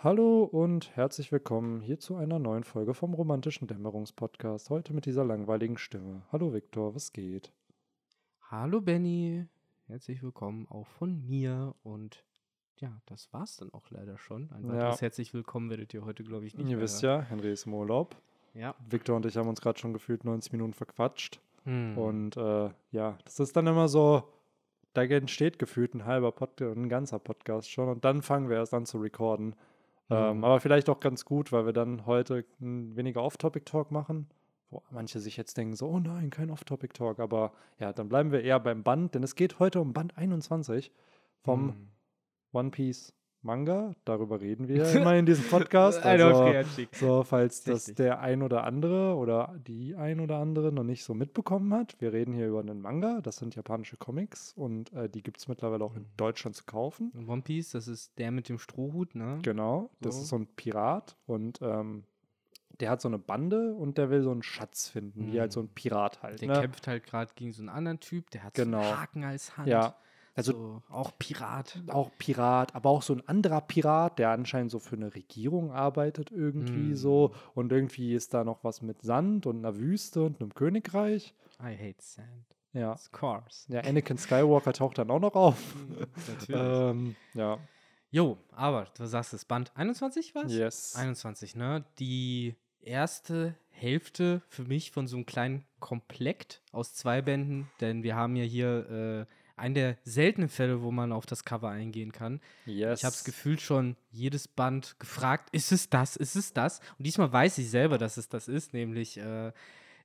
Hallo und herzlich willkommen hier zu einer neuen Folge vom Romantischen Dämmerungspodcast. Heute mit dieser langweiligen Stimme. Hallo Viktor, was geht? Hallo Benny, herzlich willkommen auch von mir und ja, das war's dann auch leider schon. Ein Ja. weiteres herzlich willkommen werdet ihr heute, glaube ich, nicht Ihr wisst ja, Henry ist im Urlaub. Ja. Viktor und ich haben uns gerade schon gefühlt 90 Minuten verquatscht. Hm. Und äh, ja, das ist dann immer so, da entsteht gefühlt ein halber Podcast, ein ganzer Podcast schon. Und dann fangen wir erst an zu recorden. Ähm, Mhm. aber vielleicht auch ganz gut, weil wir dann heute ein weniger Off-Topic-Talk machen. Wo manche sich jetzt denken, so, oh nein, kein Off-Topic-Talk. Aber ja, dann bleiben wir eher beim Band, denn es geht heute um Band 21 vom Hm. One Piece Manga. Darüber reden wir immer in diesem Podcast. Also, so, falls das Richtig. der ein oder andere oder die ein oder andere noch nicht so mitbekommen hat. Wir reden hier über einen Manga. Das sind japanische Comics und äh, die gibt es mittlerweile auch in Mhm. Deutschland zu kaufen. Und One Piece, das ist der mit dem Strohhut, ne? Genau, das So. ist so ein Pirat und ähm, der hat so eine Bande und der will so einen Schatz finden, wie halt so ein Mhm. Pirat halt. Der ne? kämpft halt gerade gegen so einen anderen Typ, der hat Genau. so einen Haken als Hand. Ja, also so, auch Pirat. auch Pirat, aber auch so ein anderer Pirat, der anscheinend so für eine Regierung arbeitet irgendwie Mm. so und irgendwie ist da noch was mit Sand und einer Wüste und einem Königreich. I hate sand. Ja, Of course. ja Anakin Skywalker taucht dann auch noch auf. Natürlich. ähm, ja, Jo, aber du sagst es, Band 21 was? yes. 21, ne? Die erste Hälfte für mich von so einem kleinen Komplekt aus zwei Bänden, denn wir haben ja hier äh, einen der seltenen Fälle, wo man auf das Cover eingehen kann. yes. Ich habe es gefühlt schon jedes Band gefragt, ist es das, ist es das? Und diesmal weiß ich selber, dass es das ist, nämlich äh,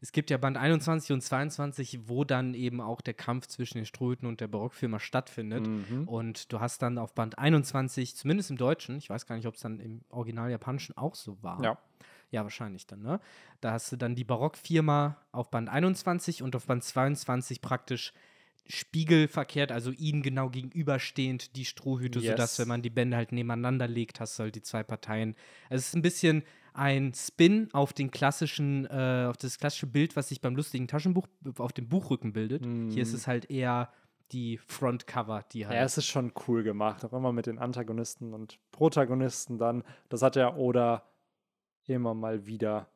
es gibt ja Band 21 und 22, wo dann eben auch der Kampf zwischen den Strohhüten und der Barockfirma stattfindet. Mhm. Und du hast dann auf Band 21, zumindest im Deutschen, ich weiß gar nicht, ob es dann im Original Japanischen auch so war. Ja. Ja, wahrscheinlich dann, ne? Da hast du dann die Barockfirma auf Band 21 und auf Band 22 praktisch spiegelverkehrt, also ihnen genau gegenüberstehend die Strohhüte, sodass, Yes. wenn man die Bände halt nebeneinander legt, hast du halt die zwei Parteien. Also es ist ein bisschen ein Spin auf den klassischen, äh, auf das klassische Bild, was sich beim lustigen Taschenbuch auf dem Buchrücken bildet. Hier ist Mhm. es halt eher die Frontcover, die halt. Ja, es ist schon cool gemacht, auch immer mit den Antagonisten und Protagonisten dann. Das hat ja Oda immer mal wieder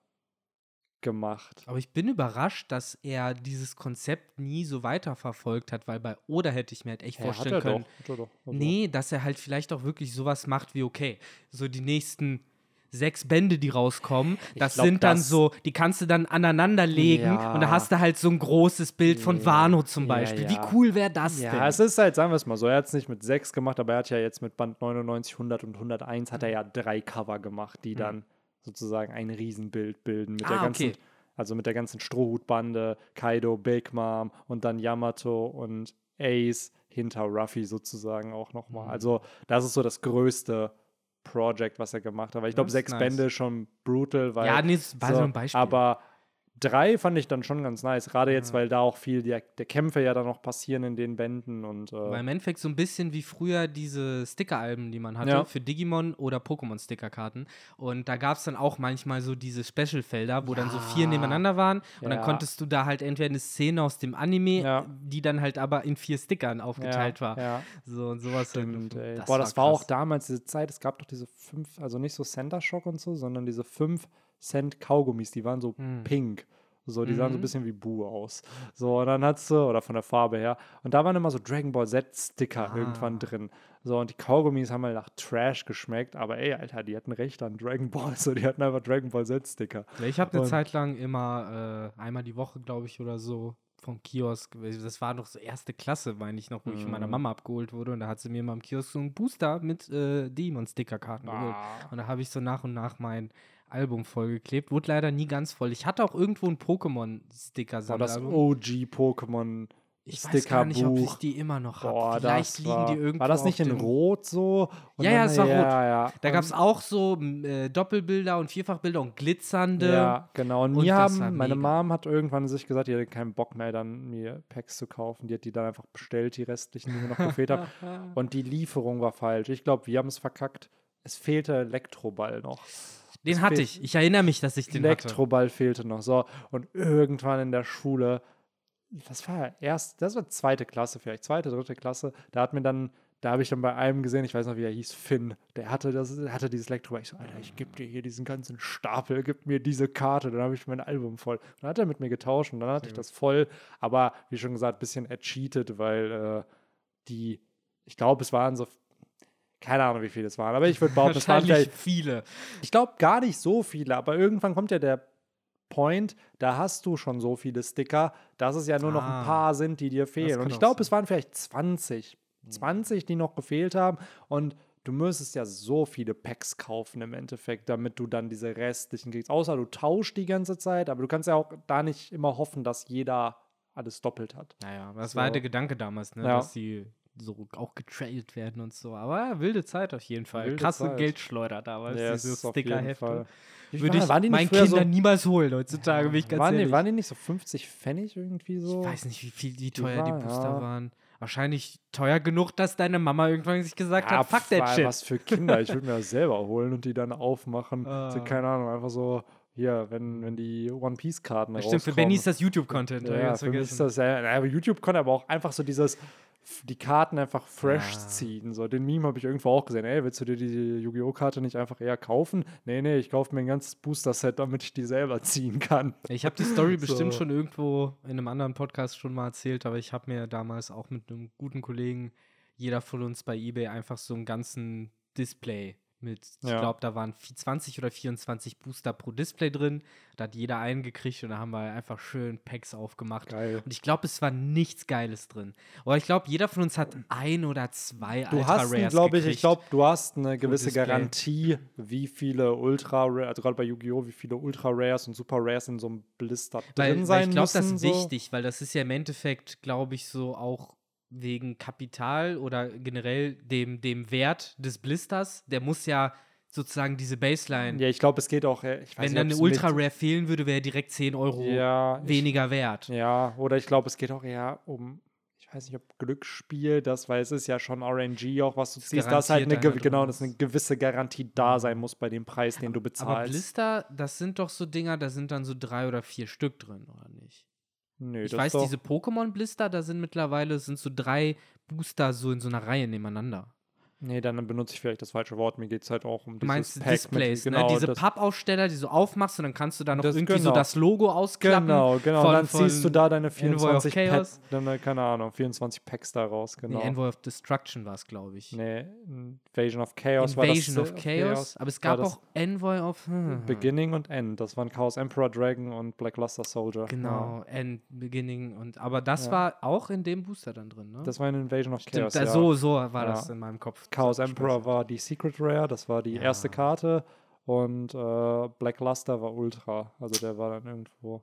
gemacht. Aber ich bin überrascht, dass er dieses Konzept nie so weiterverfolgt hat, weil bei Oda hätte ich mir halt echt Ja, hat vorstellen er können, Doch, hat er doch. Also, nee, dass er halt vielleicht auch wirklich sowas macht wie, okay, so die nächsten sechs Bände, die rauskommen, das glaub, sind dann das- so, die kannst du dann aneinander legen Ja. und da hast du halt so ein großes Bild von Ja, Wano zum ja, Beispiel. ja. Wie cool wäre das Ja, denn? es ist halt, sagen wir es mal so, er hat es nicht mit sechs gemacht, aber er hat ja jetzt mit Band 99, 100 und 101 hat er ja drei Cover gemacht, die dann sozusagen ein Riesenbild bilden mit der Ah, ganzen, okay. also mit der ganzen Strohhutbande, Kaido, Big Mom und dann Yamato und Ace hinter Ruffy sozusagen auch nochmal. Mhm. Also das ist so das größte Project, was er gemacht hat. Weil ich glaube, sechs nice. Bände schon brutal, weil ja, nee, das war so, ein Beispiel. aber drei fand ich dann schon ganz nice. Gerade jetzt, Ja. weil da auch viel der, der Kämpfe ja dann noch passieren in den Bänden und Weil äh, im Endeffekt so ein bisschen wie früher diese Sticker-Alben, die man hatte, Ja. für Digimon oder Pokémon-Sticker-Karten. Und da gab es dann auch manchmal so diese Special-Felder, wo dann so vier Ja. nebeneinander waren. Und dann Ja. konntest du da halt entweder eine Szene aus dem Anime, Ja. die dann halt aber in vier Stickern aufgeteilt war. Ja, So und sowas. halt. stimmt, ey. Boah, das war auch krass. damals diese Zeit, es gab doch diese fünf, also nicht so Center Shock und so, sondern diese fünf Cent Kaugummis, die waren so Hm. pink. So, die sahen so ein Mhm. bisschen wie Bu aus. So, und dann hat's du, oder von der Farbe her, und da waren immer so Dragon Ball Z-Sticker irgendwann Ah. drin. So, und die Kaugummis haben halt nach Trash geschmeckt, aber ey, Alter, die hatten recht an Dragon Ball, so, die hatten einfach Dragon Ball Z-Sticker. Ich habe eine Und- Zeit lang immer äh, einmal die Woche, glaube ich, oder so vom Kiosk. Das war noch so erste Klasse, meine ich noch, wo ich von meiner Mhm. Mama abgeholt wurde. Und da hat sie mir mal im Kiosk so einen Booster mit äh, Demon-Sticker-Karten geholt. Ah. Und da habe ich so nach und nach mein Album vollgeklebt. Wurde leider nie ganz voll. Ich hatte auch irgendwo ein Boah, das Pokémon-Sticker-Sammelalbum. OG-Pokémon Ich weiß gar nicht, ob ich die immer noch habe. Vielleicht das liegen war, die irgendwo war das nicht in Rot so? Und Ja, ja, es war rot. Ja, ja. Da gab es auch so äh, Doppelbilder und Vierfachbilder und glitzernde. Ja, genau. Und, Und mir das war haben, meine. Mom hat irgendwann sich gesagt, die hatte keinen Bock mehr, dann mir Packs zu kaufen. Die hat die dann einfach bestellt, die restlichen, die mir noch gefehlt haben. Und die Lieferung war falsch. Ich glaube, wir haben es verkackt. Es fehlte Elektroball noch. Den hatte ich. Ich erinnere mich, dass ich den hatte. Elektroball fehlte noch. So. Und irgendwann in der Schule, das war ja erst, das war zweite Klasse vielleicht, zweite, dritte Klasse, da hat mir dann da habe ich dann bei einem gesehen, ich weiß noch, wie er hieß, Finn, der hatte, das, der hatte dieses Elektro. Ich so, Alter, ich gebe dir hier diesen ganzen Stapel, gib mir diese Karte, dann habe ich mein Album voll. Dann hat er mit mir getauscht und dann hatte ich das voll, aber wie schon gesagt, ein bisschen ercheatet, weil äh, die, ich glaube, es waren so, keine Ahnung, wie viele es waren, aber ich würde behaupten, es waren vielleicht, viele. ich glaube gar nicht so viele, aber irgendwann kommt ja der Point, da hast du schon so viele Sticker, dass es ja nur noch Ah. ein paar sind, die dir fehlen. Und ich glaube, es waren vielleicht 20, 20, die noch gefehlt haben. Und du müsstest ja so viele Packs kaufen im Endeffekt, damit du dann diese restlichen kriegst. Außer du tauschst die ganze Zeit, aber du kannst ja auch da nicht immer hoffen, dass jeder alles doppelt hat. Naja, das So. war der Gedanke damals, ne? Ja. dass die so auch getradet werden und so. Aber ja, wilde Zeit auf jeden Fall. Wilde Krasse Zeit. Geldschleuder damals, Ja, diese Stickerhefte. Würde war- ich die meinen Kindern so, niemals holen heutzutage, bin ich ganz waren, die, ehrlich. waren die nicht so 50 Pfennig irgendwie so? ich weiß nicht, wie viel wie teuer die waren, Booster ja. waren. Wahrscheinlich teuer genug, dass deine Mama irgendwann sich gesagt Ja, hat, fuck that shit. Was für Kinder. Ich würde mir das selber holen und die dann aufmachen. So, Ah. keine Ahnung, einfach so, hier, wenn, wenn die One Piece-Karten Das rauskommen. Stimmt, für Benny ist das YouTube-Content. Ja, ganz für mich ist das ja, na, aber auch einfach so dieses, die Karten einfach fresh Ja. ziehen. So, den Meme habe ich irgendwo auch gesehen. Ey, willst du dir die Yu-Gi-Oh! Karte nicht einfach eher kaufen? Nee, nee, ich kaufe mir ein ganzes Booster-Set, damit ich die selber ziehen kann. Ich habe die Story bestimmt So. schon irgendwo in einem anderen Podcast schon mal erzählt, aber ich habe mir damals auch mit einem guten Kollegen, jeder von uns bei eBay, einfach so einen ganzen Display mit, ich Ja. glaube, da waren vi- 20 oder 24 Booster pro Display drin. Da hat jeder einen gekriegt und da haben wir einfach schön Packs aufgemacht. Geil. Und ich glaube, es war nichts Geiles drin. Aber ich glaube, jeder von uns hat ein oder zwei Du Ultra hast, Rares glaube ich, ich glaube, du hast eine gewisse. Garantie, wie viele Ultra Rares, also gerade bei Yu-Gi-Oh!, wie viele Ultra Rares und Super Rares in so einem Blister Weil, drin weil sein ich glaube, müssen. das ist so. wichtig, weil das ist ja im Endeffekt, glaube ich, so auch wegen Kapital oder generell dem, dem Wert des Blisters. Der muss ja sozusagen diese Baseline, Ja, ich glaube, es geht auch, ich weiß wenn dann eine Ultra Rare fehlen würde, wäre direkt 10 Euro ja, ich, weniger wert. ja, oder ich glaube, es geht auch eher um, ich weiß nicht, ob Glücksspiel, das, weil es ist ja schon RNG auch, was du Das ziehst, dass halt eine, einer genau, dass eine gewisse Garantie da sein muss bei dem Preis, den du Aber bezahlst. Blister, das sind doch so Dinger, da sind dann so drei oder vier Stück drin, oder nicht? Nö, Ich weiß, doch, diese Pokémon-Blister, da sind mittlerweile sind so drei Booster so in so einer Reihe nebeneinander. Nee, dann benutze ich vielleicht das falsche Wort. Mir geht es halt auch um Du dieses meinst Pack Displays, mit, genau, ne? Diese das, Pappaussteller, die du aufmachst und dann kannst du da noch Das- irgendwie so genau. das Logo ausklappen. Genau, genau. von- und dann ziehst du da deine Envoy of 24 Chaos. Packs, dann, äh, keine Ahnung, 24 Packs da raus, genau. Nee, Envoy of Destruction war es, glaube ich. Nee, Invasion of Chaos war Invasion das. of äh, Chaos, aber es gab das auch Envoy of. Hm, Beginning und End. Das waren Chaos Emperor Dragon und Black Luster Soldier. Genau, End, Beginning und. Aber das Ja. war auch in dem Booster dann drin, ne? Ja. Das war in Invasion of Stimmt, Chaos. da, ja. so, so war Ja. das in meinem Kopf. Chaos Emperor war die Secret Rare, das war die Ja. erste Karte. Und äh, Black Luster war Ultra. Also der war dann irgendwo.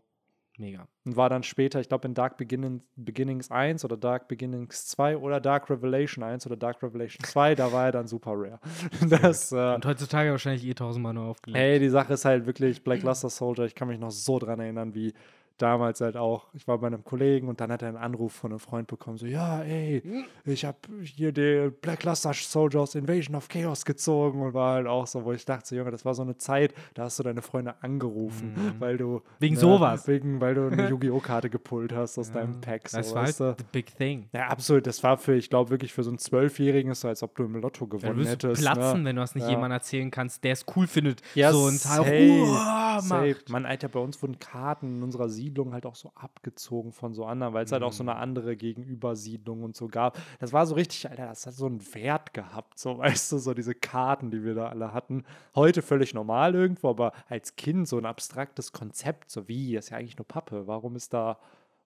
Mega. Und war dann später, ich glaube, in Dark Beginning, Beginnings 1 oder Dark Beginnings 2 oder Dark Revelation 1 oder Dark Revelation 2, da war er dann super rare. Das, äh, Und heutzutage wahrscheinlich eh tausendmal nur aufgelegt. Ey, die Sache ist halt wirklich Black Luster Soldier. Ich kann mich noch so dran erinnern, wie damals halt auch. Ich war bei einem Kollegen und dann hat er einen Anruf von einem Freund bekommen: so, ja, ey, ich habe hier den Black Luster Soldier aus Invasion of Chaos gezogen und war halt auch so, wo ich dachte, so, Junge, das war so eine Zeit, da hast du deine Freunde angerufen, weil du. Mhm. Wegen ne, sowas. Wegen, weil du eine Yu-Gi-Oh! Karte gepullt hast aus deinem Pack. So, das war halt the big thing. Ja, absolut. Das war für, ich glaube, wirklich für so einen Zwölfjährigen ist so, als ob du im Lotto Ja, du gewonnen hättest. platzen, ne? wenn du das nicht Ja. jemandem erzählen kannst, der es cool findet. Ja, so "Uah, safe. macht." Mann, Alter, bei uns wurden Karten in unserer Siedlung halt auch so abgezogen von so anderen, weil es halt auch so Mhm. eine andere Gegenübersiedlung und so gab. Das war so richtig, Alter, das hat so einen Wert gehabt, so, weißt du, so diese Karten, die wir da alle hatten. Heute völlig normal irgendwo, aber als Kind so ein abstraktes Konzept, so wie, das ist ja eigentlich nur Pappe. Warum ist da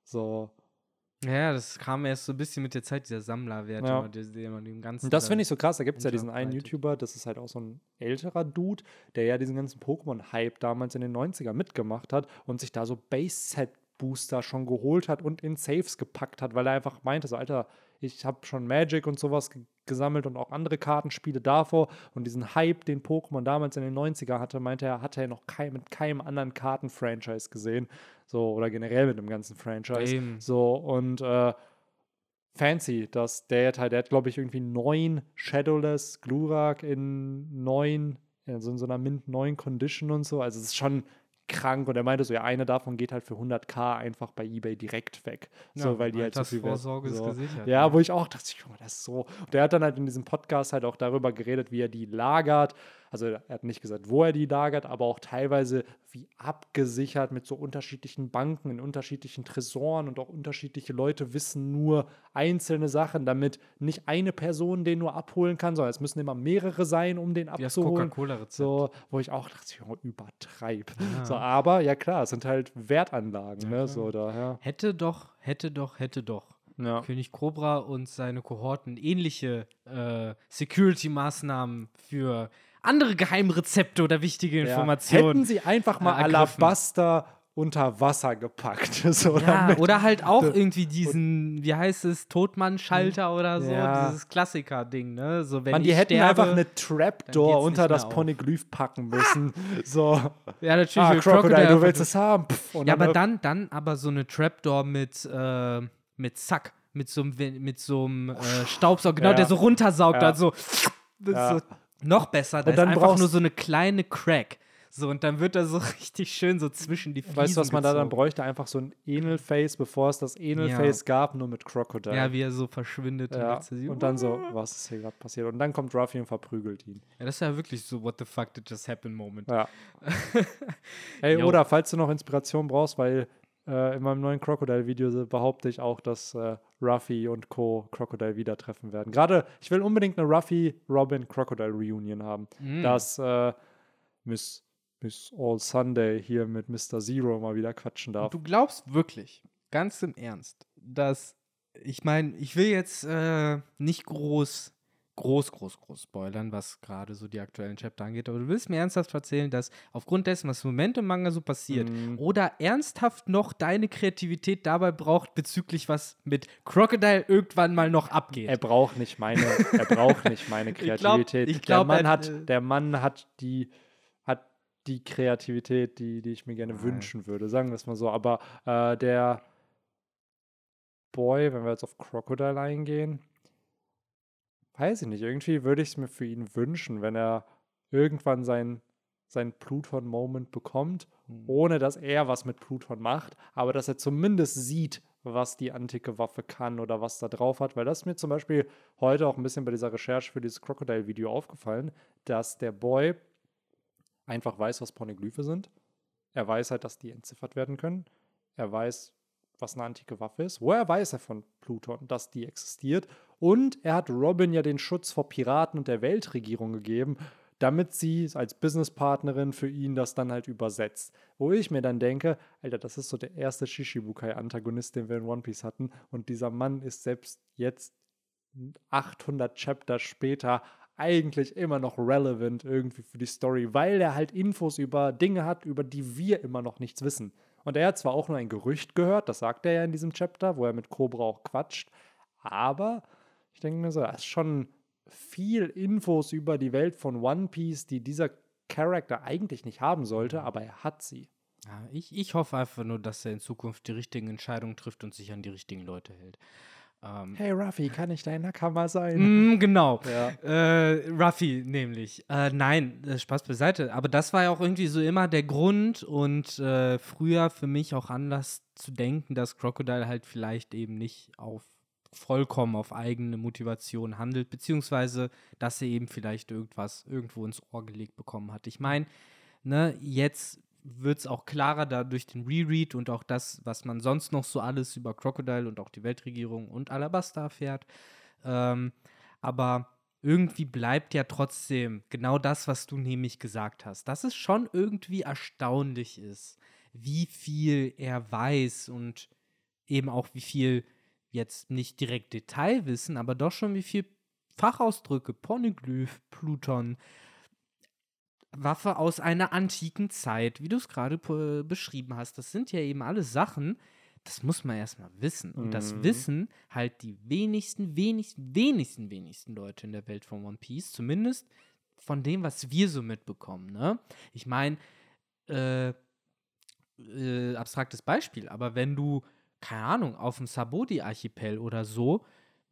so. Ja, das kam erst so ein bisschen mit der Zeit, dieser Sammlerwert, Ja. der, der man dem Ganzen. Und das da- finde ich so krass. Da gibt es ja diesen einen. YouTuber, das ist halt auch so ein älterer Dude, der ja diesen ganzen Pokémon-Hype damals in den 90ern mitgemacht hat und sich da so Base-Set-Booster schon geholt hat und in Saves gepackt hat, weil er einfach meinte, so Alter, ich habe schon Magic und sowas gesammelt und auch andere Kartenspiele davor und diesen Hype, den Pokémon damals in den 90er hatte, meinte er, hatte er noch kein, mit keinem anderen Karten-Franchise gesehen, so oder generell mit dem ganzen Franchise. Eben. So und äh, fancy, dass der Teil, der hat, glaube ich, irgendwie neun Shadowless Glurak in neun, also in so einer Mint 9 Condition und so. Also es ist schon krank. Und er meinte so, ja, eine davon geht halt für 100k einfach bei eBay direkt weg. so, weil die halt so viel wert- Altersvorsorge ist so. gesichert. Ja, ne? wo ich auch dachte, Junge, das ist so. Und der hat dann halt in diesem Podcast halt auch darüber geredet, wie er die lagert. Also er hat nicht gesagt, wo er die lagert, aber auch teilweise wie abgesichert mit so unterschiedlichen Banken in unterschiedlichen Tresoren und auch unterschiedliche Leute wissen nur einzelne Sachen, damit nicht eine Person den nur abholen kann, sondern es müssen immer mehrere sein, um den abzuholen. So, wo ich auch dachte, Junge, übertreib. Ja. So, aber ja klar, es sind halt Wertanlagen, Ja, ne? So daher. Hätte doch, hätte doch, hätte doch. Ja. König Cobra und seine Kohorten ähnliche äh, Security-Maßnahmen für andere Geheimrezepte oder wichtige Ja. Informationen. Hätten sie einfach mal äh. Alabaster unter Wasser gepackt. So, ja, oder halt auch irgendwie diesen, wie heißt es, Totmann-Schalter oder so, Ja. dieses Klassiker-Ding, ne? So, wenn Man, die hätten sterbe, einfach eine Trapdoor unter das auf. Poneglyph packen müssen. So, Ja, natürlich. ah, will Crocodile, du willst es haben. Pff, Ja, aber dann, dann aber so eine Trapdoor mit, äh, mit Zack, mit so einem, mit so einem äh, Staubsauger, genau, Ja. der so runtersaugt, Ja. also Ja. so noch besser, da Und ist dann einfach brauchst- nur so eine kleine Crack. So, und dann wird er so richtig schön so zwischen die Fliesen Weißt du, was man da dann gezogen. bräuchte? Einfach so ein Enel-Face, bevor es das Enel-Face gab, nur mit Crocodile. Ja, wie er so verschwindet. in Ja, Sekunde. und dann so, was ist hier gerade passiert? Und dann kommt Ruffy und verprügelt ihn. Ja, das ist ja wirklich so, what the fuck did just happen Moment. Ja. Ey, oder falls du noch Inspiration brauchst, weil äh, in meinem neuen Crocodile-Video behaupte ich auch, dass äh, Ruffy und Co. Crocodile wieder treffen werden. Gerade, ich will unbedingt eine Ruffy-Robin-Crocodile-Reunion haben. Mm. Dass äh, Miss, Miss All Sunday hier mit Mr. Zero mal wieder quatschen darf. Und du glaubst wirklich, ganz im Ernst, dass, ich meine, ich will jetzt äh, nicht groß, groß, groß, groß spoilern, was gerade so die aktuellen Chapter angeht, aber du willst mir ernsthaft erzählen, dass aufgrund dessen, was im Moment im Manga so passiert, Mhm. oder ernsthaft noch deine Kreativität dabei braucht, bezüglich was mit Crocodile irgendwann mal noch abgeht. Er braucht nicht meine, er braucht nicht meine glaub- Kreativität. ich glaub, der Mann er- hat, der Mann hat die, hat die Kreativität, die, die ich mir gerne Nein. wünschen würde. Sagen wir es mal so. Aber äh, der Boy, wenn wir jetzt auf Crocodile eingehen, weiß ich nicht. Irgendwie würde ich es mir für ihn wünschen, wenn er irgendwann sein sein Pluton-Moment bekommt, Hm. ohne dass er was mit Pluton macht, aber dass er zumindest sieht, was die antike Waffe kann oder was da drauf hat, weil das ist mir zum Beispiel heute auch ein bisschen bei dieser Recherche für dieses Crocodile-Video aufgefallen, dass der Boy einfach weiß, was Poneglyphe sind. Er weiß halt, dass die entziffert werden können. Er weiß, was eine antike Waffe ist. Woher weiß er von Pluton, dass die existiert? Und er hat Robin ja den Schutz vor Piraten und der Weltregierung gegeben, damit sie als Businesspartnerin für ihn das dann halt übersetzt. Wo ich mir dann denke, Alter, das ist so der erste Shishibukai-Antagonist, den wir in One Piece hatten. Und dieser Mann ist selbst jetzt 800 Chapter später eigentlich immer noch relevant irgendwie für die Story, weil er halt Infos über Dinge hat, über die wir immer noch nichts wissen. Und er hat zwar auch nur ein Gerücht gehört, das sagt er ja in diesem Chapter, wo er mit Cobra auch quatscht, aber ich denke mir so, das ist schon viel Infos über die Welt von One Piece, die dieser Charakter eigentlich nicht haben sollte, aber er hat sie. Ja, ich, ich hoffe einfach nur, dass er in Zukunft die richtigen Entscheidungen trifft und sich an die richtigen Leute hält. Ähm, Hey Ruffy, kann ich dein Nakama sein? mm, genau. Ja. Äh, Ruffy nämlich. Äh, nein, äh, Spaß beiseite. Aber das war ja auch irgendwie so immer der Grund und äh, früher für mich auch Anlass zu denken, dass Crocodile halt vielleicht eben nicht auf vollkommen auf eigene Motivation handelt, beziehungsweise dass er eben vielleicht irgendwas irgendwo ins Ohr gelegt bekommen hat. Ich meine, ne, jetzt wird es auch klarer da durch den Reread und auch das, was man sonst noch so alles über Crocodile und auch die Weltregierung und Alabasta erfährt. Ähm, aber irgendwie bleibt ja trotzdem genau das, was du nämlich gesagt hast, dass es schon irgendwie erstaunlich ist, wie viel er weiß und eben auch wie viel jetzt nicht direkt Detailwissen, aber doch schon wie viel Fachausdrücke, Poneglyph, Pluton, Waffe aus einer antiken Zeit, wie du es gerade beschrieben hast. Das sind ja eben alles Sachen, das muss man erstmal wissen. Und das Mhm. wissen halt die wenigsten, wenigsten, wenigsten, wenigsten Leute in der Welt von One Piece. Zumindest von dem, was wir so mitbekommen. Ne? Ich meine, äh, äh, abstraktes Beispiel, aber wenn du, keine Ahnung, auf dem Sabodi-Archipel oder so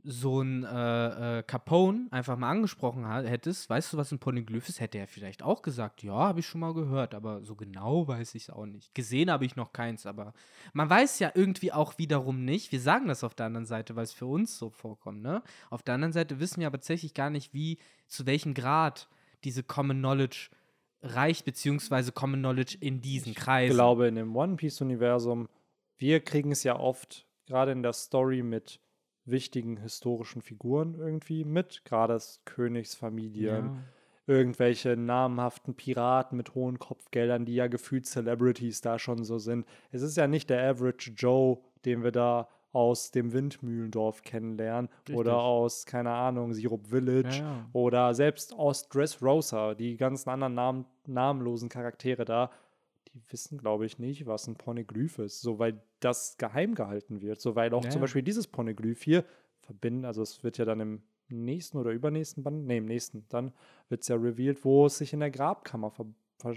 so ein äh, äh, Capone einfach mal angesprochen hättest, weißt du, was ein Poneglyph ist, hätte er vielleicht auch gesagt, ja, habe ich schon mal gehört, aber so genau weiß ich es auch nicht. Gesehen habe ich noch keins, aber man weiß ja irgendwie auch wiederum nicht, wir sagen das auf der anderen Seite, weil es für uns so vorkommt, ne? Auf der anderen Seite wissen wir aber tatsächlich gar nicht, wie, zu welchem Grad diese Common Knowledge reicht, beziehungsweise Common Knowledge in diesen Kreisen. Ich glaube, in dem One Piece-Universum, wir kriegen es ja oft, gerade in der Story, mit wichtigen historischen Figuren irgendwie mit, gerade Königsfamilien, Ja. irgendwelche namhaften Piraten mit hohen Kopfgeldern, die ja gefühlt Celebrities da schon so sind. Es ist ja nicht der Average Joe, den wir da aus dem Windmühlendorf kennenlernen Richtig. oder aus, keine Ahnung, Syrup Village Ja, ja. oder selbst aus Dressrosa, die ganzen anderen Namen, namenlosen Charaktere da, die wissen, glaube ich, nicht, was ein Poneglyph ist, so weil das geheim gehalten wird, so weil auch Ja, zum. Beispiel dieses Poneglyph hier verbinden, also es wird ja dann im nächsten oder übernächsten Band, nee, im nächsten, dann wird es ja revealed, wo es sich in der Grabkammer ver ver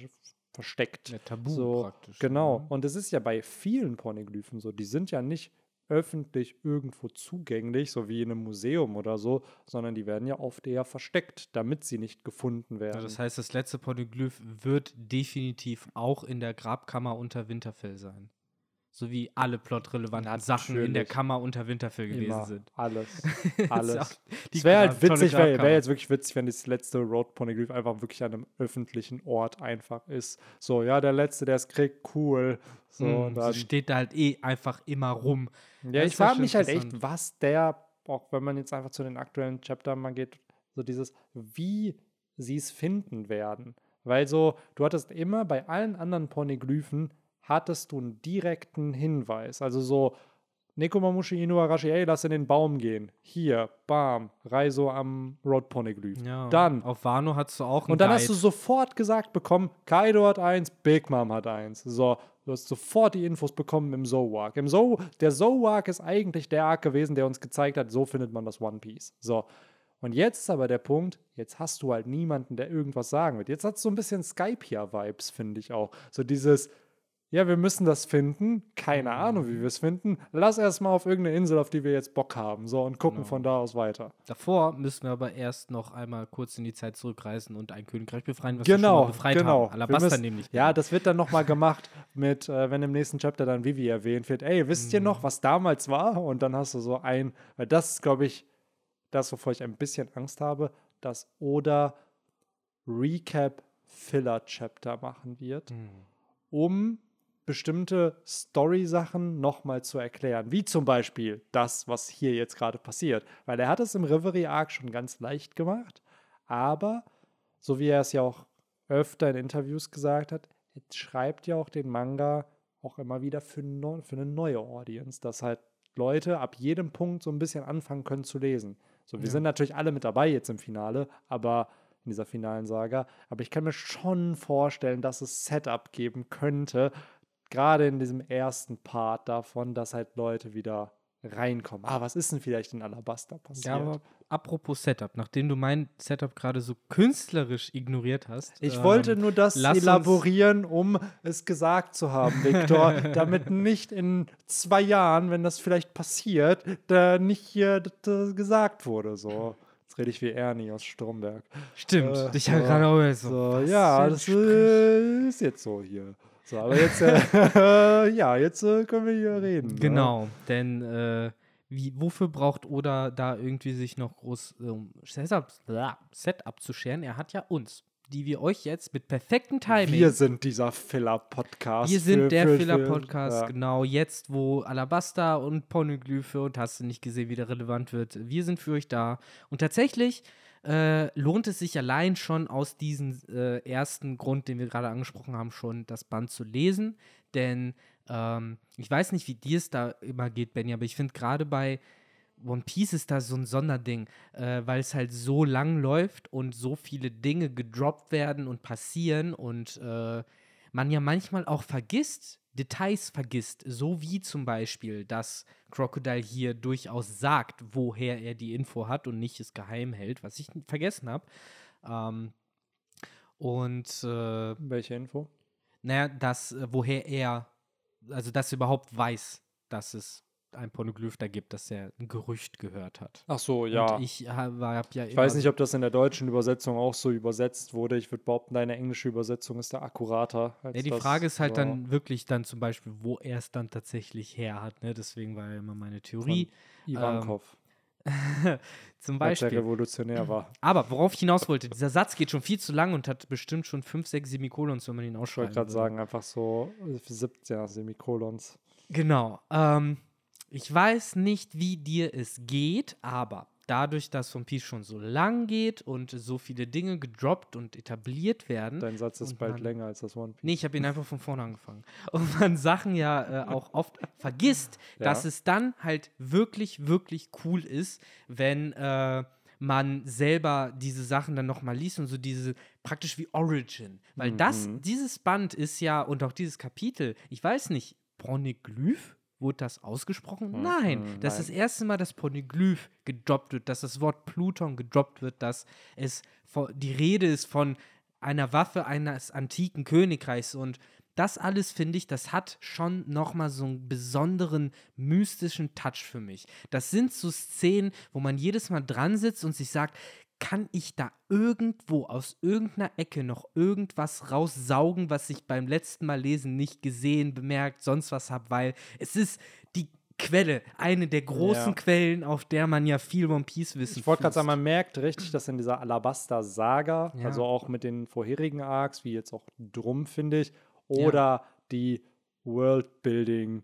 versteckt. Ja, Tabu so, praktisch. Genau. ne? Und es ist ja bei vielen Poneglyphen so, die sind ja nicht öffentlich irgendwo zugänglich, so wie in einem Museum oder so, sondern die werden ja oft eher versteckt, damit sie nicht gefunden werden. Ja, das heißt, das letzte Poneglyph wird definitiv auch in der Grabkammer unter Winterfell sein. So wie alle plotrelevanten Sachen in der Natürlich. Kammer unter Winterfell gewesen Immer sind. alles. Alles. Es wäre halt witzig, wäre wär jetzt wirklich witzig, wenn das letzte Road Poneglyph einfach wirklich an einem öffentlichen Ort einfach ist. So, ja, der letzte, der es kriegt, cool. So, Mm, und so dann, steht da halt eh einfach immer rum. Ja, Das ich frage mich halt echt, was der, auch wenn man jetzt einfach zu den aktuellen Chaptern mal geht, so dieses, wie sie es finden werden. Weil so, du hattest immer bei allen anderen Poneglyphen, hattest du einen direkten Hinweis. Also so, Nekomamushi Inuarashi, ey, lass in den Baum gehen. Hier, bam, Reiso am Road Poneglyph. Ja, Dann. Auf Wano hast du auch einen Und dann Guide. hast du sofort gesagt bekommen, Kaido hat eins, Big Mom hat eins. So, du hast sofort die Infos bekommen im Zowak. Im Zo der Zowak ist eigentlich der Arc gewesen, der uns gezeigt hat, so findet man das One Piece. So. Und jetzt ist aber der Punkt, jetzt hast du halt niemanden, der irgendwas sagen wird. Jetzt hat es so ein bisschen Skype-Vibes, finde ich auch. So dieses, ja, wir müssen das finden, keine Ahnung, wie wir es finden. Lass erst mal auf irgendeine Insel, auf die wir jetzt Bock haben. So, und gucken Genau. von da aus weiter. Davor müssen wir aber erst noch einmal kurz in die Zeit zurückreisen und ein Königreich befreien, was wir schon Genau, befreit genau. haben. Müssen- nämlich. Ja, das wird dann nochmal gemacht mit, äh, wenn im nächsten Chapter dann Vivi erwähnt wird, ey, wisst ihr Mhm. noch, was damals war? Und dann hast du so ein, weil das ist, glaube ich, das, wovor ich ein bisschen Angst habe, dass Oda Recap Filler Chapter machen wird, Hm. um bestimmte Story-Sachen nochmal zu erklären. Wie zum Beispiel das, was hier jetzt gerade passiert. Weil er hat es im Reverie Arc schon ganz leicht gemacht, aber so wie er es ja auch öfter in Interviews gesagt hat, er schreibt ja auch den Manga auch immer wieder für, für eine neue Audience, dass halt Leute ab jedem Punkt so ein bisschen anfangen können zu lesen. So, wir Ja. sind natürlich alle mit dabei jetzt im Finale, aber in dieser finalen Saga. Aber ich kann mir schon vorstellen, dass es Setup geben könnte, gerade in diesem ersten Part davon, dass halt Leute wieder reinkommen. Ah, was ist denn vielleicht in Alabaster passiert? Ja, aber apropos Setup, nachdem du mein Setup gerade so künstlerisch ignoriert hast. Ich ähm, wollte nur das elaborieren, um es gesagt zu haben, Viktor, damit nicht in zwei Jahren, wenn das vielleicht passiert, da nicht hier das, gesagt wurde. So, jetzt rede ich wie Ernie aus Stromberg. Stimmt, Äh, dich hat so, gerade auch so. So, ja, das ist jetzt so hier. So, aber jetzt, äh, ja, jetzt äh, können wir hier reden. Ne? Genau, denn äh, wie, wofür braucht Oda da irgendwie sich noch groß um Setup, Setup zu scheren? Er hat ja uns, die wir euch jetzt mit perfektem Timing. Wir sind dieser Filler-Podcast. Wir sind für- der Filler-Podcast, ja. genau. Jetzt, wo Alabasta und Poneglyphe und hast du nicht gesehen, wie der relevant wird. Wir sind für euch da. Und tatsächlich äh, lohnt es sich allein schon aus diesem äh, ersten Grund, den wir gerade angesprochen haben, schon das Band zu lesen. Denn ähm, ich weiß nicht, wie dir es da immer geht, Benny, aber ich finde gerade bei One Piece ist da so ein Sonderding, äh, weil es halt so lang läuft und so viele Dinge gedroppt werden und passieren und äh, man ja manchmal auch vergisst, Details vergisst, so wie zum Beispiel, dass Crocodile hier durchaus sagt, woher er die Info hat und nicht es geheim hält, was ich vergessen habe. Ähm, und äh, Welche Info? naja, dass, äh, woher er, also dass er überhaupt weiß, dass es ein Pornoglyph da gibt, dass er ein Gerücht gehört hat. Ach so, ja. Und ich habe hab ja Ich weiß nicht, ob das in der deutschen Übersetzung auch so übersetzt wurde. Ich würde behaupten, deine englische Übersetzung ist da akkurater. Als Ja, die das, Frage ist halt ja, dann wirklich dann zum Beispiel, wo er es dann tatsächlich her hat. Ne? Deswegen war ja immer meine Theorie. Ivankov, zum als er Beispiel. revolutionär war. Aber worauf ich hinaus wollte, dieser Satz geht schon viel zu lang und hat bestimmt schon fünf, sechs Semikolons, wenn man ihn Ich wollte gerade sagen, einfach so 17 Semikolons. Genau. Ähm, ich weiß nicht, wie dir es geht, aber dadurch, dass One Piece schon so lang geht und so viele Dinge gedroppt und etabliert werden. Dein Satz ist bald man- länger als das One Piece. Nee, ich habe ihn einfach von vorne angefangen. Und man Sachen ja äh, auch oft vergisst, Ja. dass es dann halt wirklich, wirklich cool ist, wenn äh, man selber diese Sachen dann nochmal liest und so diese praktisch wie Origin. Weil das, Mhm. dieses Band ist ja und auch dieses Kapitel, ich weiß nicht, Poneglyph? Wurde das ausgesprochen? Mhm, Nein, mhm, das nein. ist das erste Mal, dass Poneglyph gedroppt wird, dass das Wort Pluton gedroppt wird, dass es die Rede ist von einer Waffe eines antiken Königreichs und das alles finde ich, das hat schon nochmal so einen besonderen mystischen Touch für mich. Das sind so Szenen, wo man jedes Mal dran sitzt und sich sagt, kann ich da irgendwo aus irgendeiner Ecke noch irgendwas raussaugen, was ich beim letzten Mal lesen nicht gesehen, bemerkt, sonst was habe, weil es ist die Quelle, eine der großen Ja. Quellen, auf der man ja viel One Piece wissen Ich wollte gerade sagen, man merkt richtig, dass in dieser Alabaster-Saga, Ja. also auch mit den vorherigen Arcs, wie jetzt auch Drum, finde ich, oder die Worldbuilding,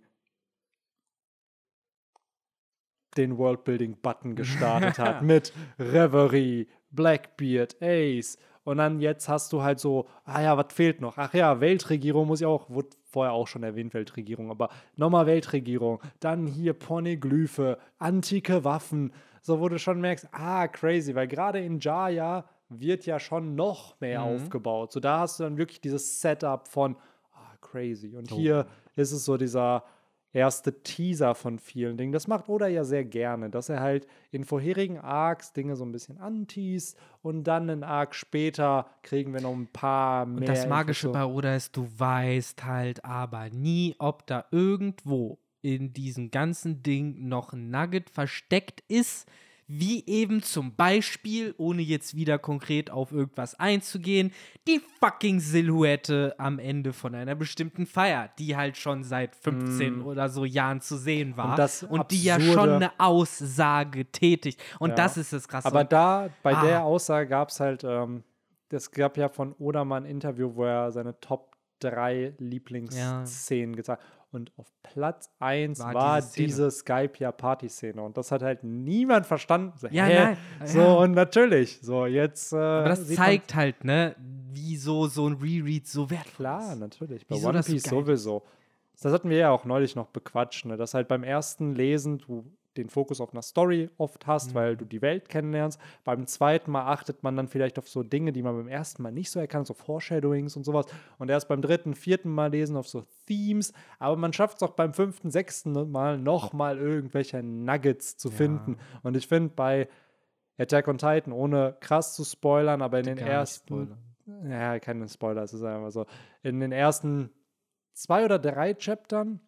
den Worldbuilding-Button gestartet hat mit Reverie, Blackbeard, Ace. Und dann jetzt hast du halt so, ah ja, was fehlt noch? Ach ja, Weltregierung muss ich auch, wurde vorher auch schon erwähnt, Weltregierung, aber nochmal Weltregierung. Dann hier Poneglyphe, antike Waffen. So, wo du schon merkst, ah, crazy, weil gerade in Jaya wird ja schon noch mehr Mhm. aufgebaut. So, da hast du dann wirklich dieses Setup von, ah, crazy. Und Oh. hier ist es so dieser erste Teaser von vielen Dingen. Das macht Oda ja sehr gerne, dass er halt in vorherigen Arcs Dinge so ein bisschen anteast und dann einen Arc später kriegen wir noch ein paar mehr. Und das Magische bei Oda ist, du weißt halt aber nie, ob da irgendwo in diesem ganzen Ding noch ein Nugget versteckt ist, wie eben zum Beispiel, ohne jetzt wieder konkret auf irgendwas einzugehen, die fucking Silhouette am Ende von einer bestimmten Feier, die halt schon seit 15 oder so Jahren zu sehen war Mm. Und das die ja schon eine Aussage tätigt. Und Ja. das ist das Krasse. Aber Und da, bei Ah. der Aussage gab es halt, ähm, es gab ja von Oda mal ein Interview, wo er seine Top 3 Lieblingsszenen gezeigt hat. Und auf Platz 1 War war, diese diese Skype-Ja-Party-Szene. Und das hat halt niemand verstanden. So, Ja, hä? nein, So, ja. und natürlich. So, jetzt. Äh, Aber das sieht man- zeigt halt, ne, wieso so ein Reread so wertvoll Klar, ist. natürlich. Bei Wieso One Piece sowieso. Das hatten wir ja auch neulich noch bequatscht, ne? dass halt beim ersten Lesen du den Fokus auf einer Story oft hast, Mhm. weil du die Welt kennenlernst. Beim zweiten Mal achtet man dann vielleicht auf so Dinge, die man beim ersten Mal nicht so erkannt, so Foreshadowings und sowas. Und erst beim dritten, vierten Mal lesen auf so Themes. Aber man schafft es auch beim fünften, sechsten Mal nochmal irgendwelche Nuggets zu Ja. finden. Und ich finde bei Attack on Titan, ohne krass zu spoilern, aber in den ersten ja, keine Spoiler, es ist einfach so. In den ersten zwei oder drei Chaptern,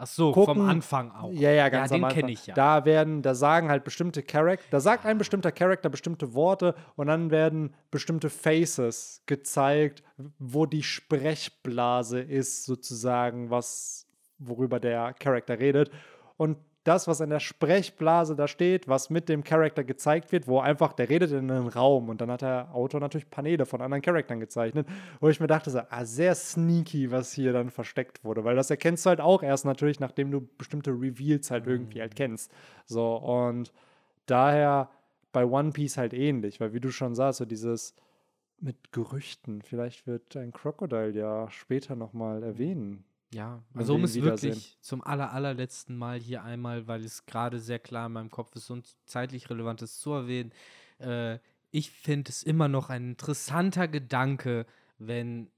Ach so, gucken- vom Anfang auch. ja, ja, ganz ja, am den kenne ich ja. da werden, da sagen halt bestimmte Charakter, da sagt ein bestimmter Charakter bestimmte Worte und dann werden bestimmte Faces gezeigt, wo die Sprechblase ist, sozusagen, was, worüber der Charakter redet. Und das, was in der Sprechblase da steht, was mit dem Charakter gezeigt wird, wo einfach, der redet in einen Raum und dann hat der Autor natürlich Paneele von anderen Charaktern gezeichnet, wo ich mir dachte, so, ah, sehr sneaky, was hier dann versteckt wurde, weil das erkennst du halt auch erst natürlich, nachdem du bestimmte Reveals halt irgendwie halt kennst. So, und daher bei One Piece halt ähnlich, weil wie du schon sagst, so dieses mit Gerüchten, vielleicht wird ein Crocodile ja später nochmal erwähnen. Ja, also um es wirklich zum aller, allerletzten Mal hier einmal, weil es gerade sehr klar in meinem Kopf ist und zeitlich relevant ist zu erwähnen. Äh, ich finde es immer noch ein interessanter Gedanke, wenn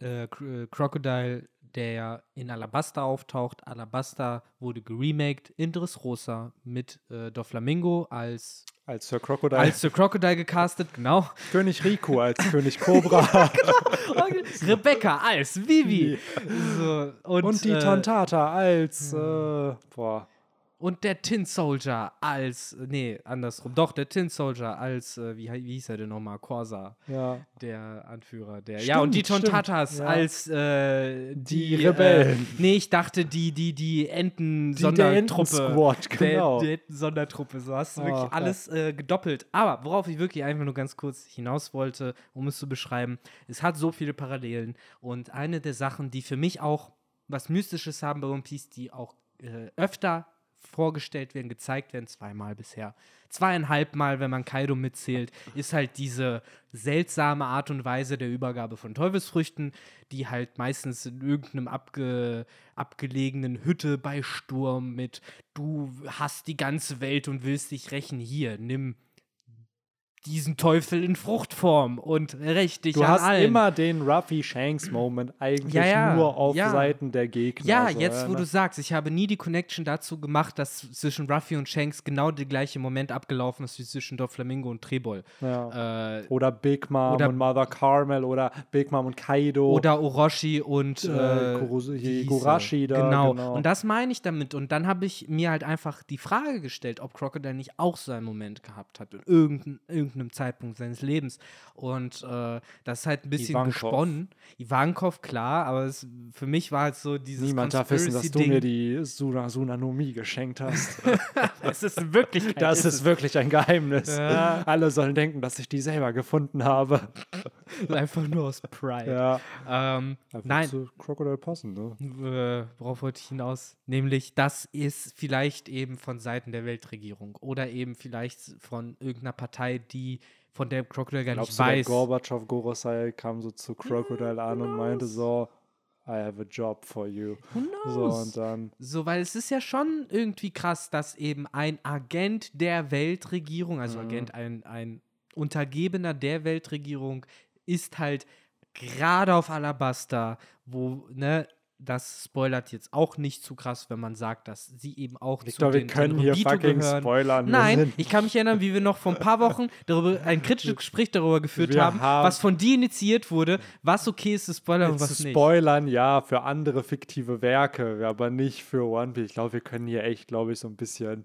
äh, äh, Crocodile, der ja in Alabasta auftaucht, Alabasta wurde geremaked in Dressrosa mit äh, Doflamingo als, Als Sir Crocodile, als Sir Crocodile gecastet, genau. König Riku, als König Cobra. Rebecca als Vivi. So, und, und die äh, Tontata als, äh, boah, Und der Tin Soldier als, nee, andersrum, doch, der Tin Soldier als, äh, wie, wie hieß er denn nochmal? Corsa, Ja. der Anführer. Der, ja, Stimmt, und die Tontatas ja. als äh, die, Die Rebellen. Äh, nee, ich dachte, die, die, die Die der Enten-Sondertruppe. Enten-Squad, genau. Der, der Enten-Sondertruppe. So hast du wirklich Ach, ja. alles äh, gedoppelt. Aber worauf ich wirklich einfach nur ganz kurz hinaus wollte, um es zu beschreiben, es hat so viele Parallelen. Und eine der Sachen, die für mich auch was Mystisches haben bei One Piece, die auch äh, öfter vorgestellt werden, gezeigt werden, zweimal bisher. Zweieinhalb Mal, wenn man Kaido mitzählt, ist halt diese seltsame Art und Weise der Übergabe von Teufelsfrüchten, die halt meistens in irgendeinem abge, abgelegenen Hütte bei Sturm mit du hast die ganze Welt und willst dich rächen, hier, nimm diesen Teufel in Fruchtform und räch dich Du hast allen. immer den Ruffy Shanks Moment eigentlich Ja, ja, nur auf ja. Seiten der Gegner. Ja, so, jetzt, wo ne? du sagst, ich habe nie die Connection dazu gemacht, dass zwischen Ruffy und Shanks genau der gleiche Moment abgelaufen ist wie zwischen Doflamingo und Trebol. Äh, Oder Big Mom Oder- und Mother Carmel oder Big Mom und Kaido. oder Orochi und äh, äh, er? da, Genau. genau. Und das meine ich damit. Und dann habe ich mir halt einfach die Frage gestellt, ob Crocodile nicht auch so einen Moment gehabt hat, in irgendein, irgendeinem Zeitpunkt seines Lebens. Und äh, das ist halt ein bisschen Ivankov. gesponnen. Ivankov, klar, aber es, für mich war halt so dieses Niemand darf wissen, dass du mir die Suna Sunanomie geschenkt hast. Es ist wirklich das ist wirklich ein Geheimnis. Ja. Alle sollen denken, dass ich die selber gefunden habe. einfach nur aus Pride. Ja. Ähm, nein, Zu Crocodile passen, ne? äh, worauf wollte ich hinaus? Nämlich, das ist vielleicht eben von Seiten der Weltregierung oder eben vielleicht von irgendeiner Partei, die von der Crocodile gar Glaubst nicht du, der weiß. Gorbatschow Gorosei kam so zu Crocodile an und meinte so, I have a job for you. Who So, knows? und dann, So, weil es ist ja schon irgendwie krass, dass eben ein Agent der Weltregierung, also Mhm. Agent, ein, ein Untergebener der Weltregierung, ist halt gerade auf Alabasta, wo, ne, das spoilert jetzt auch nicht zu krass, wenn man sagt, dass sie eben auch Victor, zu wir den können hier Tenryubito fucking gehören. spoilern. Wir Nein, ich kann mich erinnern, wie wir noch vor ein paar Wochen darüber ein kritisches Gespräch darüber geführt Wir haben, haben- was von dir initiiert wurde, was okay ist zu spoilern und zu was nicht. spoilern, ja, für andere fiktive Werke, aber nicht für One Piece. Ich glaube, wir können hier echt, glaube ich, so ein bisschen,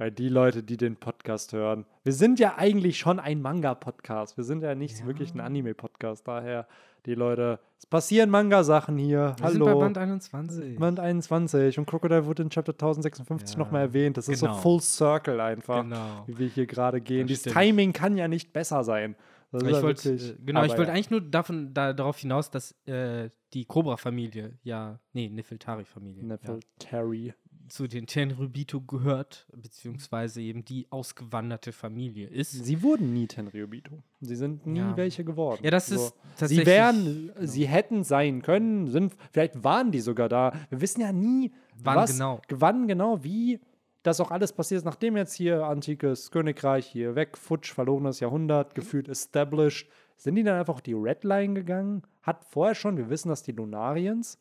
weil die Leute, die den Podcast hören, wir sind ja eigentlich schon ein Manga-Podcast. Wir sind ja nicht so wirklich ein Anime-Podcast. Daher, die Leute, es passieren Manga-Sachen hier. Wir sind bei Hallo. Band 21. Band 21 und Crocodile wurde in Chapter 1056 Ja, nochmal erwähnt. Das ist genau. so Full Circle einfach, Genau. wie wir hier gerade gehen. Das Dieses stimmt. Timing kann ja nicht besser sein. Das Ich ja wollte, äh, genau, ich wollte ja. eigentlich nur davon, da, darauf hinaus, dass äh, die Cobra-Familie, ja, nee, Nefeltari-Familie, ja, Nefeltari. Zu den Tenryubito gehört, beziehungsweise eben die ausgewanderte Familie ist. Sie wurden nie Tenryubito. Sie sind nie Ja. welche geworden. Ja, das So. ist tatsächlich. Sie wären, sie hätten sein können, sind, vielleicht waren die sogar da. Wir wissen ja nie, Wann was, genau. wann genau, wie das auch alles passiert ist, nachdem jetzt hier antikes Königreich hier weg, futsch, verlorenes Jahrhundert, gefühlt established. Sind die dann einfach auf die Red Line gegangen? Hat vorher schon, wir wissen, dass die Lunarians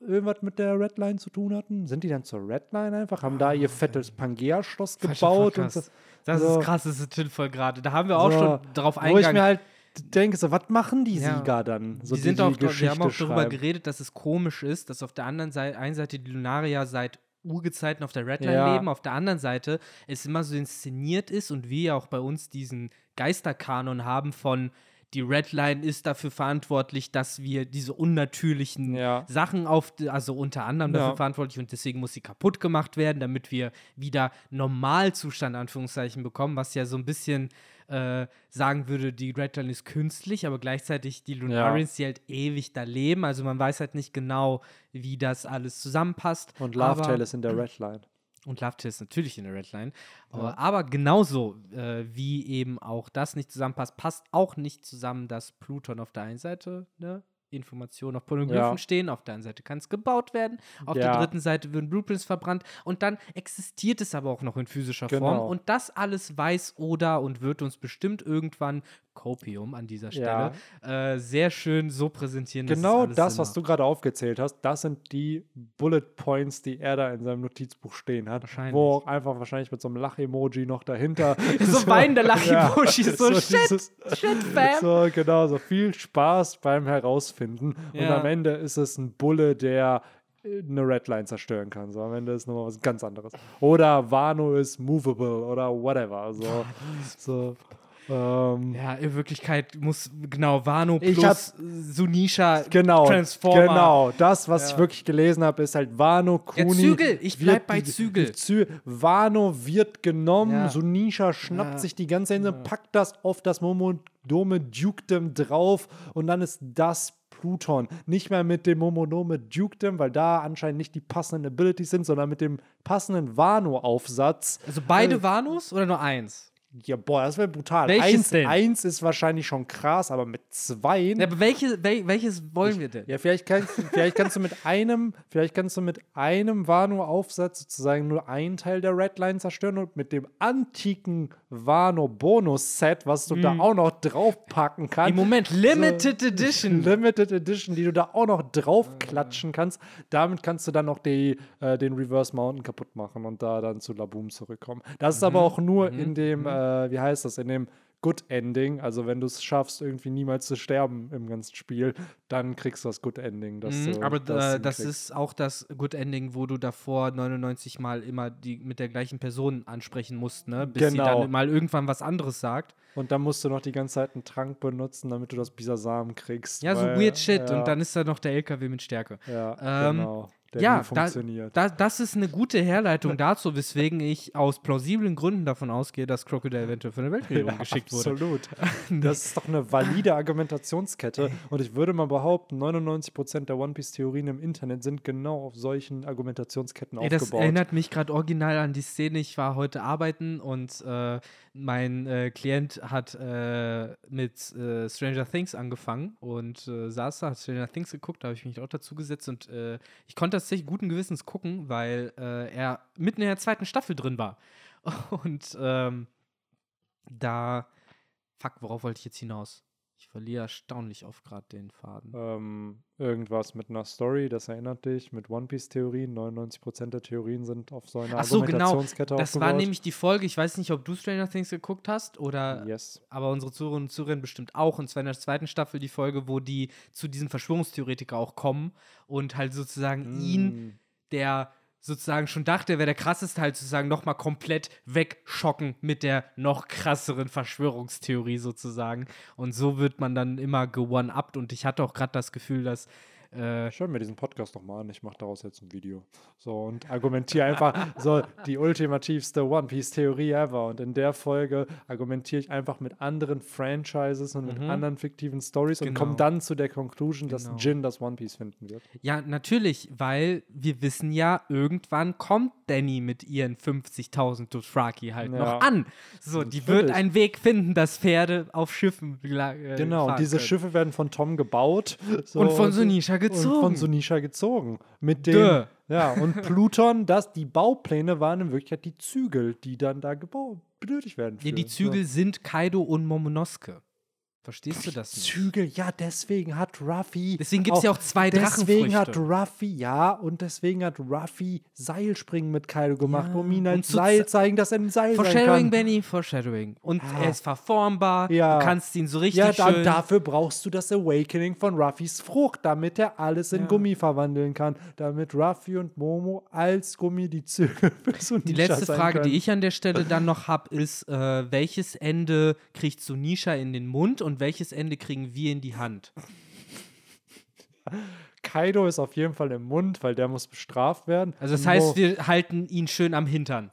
irgendwas mit der Red Line zu tun hatten? Sind die dann zur Red Line einfach? Haben da ihr fettes Pangea-Schloss gebaut? Und so, Das so. ist krass, das ist Tinfoil gerade. Da haben wir auch So, schon drauf Wo ich eingegangen. mir halt denke, so, was machen die Ja. Sieger dann? So, die sind auch, wir haben auch darüber schreiben. geredet, dass es komisch ist, dass auf der anderen Seite, einen Seite die Lunarier seit Urgezeiten auf der Redline Ja. leben, auf der anderen Seite es immer so inszeniert ist und wir ja auch bei uns diesen Geisterkanon haben von die Redline ist dafür verantwortlich, dass wir diese unnatürlichen Ja. Sachen auf, also unter anderem Ja. dafür verantwortlich und deswegen muss sie kaputt gemacht werden, damit wir wieder Normalzustand, Anführungszeichen, bekommen, was ja so ein bisschen äh, sagen würde, die Redline ist künstlich, aber gleichzeitig die Lunarians, die halt ewig da leben. Also man weiß halt nicht genau, wie das alles zusammenpasst. Und Love Tale ist in der Red Line. Und Love Tale ist natürlich in der Redline. Ja. Aber, aber genauso äh, wie eben auch das nicht zusammenpasst, passt auch nicht zusammen, dass Pluton auf der einen Seite ne, Informationen auf Polyglyphen Ja. stehen, auf der einen Seite kann es gebaut werden, auf der Ja. dritten Seite würden Blueprints verbrannt und dann existiert es aber auch noch in physischer Form Genau. und das alles weiß Oda und wird uns bestimmt irgendwann Copium an dieser Stelle äh, sehr schön so präsentieren. Genau das, was du gerade aufgezählt hast, das sind die Bullet Points, die er da in seinem Notizbuch stehen hat. Wahrscheinlich. Wo auch einfach wahrscheinlich mit so einem Lach-Emoji noch dahinter. So weinender Lach-Emoji, so, shit, dieses- shit, fam. So, genau, so viel Spaß beim Herausfinden. Und Ja. am Ende ist es ein Bulle, der eine Redline zerstören kann. So, am Ende ist nochmal was ganz anderes. Oder Wano ist movable oder whatever. So, so ähm, Ja, in Wirklichkeit muss genau Wano Ich plus Sunisha Genau, Transformer. genau. Das, was Ja. ich wirklich gelesen habe, ist halt Wano Ja, Kuni. Zügel. Ich bleib bei Zügel. Zü Wano wird genommen, Ja. Sunisha schnappt Ja. sich die ganze Insel, packt das auf das Momodome Dukedom drauf und dann ist das Pluton. Nicht mehr mit dem Momodome Dukedom, weil da anscheinend nicht die passenden Abilities sind, sondern mit dem passenden Wano-Aufsatz. Also beide Vanos oder nur eins? Ja, boah, das wäre brutal. Welches eins, denn? eins ist wahrscheinlich schon krass, aber mit zwei. Ja, aber welche, wel, welches wollen wir denn? Ja, vielleicht kannst, vielleicht kannst du mit einem, vielleicht kannst du mit einem Wano-Aufsatz sozusagen nur einen Teil der Redline zerstören und mit dem antiken Wano-Bonus-Set, was du da auch noch draufpacken kannst. Im Moment Limited Edition. Limited Edition, die du da auch noch draufklatschen kannst. Damit kannst du dann noch die, äh, den Reverse Mountain kaputt machen und da dann zu Laboom zurückkommen. Das ist aber auch nur in dem, äh, wie heißt das, in dem Good Ending. Also wenn du es schaffst, irgendwie niemals zu sterben im ganzen Spiel, dann kriegst du das Good Ending. Mhm, du aber das äh, das ist auch das Good Ending, wo du davor 99 Mal immer die mit der gleichen Person ansprechen musst, ne? Bis sie Genau. dann mal irgendwann was anderes sagt. Und dann musst du noch die ganze Zeit einen Trank benutzen, damit du das Bisasam kriegst. Ja, so weil- weird shit. Ja, Und dann ist da noch der LKW mit Stärke. Ja, Ähm, genau. Der ja, nie da, funktioniert. da, das ist eine gute Herleitung dazu, weswegen ich aus plausiblen Gründen davon ausgehe, dass Crocodile eventuell für eine Weltregierung geschickt wurde. Absolut. Das ist doch eine valide Argumentationskette. Und ich würde mal behaupten, 99% der One Piece-Theorien im Internet sind genau auf solchen Argumentationsketten Ey, das aufgebaut. erinnert mich gerade original an die Szene. Ich war heute arbeiten und äh, mein äh, Klient hat äh, mit äh, Stranger Things angefangen und äh, saß da, hat Stranger Things geguckt, da habe ich mich auch dazu gesetzt und äh, ich konnte tatsächlich guten Gewissens gucken, weil äh, er mitten in der zweiten Staffel drin war. Und ähm, da, fuck, worauf wollte ich jetzt hinaus? Ich verliere erstaunlich oft gerade den Faden. ähm, irgendwas mit einer Story, das erinnert dich, mit One Piece-Theorien. 99% der Theorien sind auf so einer Ach so, genau. Argumentationskette Das aufgebaut. war nämlich die Folge, ich weiß nicht, ob du Stranger Things geguckt hast oder Yes. aber unsere Zuhörerinnen und Zuhörer bestimmt auch. Und zwar in der zweiten Staffel die Folge, wo die zu diesem Verschwörungstheoretiker auch kommen und halt sozusagen ihn, Mm. der sozusagen schon dachte, wäre der krasseste, halt sozusagen nochmal komplett wegschocken mit der noch krasseren Verschwörungstheorie sozusagen. Und so wird man dann immer ge-one-upped. Und ich hatte auch gerade das Gefühl, dass äh, Ich höre mir diesen Podcast doch mal an, ich mache daraus jetzt ein Video. So und argumentiere einfach so die ultimativste One Piece-Theorie ever. Und in der Folge argumentiere ich einfach mit anderen Franchises und mit Mhm. anderen fiktiven Stories und Genau. komme dann zu der Conclusion, dass Genau. Jin das One Piece finden wird. Ja, natürlich, weil wir wissen ja, irgendwann kommt Danny mit ihren 50.000 Dothraki halt Ja. noch an. So, die wird einen Weg finden, dass Pferde auf Schiffen äh, Genau, diese können. Schiffe werden von Tom gebaut. so, Und von Sunisha gezogen. Und von Sunisha gezogen. Mit dem, ja, und Pluton, das, die Baupläne waren in Wirklichkeit die Zügel, die dann da gebaut, benötigt werden. Nee, die. Zügel sind Kaido und Momonosuke. Verstehst du das nicht? Zügel, ja, deswegen hat Ruffy. Deswegen gibt's ja auch zwei Deswegen hat. Ruffy, ja, und deswegen hat Ruffy Seilspringen mit Kaido gemacht, Ja, um ihn zu Seil ze- zeigen, dass er ein Seil sein Foreshadowing, kann. Benny, Foreshadowing. Und Ja. er ist verformbar, Ja. du kannst ihn so richtig Ja, da, schön... dafür brauchst du das Awakening von Ruffys Frucht, damit er alles in. Gummi verwandeln kann. Damit Ruffy und Momo als Gummi die Zügel für Die letzte sein Frage, können. die ich an der Stelle dann noch habe, ist, äh, welches Ende kriegt Sunisha in den Mund und welches Ende kriegen wir in die Hand? Kaido ist auf jeden Fall im Mund, weil der muss bestraft werden. Also das Und heißt, Mo- wir halten ihn schön am Hintern.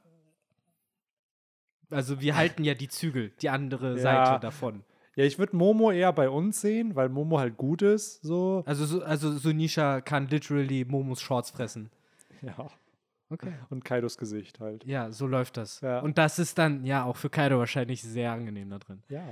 Also wir halten ja die Zügel, die andere Ja. Seite davon. Ja, ich würde Momo eher bei uns sehen, weil Momo halt gut ist. So. Also, so- also Sunisha kann literally Momos Shorts fressen. Ja. Okay. Und Kaidos Gesicht halt. Ja, so läuft das. Ja. Und das ist dann ja auch für Kaido wahrscheinlich sehr angenehm da drin. Ja.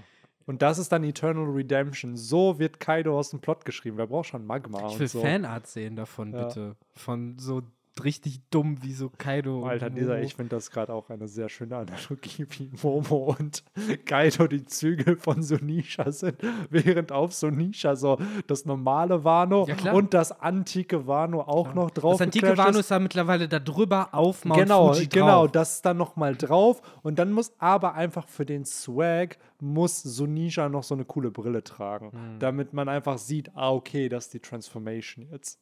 Und das ist dann Eternal Redemption. So wird Kaido aus dem Plot geschrieben. Wer braucht schon Magma Ich und will so. Fanart sehen davon, Ja. bitte. Von so richtig dumm wie so Kaido. und Alter, dieser, ich finde das gerade auch eine sehr schöne Analogie, wie Momo und Kaido die Zügel von Sunisha sind, während auf Sunisha so das normale Wano Ja, und das antike Wano auch noch drauf Das antike Wano ist da mittlerweile da drüber auf Mount genau, Fuji genau, drauf. das ist dann nochmal drauf. Und dann muss aber einfach für den Swag, muss Sunisha noch so eine coole Brille tragen. Hm. Damit man einfach sieht, ah, okay, das ist die Transformation jetzt.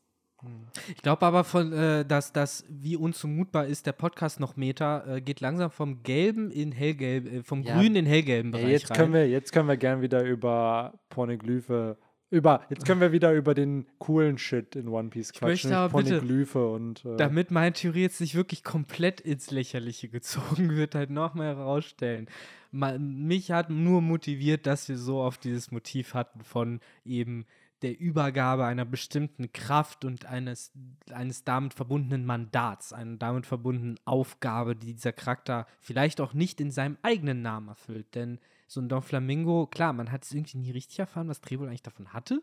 Ich glaube aber, von, äh, dass das, wie unzumutbar ist, der Podcast noch Meta, äh, geht langsam vom gelben in hellgelb, äh, vom Ja. grünen in hellgelben Bereich Ja, jetzt rein. können wir, jetzt können wir gern wieder über Pornoglyphe, über, jetzt können wir wieder über den coolen Shit in One Piece Ich quatschen. möchte nämlich aber bitte- Pornoglyphe und äh, Damit meine Theorie jetzt nicht wirklich komplett ins Lächerliche gezogen wird, halt nochmal herausstellen. Ma- Mich hat nur motiviert, dass wir so auf dieses Motiv hatten von eben der Übergabe einer bestimmten Kraft und eines, eines damit verbundenen Mandats, einer damit verbundenen Aufgabe, die dieser Charakter vielleicht auch nicht in seinem eigenen Namen erfüllt. Denn so ein Don Flamingo, klar, man hat es irgendwie nie richtig erfahren, was Trebol eigentlich davon hatte,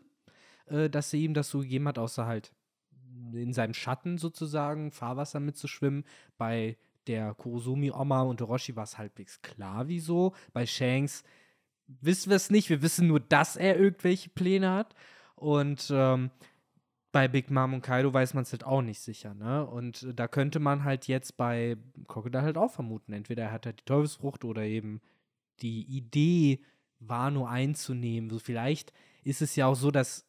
äh, dass er ihm das so gegeben hat, außer halt in seinem Schatten sozusagen Fahrwasser mitzuschwimmen. Bei der Kurosumi-Oma und Orochi war es halbwegs klar, wieso. Bei Shanks wissen wir es nicht. Wir wissen nur, dass er irgendwelche Pläne hat. Und ähm, bei Big Mom und Kaido weiß man es halt auch nicht sicher, ne? Und äh, da könnte man halt jetzt bei Crocodile halt auch vermuten. Entweder er hat halt die Teufelsfrucht oder eben die Idee, Wano einzunehmen. So vielleicht ist es ja auch so, dass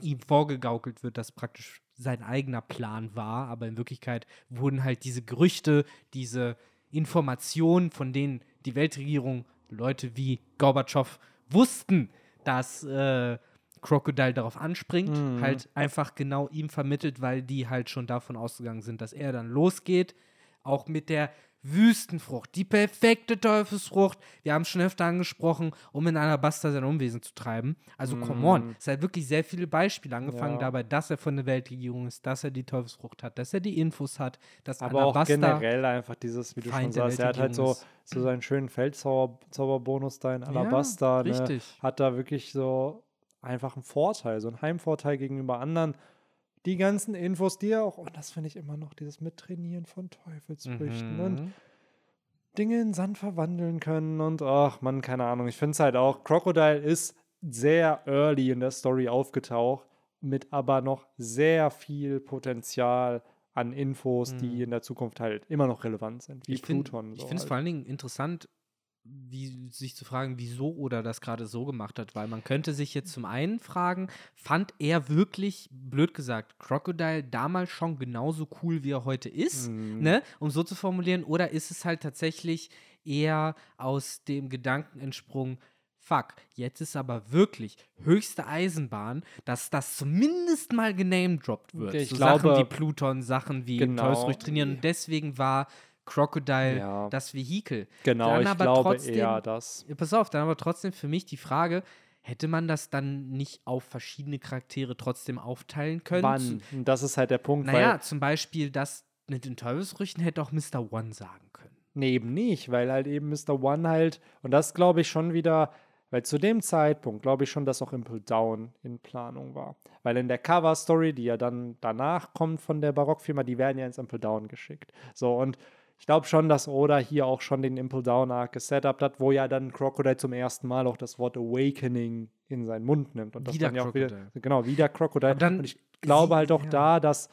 ihm vorgegaukelt wird, dass praktisch sein eigener Plan war, aber in Wirklichkeit wurden halt diese Gerüchte, diese Informationen, von denen die Weltregierung, Leute wie Gorbatschow wussten, dass äh, Crocodile darauf anspringt, Mhm. halt einfach genau ihm vermittelt, weil die halt schon davon ausgegangen sind, dass er dann losgeht, auch mit der Wüstenfrucht, die perfekte Teufelsfrucht. Wir haben es schon öfter angesprochen, um in Alabasta sein Unwesen zu treiben. Also, come on. Mm. Es hat wirklich sehr viele Beispiele angefangen Ja. dabei, dass er von der Weltregierung ist, dass er die Teufelsfrucht hat, dass er die Infos hat, dass aber auch generell einfach dieses, wie du schon Feind der sagst, er hat halt so, so seinen schönen Feldzauberbonus da in Alabasta. ne? richtig. Hat da wirklich so einfach einen Vorteil, so einen Heimvorteil gegenüber anderen. Die ganzen Infos, die auch, und das finde ich immer noch, dieses Mittrainieren von Teufelsfrüchten und Mhm. Dinge in Sand verwandeln können und ach man, keine Ahnung. Ich finde es halt auch, Crocodile ist sehr early in der Story aufgetaucht, mit aber noch sehr viel Potenzial an Infos, die Mhm. in der Zukunft halt immer noch relevant sind, wie ich find- Pluton. Ich so finde es halt. vor allen Dingen interessant, wie, sich zu fragen, wieso oder das gerade so gemacht hat, weil man könnte sich jetzt zum einen fragen, fand er wirklich, blöd gesagt, Crocodile damals schon genauso cool, wie er heute ist, Mhm. ne? um so zu formulieren, oder ist es halt tatsächlich eher aus dem Gedanken entsprungen, fuck, jetzt ist aber wirklich höchste Eisenbahn, dass das zumindest mal genamedroppt wird. Ich so glaube- Sachen wie Pluton, Sachen wie Genau. Teufelsfrüchte trainieren und deswegen war Crocodile Ja. das Vehikel. Genau, Dann ich aber glaube trotzdem- eher das. Ja, pass auf, dann aber trotzdem für mich die Frage, hätte man das dann nicht auf verschiedene Charaktere trotzdem aufteilen können? Wann? Das ist halt der Punkt, Naja, zum Beispiel das mit den Teufelsfrüchten hätte auch Mr. One sagen können. Nee, eben nicht, weil halt eben Mr. One halt, und das glaube ich schon wieder, weil zu dem Zeitpunkt glaube ich schon, dass auch Impel Down in Planung war. Weil in der Cover-Story, die ja dann danach kommt von der Barockfirma, die werden ja ins Impel Down geschickt. So, und ich glaube schon, dass Oda hier auch schon den Impel Down Arc gesetupt hat, wo ja dann Crocodile zum ersten Mal auch das Wort Awakening in seinen Mund nimmt. Und das Wieder dann ja auch wieder, genau, wieder Crocodile. Und ich glaube halt auch ja. da, dass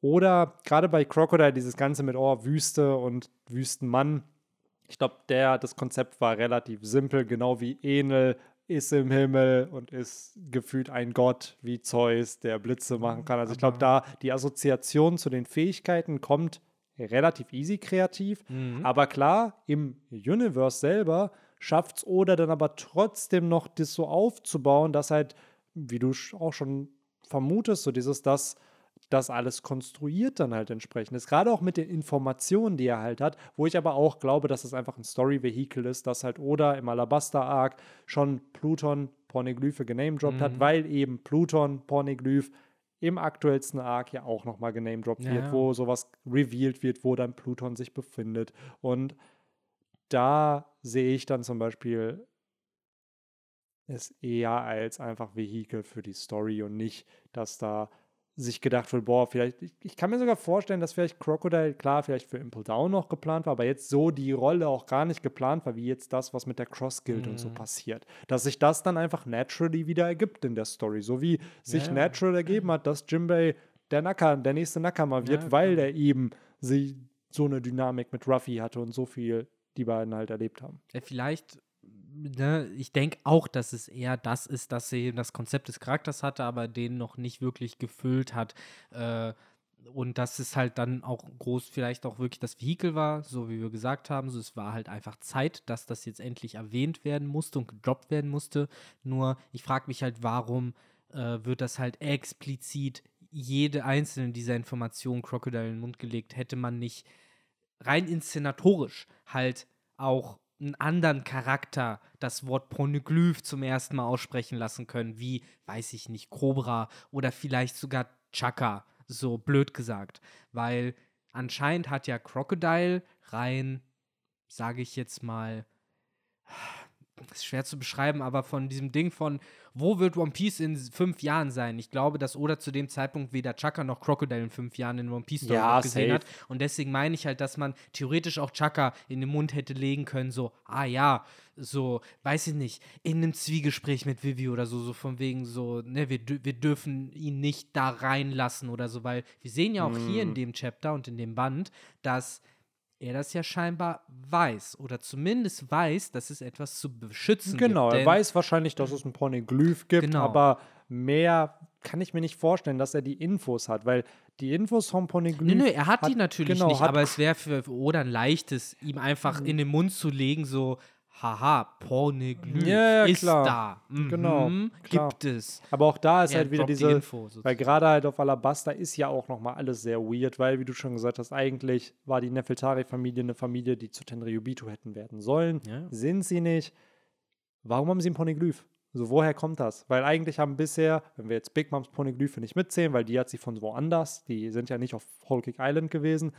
oder gerade bei Crocodile dieses Ganze mit oh, Wüste und Wüstenmann. Ich glaube, der, das Konzept war relativ simpel, genau wie Enel ist im Himmel und ist gefühlt ein Gott wie Zeus, der Blitze machen kann. Also ich glaube, da die Assoziation zu den Fähigkeiten kommt relativ easy kreativ. Mhm. Aber klar, im Universe selber schafft es Oda dann aber trotzdem noch, das so aufzubauen, dass halt, wie du auch schon vermutest, so dieses, dass das alles konstruiert dann halt entsprechend ist. Gerade auch mit den Informationen, die er halt hat, wo ich aber auch glaube, dass es einfach ein Story-Vehikel ist, dass halt Oda im Alabaster-Arc schon Pluton Pornoglyphe genamedroppt hat, Mhm. weil eben Pluton Pornoglyph im aktuellsten Arc ja auch nochmal genamedroppt Ja, wird, ja. wo sowas revealed wird, wo dann Pluton sich befindet. Und da sehe ich dann zum Beispiel es eher als einfach Vehikel für die Story und nicht, dass da sich gedacht wird, boah, vielleicht, ich, ich kann mir sogar vorstellen, dass vielleicht Crocodile, klar, vielleicht für Impel Down noch geplant war, aber jetzt so die Rolle auch gar nicht geplant war, wie jetzt das, was mit der Cross Guild und so Mhm. passiert. Dass sich das dann einfach naturally wieder ergibt in der Story, so wie sich Ja. natural ergeben hat, dass Jimbei der Naka, der nächste Nakama wird, Ja, weil der eben sie so eine Dynamik mit Ruffy hatte und so viel die beiden halt erlebt haben. Ja, vielleicht ne, ich denke auch, dass es eher das ist, dass sie das Konzept des Charakters hatte, aber den noch nicht wirklich gefüllt hat. Äh, und dass es halt dann auch groß vielleicht auch wirklich das Vehikel war, so wie wir gesagt haben. So, es war halt einfach Zeit, dass das jetzt endlich erwähnt werden musste und gedroppt werden musste. Nur, ich frage mich halt, warum äh, wird das halt explizit jede einzelne dieser Informationen Crocodile in den Mund gelegt? Hätte man nicht rein inszenatorisch halt auch einen anderen Charakter das Wort Poneglyph zum ersten Mal aussprechen lassen können, wie, weiß ich nicht, Cobra oder vielleicht sogar Chaka so blöd gesagt. Weil anscheinend hat ja Crocodile rein, sage ich jetzt mal, ist schwer zu beschreiben, aber von diesem Ding von, wo wird One Piece in fünf Jahren sein? Ich glaube, dass Oda zu dem Zeitpunkt weder Chaka noch Crocodile in fünf Jahren in One Piece Ja, gesehen hat. Und deswegen meine ich halt, dass man theoretisch auch Chaka in den Mund hätte legen können, so, ah ja, so, weiß ich nicht, in einem Zwiegespräch mit Vivi oder so, so von wegen so, ne, wir, wir dürfen ihn nicht da reinlassen oder so, weil wir sehen ja auch hier Mm. in dem Chapter und in dem Band, dass er das ja scheinbar weiß oder zumindest weiß, dass es etwas zu beschützen Genau, gibt. er denn- weiß wahrscheinlich, dass es ein Poneglyph gibt, Genau. aber mehr kann ich mir nicht vorstellen, dass er die Infos hat, weil die Infos vom Poneglyph. Nö, nö, er hat, die hat- natürlich genau, nicht, aber es wäre für für Oda ein leichtes, ihm einfach in den Mund zu legen, so, haha, Pornoglyph Ja, ja, ist klar. da. Mhm, Genau, klar. Gibt es. Aber auch da ist Er halt wieder droppt die diese, Info weil gerade halt auf Alabasta ist ja auch nochmal alles sehr weird, weil, wie du schon gesagt hast, eigentlich war die Nefeltari-Familie eine Familie, die zu Tenryubito hätten werden sollen. Ja. Sind sie nicht. Warum haben sie ein Poneglyph? Also woher kommt das? Weil eigentlich haben bisher, wenn wir jetzt Big Moms Poneglyphe nicht mitzählen, weil die hat sie von woanders, die sind ja nicht auf Whole Cake Island gewesen,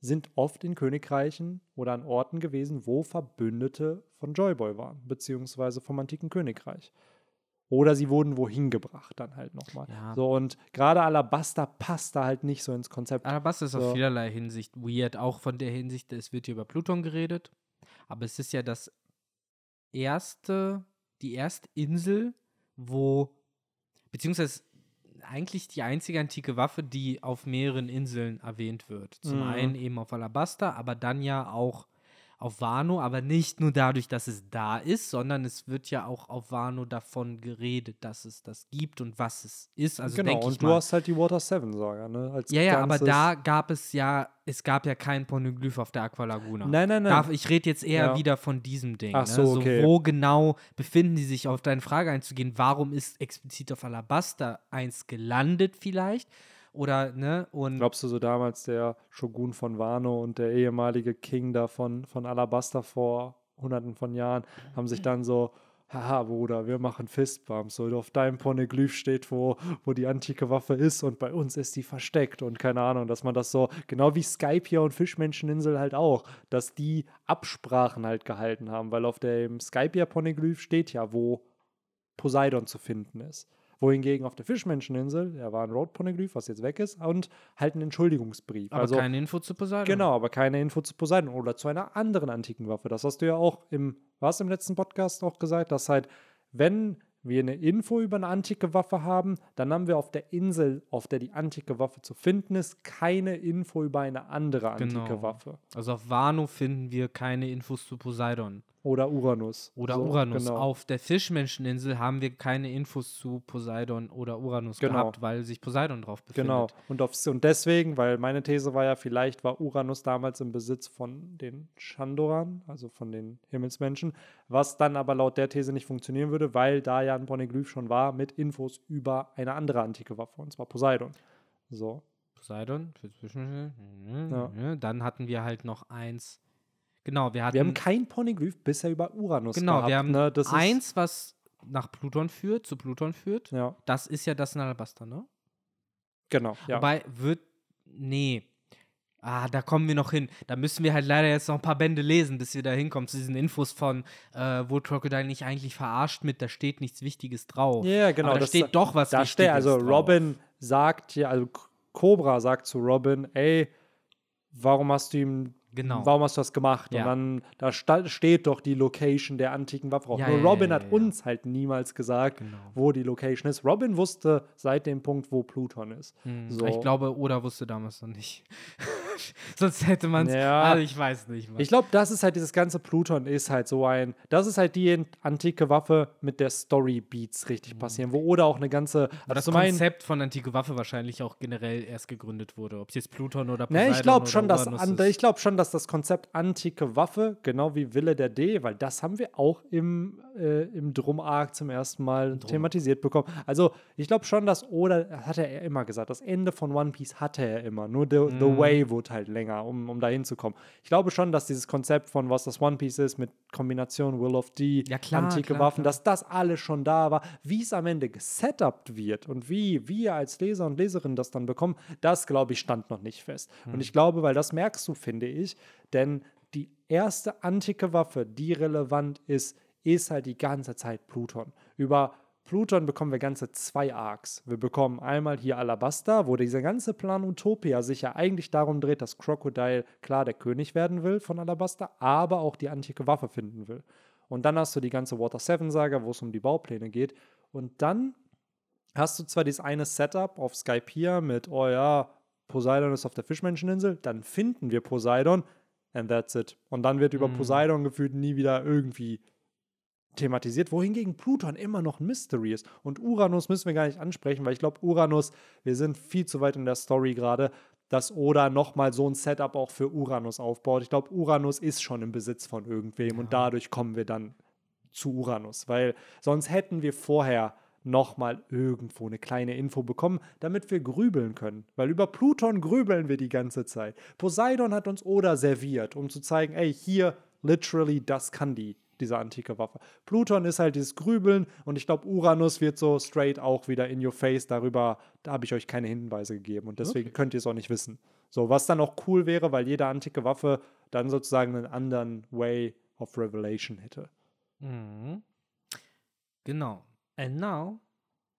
sind oft in Königreichen oder an Orten gewesen, wo Verbündete von Joyboy waren, beziehungsweise vom antiken Königreich. Oder sie wurden wohin gebracht, dann halt nochmal. Ja. So, und gerade Alabaster passt da halt nicht so ins Konzept. Alabasta ist auf So. vielerlei Hinsicht weird, auch von der Hinsicht, es wird hier über Pluton geredet, aber es ist ja das erste, die erste Insel, wo, beziehungsweise eigentlich die einzige antike Waffe, die auf mehreren Inseln erwähnt wird. Zum Mhm. einen eben auf Alabasta, aber dann ja auch auf Wano, aber nicht nur dadurch, dass es da ist, sondern es wird ja auch auf Wano davon geredet, dass es das gibt und was es ist. Also genau, und du mal, hast halt die Water 7 Saga, ne? Als ja, ja, aber da gab es ja, es gab ja kein Poneglyph auf der Aqualaguna. Nein, nein, nein. Darf, ich rede jetzt eher Ja. wieder von diesem Ding. Ach ne? so, okay. Wo genau befinden die sich, auf deine Frage einzugehen, warum ist explizit auf Alabaster eins gelandet vielleicht? Oder, ne, und Glaubst du so damals der Shogun von Wano und der ehemalige King da von, Alabasta vor hunderten von Jahren haben sich dann so, haha, Bruder, wir machen Fistbumps. So auf deinem Poneglyph steht, wo, wo die antike Waffe ist und bei uns ist die versteckt und keine Ahnung, dass man das so, genau wie Skype hier und Fischmenscheninsel halt auch, dass die Absprachen halt gehalten haben, weil auf dem Skype Poneglyph steht ja, wo Poseidon zu finden ist. Wohingegen auf der Fischmenscheninsel, der war ein Road Poneglyph, was jetzt weg ist, und halt ein Entschuldigungsbrief. aber also, keine Info zu Poseidon. Genau, aber keine Info zu Poseidon oder zu einer anderen antiken Waffe. Das hast du ja auch im, was im letzten Podcast auch gesagt, dass halt, wenn wir eine Info über eine antike Waffe haben, dann haben wir auf der Insel, auf der die antike Waffe zu finden ist, keine Info über eine andere antike Genau. Waffe. Also auf Wano finden wir keine Infos zu Poseidon. Oder Uranus. Oder So, Uranus. Genau. Auf der Fischmenscheninsel haben wir keine Infos zu Poseidon oder Uranus Genau. gehabt, weil sich Poseidon drauf befindet. Genau. Und, auf, und deswegen, weil meine These war ja, vielleicht war Uranus damals im Besitz von den Chandoran, also von den Himmelsmenschen, was dann aber laut der These nicht funktionieren würde, weil da ja ein Poneglyph schon war mit Infos über eine andere antike Waffe, und zwar Poseidon. So. Poseidon, für Zwischen- Ja. ja. dann hatten wir halt noch eins. Genau, wir hatten Wir haben kein Poneglyph bisher über Uranus genau, gehabt. wir haben ne? das eins, was nach Pluton führt, zu Pluton führt. Ja, Das ist ja das in Alabaster, ne? genau. Ja. Wobei wird nee. Ah, da kommen wir noch hin. Da müssen wir halt leider jetzt noch ein paar Bände lesen, bis wir da hinkommen zu diesen Infos von, äh, wo Crocodile nicht eigentlich verarscht mit, da steht nichts Wichtiges drauf. Ja, genau. Aber da das- steht doch was da Wichtiges steht, also drauf. Robin sagt hier, also Cobra sagt zu Robin, ey, warum hast du ihm, Genau. warum hast du das gemacht? Ja. Und dann, da steht doch die Location der antiken Waffe drauf. Ja, Nur Robin ja, hat uns halt niemals gesagt, Genau. wo die Location ist. Robin wusste seit dem Punkt, wo Pluton ist. Hm, So. Ich glaube, Oda wusste damals noch nicht. Sonst hätte man es. Ja. Also ich weiß nicht. Mann. Ich glaube, das ist halt dieses ganze Pluton ist halt so ein, das ist halt die antike Waffe, mit der Story Beats richtig passieren, wo oder auch eine ganze, Aber das Konzept von Antike Waffe wahrscheinlich auch generell erst gegründet wurde. Ob es jetzt Pluton oder Ne, Poseidon ich glaube oder schon, dass an, ist. ich glaube schon, dass das Konzept antike Waffe, genau wie Wille der D, weil das haben wir auch im, äh, im Drum-Arc zum ersten Mal thematisiert bekommen. Also ich glaube schon, dass das hat er ja immer gesagt, das Ende von One Piece hatte er immer. Nur the, the Mhm. way wurde halt länger, um, um da hinzukommen. Ich glaube schon, dass dieses Konzept von was das One Piece ist, mit Kombination Will of D, Ja, klar, antike klar, Waffen, klar. dass das alles schon da war. Wie es am Ende gesetupt wird und wie wir als Leser und Leserin das dann bekommen, das glaube ich stand noch nicht fest. Hm. Und ich glaube, weil das merkst du, finde ich, denn die erste antike Waffe, die relevant ist, ist halt die ganze Zeit Pluton. Über Pluton bekommen wir ganze zwei Arcs. Wir bekommen einmal hier Alabasta, wo dieser ganze Plan Utopia sich ja eigentlich darum dreht, dass Crocodile klar der König werden will von Alabasta, aber auch die antike Waffe finden will. Und dann hast du die ganze Water 7 Saga, wo es um die Baupläne geht. Und dann hast du zwar dieses eine Setup auf Skype hier mit, oh ja, Poseidon ist auf der Fischmenscheninsel, dann finden wir Poseidon and that's it. Und dann wird über Mhm. Poseidon gefühlt nie wieder irgendwie thematisiert, wohingegen Pluton immer noch ein Mystery ist. Und Uranus müssen wir gar nicht ansprechen, weil ich glaube, Uranus, wir sind viel zu weit in der Story gerade, dass Oda nochmal so ein Setup auch für Uranus aufbaut. Ich glaube, Uranus ist schon im Besitz von irgendwem und dadurch kommen wir dann zu Uranus, weil sonst hätten wir vorher nochmal irgendwo eine kleine Info bekommen, damit wir grübeln können. Weil über Pluton grübeln wir die ganze Zeit. Poseidon hat uns Oda serviert, um zu zeigen, ey, hier, literally, das kann die, diese antike Waffe. Pluton ist halt dieses Grübeln und ich glaube, Uranus wird so straight auch wieder in your face darüber, da habe ich euch keine Hinweise gegeben und deswegen könnt ihr es auch nicht wissen. So, was dann auch cool wäre, weil jede antike Waffe dann sozusagen einen anderen Way of Revelation hätte. Mhm. Genau. And now,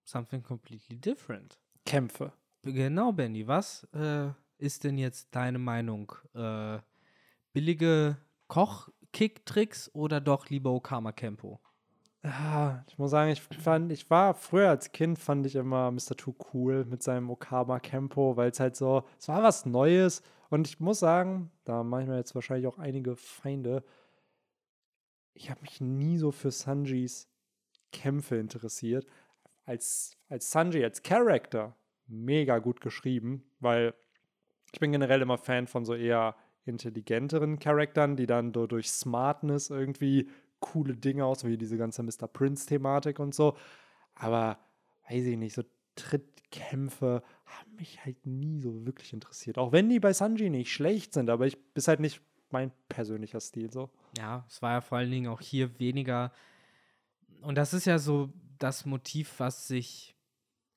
something completely different. Kämpfe. Genau, Benny. Was äh, ist denn jetzt deine Meinung? Äh, billige Koch-Kick-Tricks oder doch lieber Okama Kempo? Ja, ich muss sagen, ich fand, ich war früher als Kind, fand ich immer Mr. Two cool mit seinem Okama Kempo, weil es halt so, es war was Neues und ich muss sagen, da mache ich mir jetzt wahrscheinlich auch einige Feinde. Ich habe mich nie so für Sanjis Kämpfe interessiert. Als, als Sanji, als Character, mega gut geschrieben, weil ich bin generell immer Fan von so eher intelligenteren Charakteren, die dann so durch Smartness irgendwie coole Dinge aus, wie diese ganze Mr. Prince-Thematik und so. Aber weiß ich nicht, so Trittkämpfe haben mich halt nie so wirklich interessiert. Auch wenn die bei Sanji nicht schlecht sind, aber ich ist halt nicht mein persönlicher Stil so. Ja, es war ja vor allen Dingen auch hier weniger. Und das ist ja so das Motiv, was sich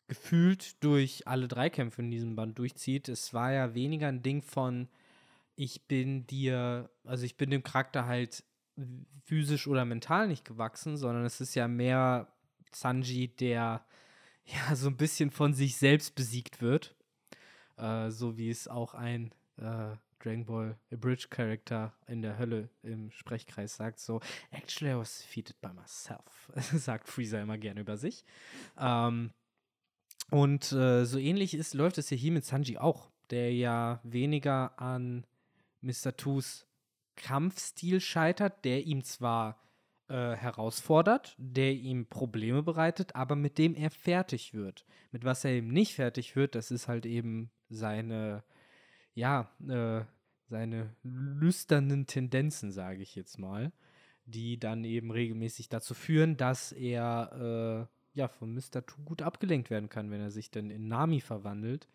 gefühlt durch alle drei Kämpfe in diesem Band durchzieht. Es war ja weniger ein Ding von, ich bin dir, also ich bin dem Charakter halt physisch oder mental nicht gewachsen, sondern es ist ja mehr Sanji, der ja so ein bisschen von sich selbst besiegt wird. Äh, so wie es auch ein äh, Dragon Ball Abridged Character in der Hölle im Sprechkreis sagt, so, actually I was defeated by myself, sagt Freezer immer gerne über sich. Ähm, und äh, so ähnlich ist, läuft es ja hier mit Sanji auch, der ja weniger an Mr. Toos Kampfstil scheitert, der ihm zwar äh, herausfordert, der ihm Probleme bereitet, aber mit dem er fertig wird. Mit was er eben nicht fertig wird, das ist halt eben seine, ja, äh, seine lüsternen Tendenzen, sage ich jetzt mal, die dann eben regelmäßig dazu führen, dass er äh, ja von Mr. Two gut abgelenkt werden kann, wenn er sich dann in Nami verwandelt.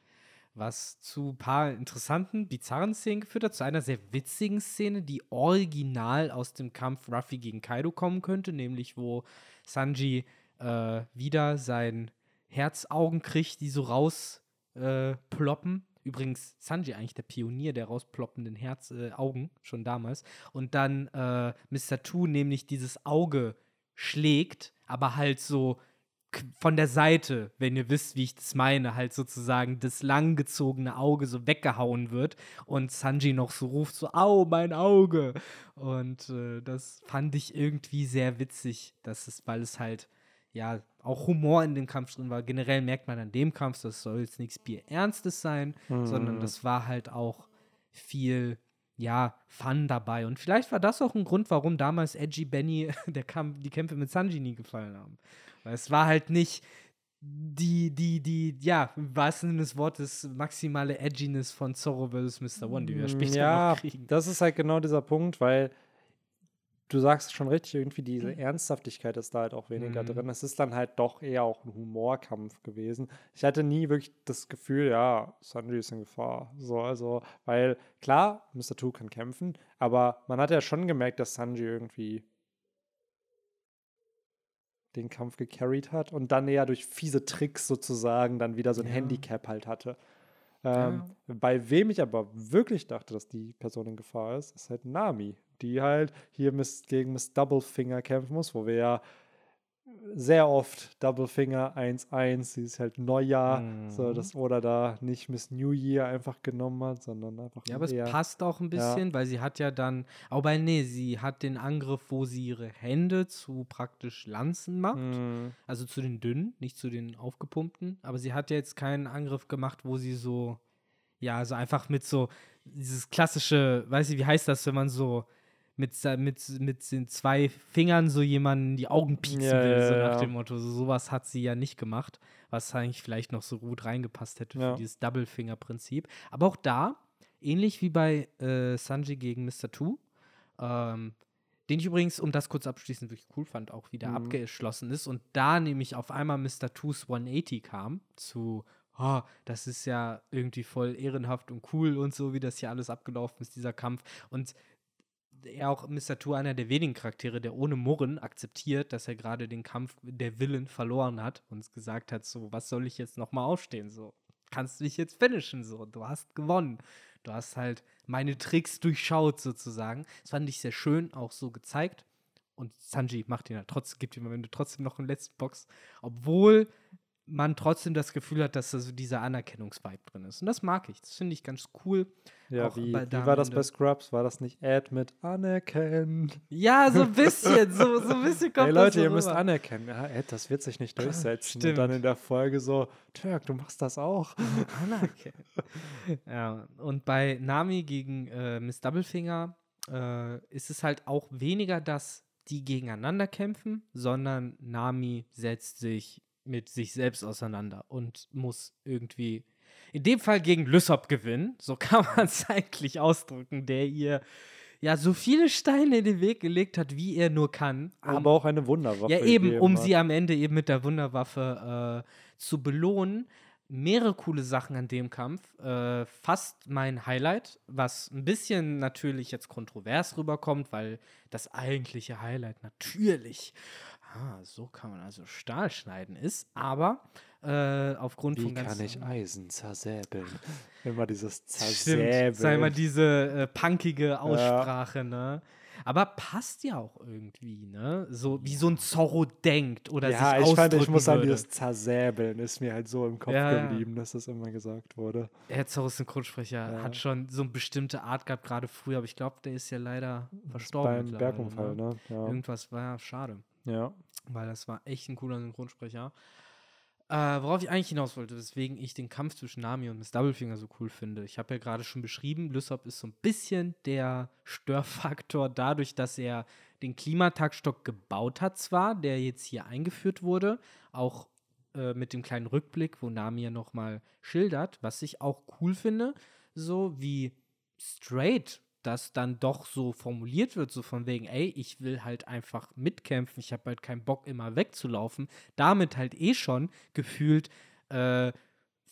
Was zu ein paar interessanten, bizarren Szenen geführt hat. Zu einer sehr witzigen Szene, die original aus dem Kampf Ruffy gegen Kaido kommen könnte, nämlich wo Sanji äh, wieder sein Herzaugen kriegt, die so raus äh. Übrigens, Sanji eigentlich der Pionier der rausploppenden Herzaugen, äh, schon damals. Und dann äh, Mr. Two nämlich dieses Auge schlägt, aber halt so von der Seite, wenn ihr wisst, wie ich das meine, halt sozusagen das langgezogene Auge so weggehauen wird und Sanji noch so ruft, so, au, mein Auge. Und äh, das fand ich irgendwie sehr witzig, dass es, weil es halt, ja, auch Humor in dem Kampf drin war. Generell merkt man an dem Kampf, das soll jetzt nichts Bierernstes sein, Mhm. sondern das war halt auch viel ja, Fun dabei. Und vielleicht war das auch ein Grund, warum damals Edgy Benny der Kampf, die Kämpfe mit Sanji nie gefallen haben. Es war halt nicht die, die, die, ja, im wahrsten Sinne des Wortes, maximale Edginess von Zorro vs. Mr. One, die wir später ja, noch kriegen. das ist halt genau dieser Punkt, weil du sagst schon richtig, irgendwie diese Ernsthaftigkeit ist da halt auch weniger Mhm. drin. Es ist dann halt doch eher auch ein Humorkampf gewesen. Ich hatte nie wirklich das Gefühl, ja, Sanji ist in Gefahr. So, also, weil klar, Mr. Two kann kämpfen, aber man hat ja schon gemerkt, dass Sanji irgendwie den Kampf gecarried hat und dann eher durch fiese Tricks sozusagen dann wieder so ein Ja. Handicap halt hatte. Ähm, Bei wem ich aber wirklich dachte, dass die Person in Gefahr ist, ist halt Nami, die halt hier Miss, gegen Miss Doublefinger kämpfen muss, wo wir ja sehr oft Doublefinger 1-1, sie ist halt Neujahr, so Mhm. dass Oda da nicht Miss New Year einfach genommen hat, sondern einfach Ja, aber es eher, passt auch ein bisschen, weil sie hat ja dann, aber nee, sie hat den Angriff, wo sie ihre Hände zu praktisch Lanzen macht. Mm, Also zu den dünnen, nicht zu den aufgepumpten. Aber sie hat ja jetzt keinen Angriff gemacht, wo sie so, ja, also einfach mit so, dieses klassische, weiß ich, wie heißt das, wenn man so mit, mit, mit den zwei Fingern so jemanden in die Augen pieksen Ja, will, so ja, nach ja. dem Motto. So, sowas hat sie ja nicht gemacht, was eigentlich vielleicht noch so gut reingepasst hätte für dieses Double-Finger-Prinzip. Aber auch da, ähnlich wie bei äh, Sanji gegen Mr. Two, ähm, den ich übrigens, um das kurz abschließend wirklich cool fand, auch wieder Mhm. abgeschlossen ist. Und da nämlich auf einmal Mr. Twos 180 kam zu, oh, das ist ja irgendwie voll ehrenhaft und cool und so, wie das hier alles abgelaufen ist, dieser Kampf. Und er auch Mr. Two einer der wenigen Charaktere, der ohne Murren akzeptiert, dass er gerade den Kampf der Willen verloren hat und gesagt hat, so, was soll ich jetzt nochmal aufstehen, so, kannst du dich jetzt finishen, so, du hast gewonnen. Du hast halt meine Tricks durchschaut, sozusagen. Das fand ich sehr schön, auch so gezeigt. Und Sanji macht ihn ja trotzdem, gibt ihm am Ende trotzdem noch einen letzten Box, obwohl man trotzdem das Gefühl hat, dass da so dieser Anerkennungsvibe drin ist. Und das mag ich. Das finde ich ganz cool. ja, wie, wie war das bei Scrubs? War das nicht Ad mit anerkennen? Ja, so ein bisschen. so, so ein bisschen kommt Hey Leute, so ihr müsst rüber. anerkennen. Ja, Ed, das wird sich nicht durchsetzen. Und dann Stimmt. in der Folge so, Turk, du machst das auch. Anerkennen. ja, und bei Nami gegen äh, Miss Doublefinger äh, ist es halt auch weniger, dass die gegeneinander kämpfen, sondern Nami setzt sich mit sich selbst auseinander und muss irgendwie in dem Fall gegen Lysop gewinnen. So kann man es eigentlich ausdrücken, der ihr ja so viele Steine in den Weg gelegt hat, wie er nur kann. um- Aber auch eine Wunderwaffe. ja, eben, um hat. sie am Ende eben mit der Wunderwaffe äh, zu belohnen. Mehrere coole Sachen an dem Kampf. Äh, fast mein Highlight, was ein bisschen natürlich jetzt kontrovers rüberkommt, weil das eigentliche Highlight natürlich, ah, so kann man also Stahl schneiden ist, aber äh, aufgrund Wie von ganz kann ich Eisen zersäbeln? Immer dieses Stimmt, Zersäbeln. sei mal diese äh, punkige Aussprache, ne? Aber passt ja auch irgendwie, ne? So wie so ein Zorro denkt oder ja, sich ich ausdrücken fand, ich muss an würde. dieses Zersäbeln ist mir halt so im Kopf Ja, ja. geblieben, dass das immer gesagt wurde. Herr Zorros Synchronsprecher Ja. hat schon so eine bestimmte Art gehabt, gerade früher, aber ich glaube, der ist ja leider verstorben. Beim mittlerweile, Bergunfall, ne? Ja. Irgendwas war ja schade, ja. weil das war echt ein cooler Synchronsprecher. Äh, worauf ich eigentlich hinaus wollte, weswegen ich den Kampf zwischen Nami und Miss Doublefinger so cool finde. Ich habe ja gerade schon beschrieben, Lysop ist so ein bisschen der Störfaktor dadurch, dass er den Klimataktstock gebaut hat, zwar, der jetzt hier eingeführt wurde, auch äh, mit dem kleinen Rückblick, wo Nami ja nochmal schildert, was ich auch cool finde, so wie straight das dann doch so formuliert wird, so von wegen, ey, ich will halt einfach mitkämpfen, ich habe halt keinen Bock, immer wegzulaufen, damit halt eh schon gefühlt äh,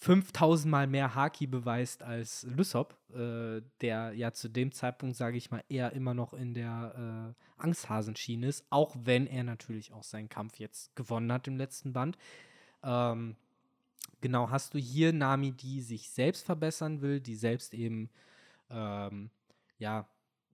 5000 Mal mehr Haki beweist als Lysop, äh, der ja zu dem Zeitpunkt, sage ich mal, eher immer noch in der äh, Angsthasenschiene ist, auch wenn er natürlich auch seinen Kampf jetzt gewonnen hat im letzten Band. Ähm, genau, hast du hier Nami, die sich selbst verbessern will, die selbst eben ähm, ja,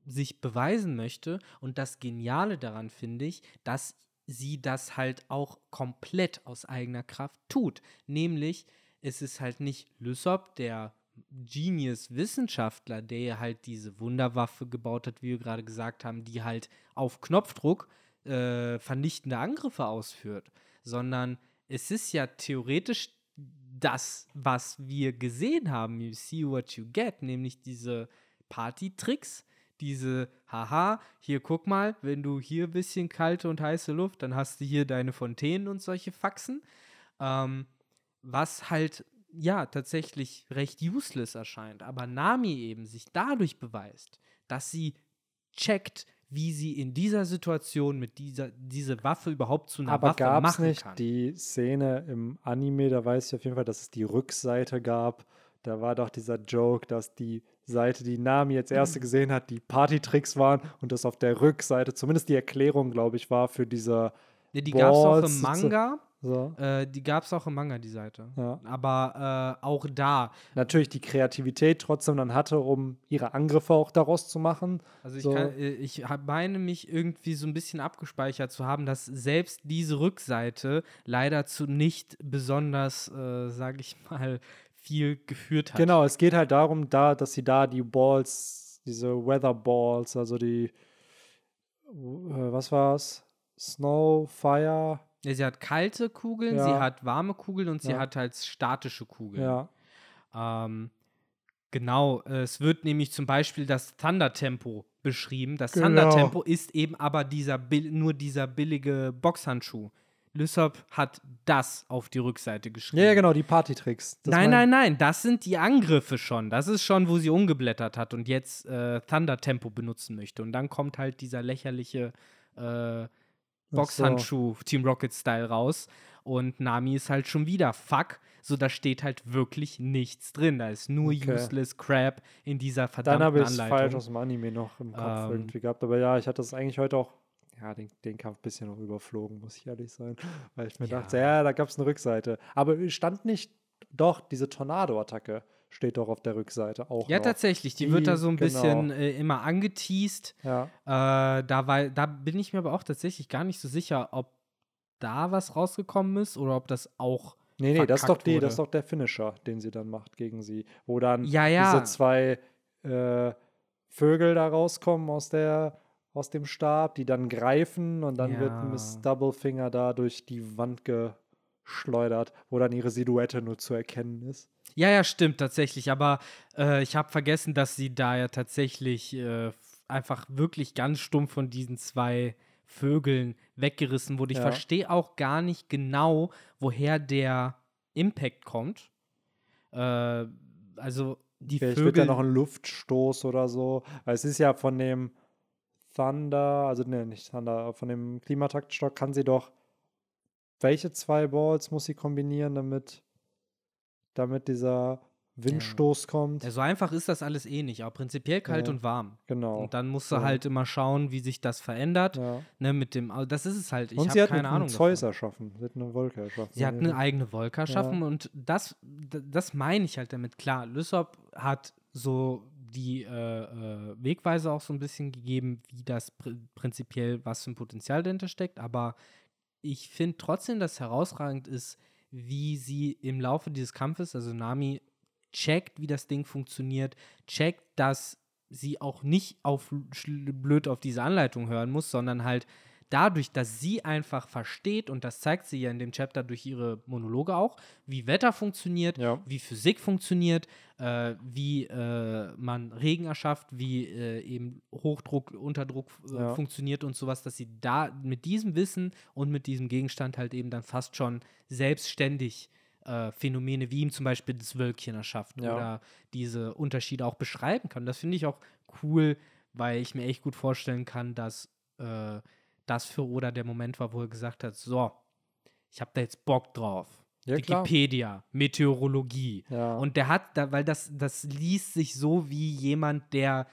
sich beweisen möchte. Und das Geniale daran finde ich, dass sie das halt auch komplett aus eigener Kraft tut. Nämlich, es ist halt nicht Lysop, der Genius-Wissenschaftler, der halt diese Wunderwaffe gebaut hat, wie wir gerade gesagt haben, die halt auf Knopfdruck äh, vernichtende Angriffe ausführt, sondern es ist ja theoretisch das, was wir gesehen haben, you see what you get, nämlich diese Party-Tricks, diese, haha, hier guck mal, wenn du hier ein bisschen kalte und heiße Luft, dann hast du hier deine Fontänen und solche Faxen. Ähm, was halt, ja, tatsächlich recht useless erscheint. Aber Nami eben sich dadurch beweist, dass sie checkt, wie sie in dieser Situation mit dieser diese Waffe überhaupt zu einer Aber Waffe gab es machen nicht kann. die Szene im Anime, da weiß ich auf jeden Fall, dass es die Rückseite gab. Da war doch dieser Joke, dass die Seite, die Nami als erste gesehen hat, die Partytricks waren und das auf der Rückseite, zumindest die Erklärung, glaube ich, war für dieser Ne, die gab es auch im Manga. so. Äh, die gab es auch im Manga, die Seite. Ja. Aber äh, auch da. Natürlich die Kreativität trotzdem dann hatte, um ihre Angriffe auch daraus zu machen. Also ich, So. kann, äh, ich meine mich irgendwie so ein bisschen abgespeichert zu haben, dass selbst diese Rückseite leider zu nicht besonders, äh, sage ich mal, viel geführt hat. Genau, es geht halt darum, da, dass sie da die Balls, diese Weather Balls, also die, äh, was war's? Snow, Fire, Ja, sie hat kalte Kugeln, Ja. sie hat warme Kugeln und sie Ja. hat halt statische Kugeln. ja. Ähm, genau, äh, es wird nämlich zum Beispiel das Thunder-Tempo beschrieben. Das Genau. Thunder-Tempo ist eben aber dieser nur dieser billige Boxhandschuh. Lysop hat das auf die Rückseite geschrieben. Ja, ja, genau, die Partytricks. Nein, nein, nein, das sind die Angriffe schon. Das ist schon, wo sie umgeblättert hat und jetzt äh, Thunder-Tempo benutzen möchte. Und dann kommt halt dieser lächerliche äh, Boxhandschuh Team Rocket-Style raus. Und Nami ist halt schon wieder fuck. So, da steht halt wirklich nichts drin. Da ist nur Okay. useless Crap in dieser Dann verdammten habe ich es Anleitung. falsch aus dem Anime noch im Kopf Ähm. irgendwie gehabt. Aber ja, ich hatte das eigentlich heute auch, ja, den, den Kampf ein bisschen noch überflogen, muss ich ehrlich sein. Weil ich mir Ja. dachte, ja, da gab es eine Rückseite. Aber stand nicht, doch, diese Tornado-Attacke steht doch auf der Rückseite auch ja, noch. tatsächlich. Die, Die- wird da so ein genau. bisschen äh, immer angeteased. Ja, Äh, da, war, da bin ich mir aber auch tatsächlich gar nicht so sicher, ob da was rausgekommen ist oder ob das auch. nee, nee, das ist, doch die, wurde. das ist doch der Finisher, den sie dann macht gegen sie. Wo dann Ja, ja. diese zwei äh, Vögel da rauskommen aus der aus dem Stab, die dann greifen und dann wird Ja. Miss Doublefinger da durch die Wand geschleudert, wo dann ihre Silhouette nur zu erkennen ist. Ja, ja, stimmt tatsächlich. Aber äh, ich habe vergessen, dass sie da ja tatsächlich äh, einfach wirklich ganz stumpf von diesen zwei Vögeln weggerissen wurde. Ich Ja. verstehe auch gar nicht genau, woher der Impact kommt. Äh, also die Vielleicht wird Vögel. da noch ein Luftstoß oder so. Weil es ist ja von dem Thunder, also ne, nicht Thunder, von dem Klimataktstock kann sie doch. Welche zwei Balls muss sie kombinieren, damit, damit dieser Windstoß kommt? ja, so einfach ist das alles eh nicht, aber prinzipiell kalt Ja. und warm. genau. Und dann musst du Ja. halt immer schauen, wie sich das verändert. ja. Ne, mit dem, also das ist es halt. Ich und habe sie hat keine davon. Zeus erschaffen. Sie hat eine Wolke erschaffen. Sie hat eine eigene Wolke erschaffen Ja. und das, das meine ich halt damit. Klar, Lysop hat so die äh, äh, Wegweise auch so ein bisschen gegeben, wie das pr prinzipiell, was für ein Potenzial dahinter steckt, aber ich finde trotzdem, dass herausragend ist, wie sie im Laufe dieses Kampfes, also Nami, checkt, wie das Ding funktioniert, checkt, dass sie auch nicht auf blöd auf diese Anleitung hören muss, sondern halt dadurch, dass sie einfach versteht, und das zeigt sie ja in dem Chapter durch ihre Monologe auch, wie Wetter funktioniert, Ja. wie Physik funktioniert, äh, wie äh, man Regen erschafft, wie äh, eben Hochdruck, Unterdruck äh, Ja. funktioniert und sowas, dass sie da mit diesem Wissen und mit diesem Gegenstand halt eben dann fast schon selbstständig äh, Phänomene wie ihm zum Beispiel das Wölkchen erschafft Ja. oder diese Unterschiede auch beschreiben kann. Das finde ich auch cool, weil ich mir echt gut vorstellen kann, dass äh, das für Oda der Moment war, wo er gesagt hat, so, ich habe da jetzt Bock drauf. Ja, klar. Wikipedia, Meteorologie. Ja. Und der hat, da, weil das, das liest sich so wie jemand, der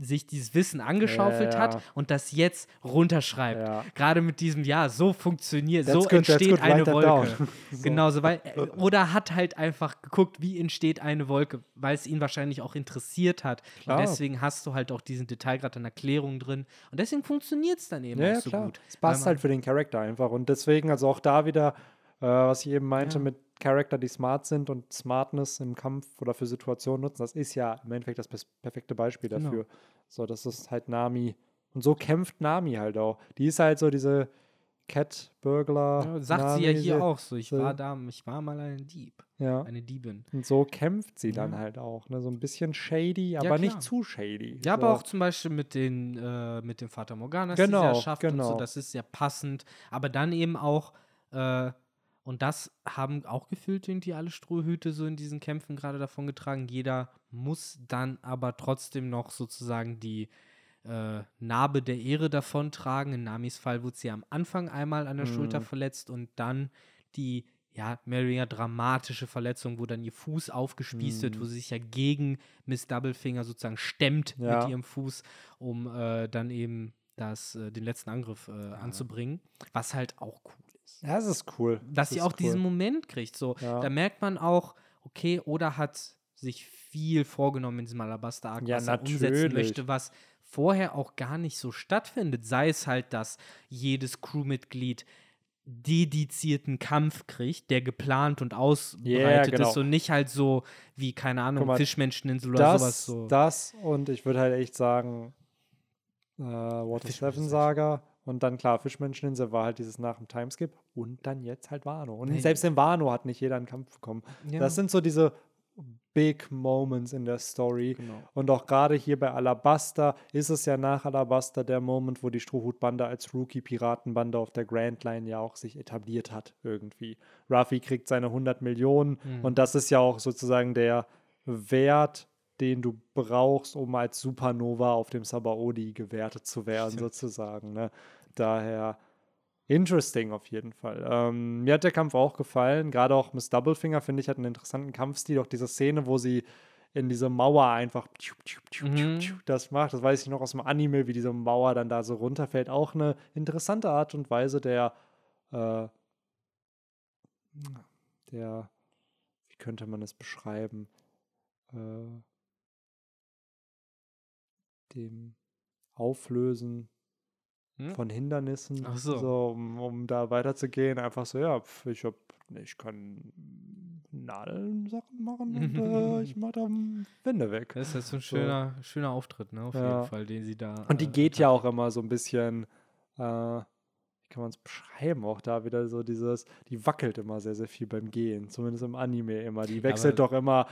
sich dieses Wissen angeschaufelt Ja, hat ja. und das jetzt runterschreibt. Ja. Gerade mit diesem, ja, so funktioniert, That's so good, entsteht eine Wolke. So. Genauso, weil, äh, oder hat halt einfach geguckt, wie entsteht eine Wolke, weil es ihn wahrscheinlich auch interessiert hat. Klar. Und deswegen hast du halt auch diesen Detailgrad an Erklärungen drin. Und deswegen funktioniert es dann eben Ja, auch so klar. gut. Es passt halt für den Charakter einfach. Und deswegen, also auch da wieder, äh, was ich eben meinte, mit Charakter, die smart sind und Smartness im Kampf oder für Situationen nutzen, das ist ja im Endeffekt das perfekte Beispiel Genau. dafür. So, das ist halt Nami. Und so kämpft Nami halt auch. Die ist halt so diese Cat Burglar. Ja, sagt sie ja Nami, hier auch so. Ich so- war da, ich war mal ein Dieb, Ja. eine Diebin. Und so kämpft sie dann Ja. halt auch. Ne? So ein bisschen shady, aber klar. nicht zu shady. Ja, so. aber auch zum Beispiel mit den, äh, mit dem Vater Morgana, Genau, die sie erschafft und so, genau. das ist ja passend. Aber dann eben auch, äh, und das haben auch gefühlt irgendwie alle Strohhüte so in diesen Kämpfen gerade davon getragen. Jeder muss dann aber trotzdem noch sozusagen die äh, Narbe der Ehre davontragen. In Namis Fall wurde sie am Anfang einmal an der Schulter Mhm. verletzt und dann die, ja, mehr oder weniger dramatische Verletzung, wo dann ihr Fuß aufgespießt wird, wo sie sich ja gegen Miss Doublefinger sozusagen stemmt Ja. mit ihrem Fuß, um äh, dann eben das, äh, den letzten Angriff äh, anzubringen. Was halt auch cool. Ja, es ist cool. Dass sie auch cool. diesen Moment kriegt. So, Ja. da merkt man auch, okay, Oda hat sich viel vorgenommen in diesem Alabaster-Arc, Ja, was er umsetzen möchte, was vorher auch gar nicht so stattfindet. Sei es halt, dass jedes Crewmitglied dedizierten Kampf kriegt, der geplant und ausbereitet genau. ist und nicht halt so wie, keine Ahnung, mal, Fischmenscheninsel oder sowas das, so. das und ich würde halt echt sagen, äh, Water Fischmenschen- Seven Saga und dann klar, Fischmenscheninsel war halt dieses nach dem Timeskip und dann jetzt halt Wano. Und Nee. selbst in Wano hat nicht jeder einen Kampf bekommen. Ja. Das sind so diese Big Moments in der Story. Genau. Und auch gerade hier bei Alabaster ist es ja nach Alabaster der Moment, wo die Strohhutbande als Rookie-Piratenbande auf der Grand Line ja auch sich etabliert hat irgendwie. Ruffy kriegt seine 100 Millionen Mhm. und das ist ja auch sozusagen der Wert, den du brauchst, um als Supernova auf dem Sabaody gewertet zu werden sozusagen. Ne? Daher interesting auf jeden Fall. Ähm, mir hat der Kampf auch gefallen. Gerade auch Miss Doublefinger, finde ich, hat einen interessanten Kampfstil. Auch diese Szene, wo sie in diese Mauer einfach Mhm. das macht. Das weiß ich noch aus dem Anime, wie diese Mauer dann da so runterfällt. Auch eine interessante Art und Weise der, äh, der, wie könnte man es beschreiben? Äh, dem Auflösen Hm? von Hindernissen, Ach so. um, um da weiterzugehen. Einfach so, ja, pf, ich hab, ich kann Nadelsachen machen und äh, ich mach da Wände weg. Das ist jetzt so ein So. schöner, schöner Auftritt, ne? Auf Ja. jeden Fall, den sie da. Und die äh, geht ja auch immer so ein bisschen, äh, kann man es beschreiben, auch da wieder so dieses, die wackelt immer sehr, sehr viel beim Gehen, zumindest im Anime immer. Die wechselt doch immer,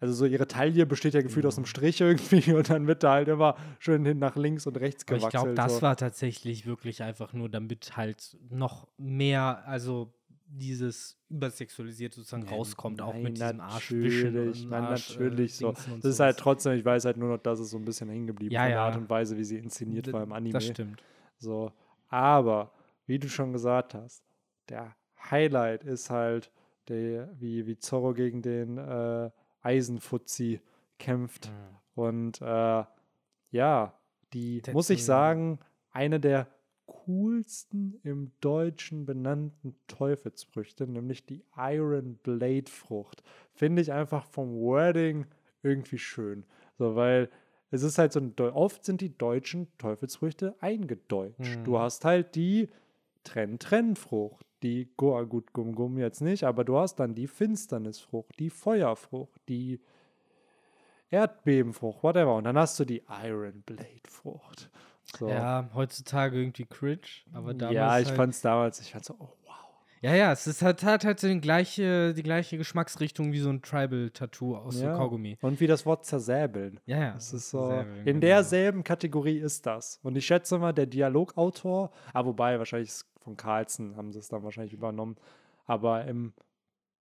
also so ihre Taille besteht ja gefühlt aus einem Strich irgendwie und dann wird da halt immer schön hin nach links und rechts Aber gewackelt. ich glaube, das so. war tatsächlich wirklich einfach nur, damit halt noch mehr, also dieses übersexualisiert sozusagen Ja, rauskommt, auch nein, mit diesem Arschwischen natürlich, und nein, Arsch, natürlich so. Dingsen und Das ist halt trotzdem, ich weiß halt nur noch, dass es so ein bisschen hängen geblieben Ja, von der ja. Art und Weise, wie sie inszeniert D- war im Anime. Das stimmt. So, aber wie du schon gesagt hast, der Highlight ist halt, der, wie, wie Zorro gegen den äh, Eisenfuzzi kämpft. Und äh, ja, die, Der muss ich sagen, eine der coolsten im Deutschen benannten Teufelsfrüchte, nämlich die Iron Blade Frucht. Finde ich einfach vom Wording irgendwie schön. So, weil es ist halt so ein, oft sind die deutschen Teufelsfrüchte eingedeutscht. Du Mhm. hast halt die Trenn-Trenn-Frucht, die, Go- gut, Gum-Gum jetzt nicht, aber du hast dann die Finsternisfrucht, die Feuerfrucht, die Erdbebenfrucht, whatever. Und dann hast du die Iron Blade Frucht. So. Ja, heutzutage irgendwie cringe, aber damals. ja, ich halt, fand es damals, ich fand so, oh. Ja, ja, es ist halt, hat halt so die gleiche, die gleiche Geschmacksrichtung wie so ein Tribal-Tattoo aus Ja. so Kaugummi. Und wie das Wort zersäbeln. Ja, ja. Das ist so, in genau. derselben Kategorie ist das. Und ich schätze mal, der Dialogautor, ah, wobei, wahrscheinlich ist von Carlsen haben sie es dann wahrscheinlich übernommen, aber im,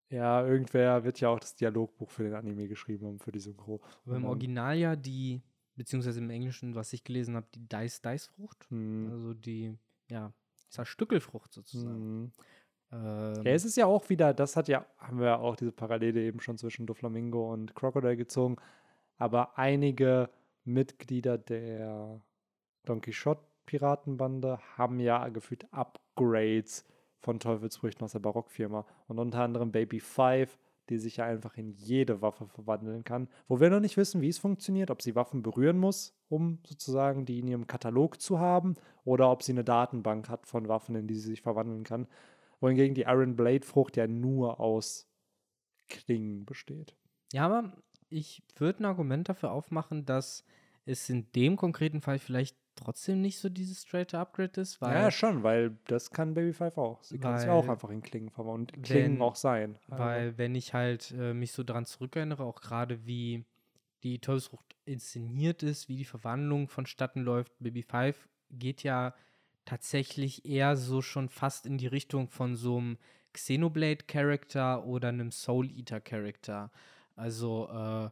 ja, irgendwer wird ja auch das Dialogbuch für den Anime geschrieben haben, für die Synchro. Aber im Original ja die, beziehungsweise im Englischen, was ich gelesen habe, die Dice-Dice-Frucht. Hm, Also die, ja, Zerstückelfrucht sozusagen. hm. Ähm, Ja, es ist ja auch wieder, das hat ja, haben wir ja auch diese Parallele eben schon zwischen Doflamingo und Crocodile gezogen, aber einige Mitglieder der Don Quixote Piratenbande haben ja gefühlt Upgrades von Teufelsfrüchten aus der Barockfirma. Und unter anderem Baby Five, die sich ja einfach in jede Waffe verwandeln kann, wo wir noch nicht wissen, wie es funktioniert, ob sie Waffen berühren muss, um sozusagen die in ihrem Katalog zu haben, oder ob sie eine Datenbank hat von Waffen, in die sie sich verwandeln kann wohingegen die Iron Blade Frucht ja nur aus Klingen besteht. ja, aber ich würde ein Argument dafür aufmachen, dass es in dem konkreten Fall vielleicht trotzdem nicht so dieses straight Upgrade ist, weil, ja, schon, weil das kann Baby Five auch. Sie kann es ja auch einfach in Klingen verwandeln und Klingen Wenn- auch sein. Also, weil wenn ich halt äh, mich so daran zurückerinnere, auch gerade wie die Teufelsfrucht inszeniert ist, wie die Verwandlung vonstatten läuft, Baby Five geht ja tatsächlich eher so schon fast in die Richtung von so einem Xenoblade-Charakter oder einem Soul Eater-Charakter. Also äh,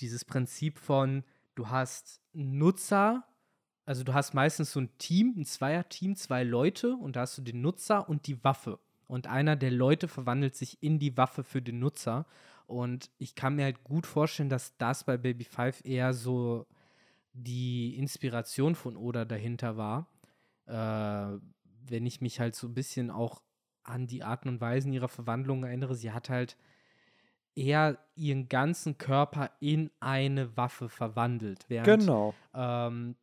dieses Prinzip von, du hast Nutzer, also du hast meistens so ein Team, ein Zweier-Team, zwei Leute und da hast du den Nutzer und die Waffe. Und einer der Leute verwandelt sich in die Waffe für den Nutzer. Und ich kann mir halt gut vorstellen, dass das bei Baby Five eher so die Inspiration von Oda dahinter war. Äh, wenn ich mich halt so ein bisschen auch an die Arten und Weisen ihrer Verwandlung erinnere, sie hat halt eher ihren ganzen Körper in eine Waffe verwandelt. Während, genau. ähm,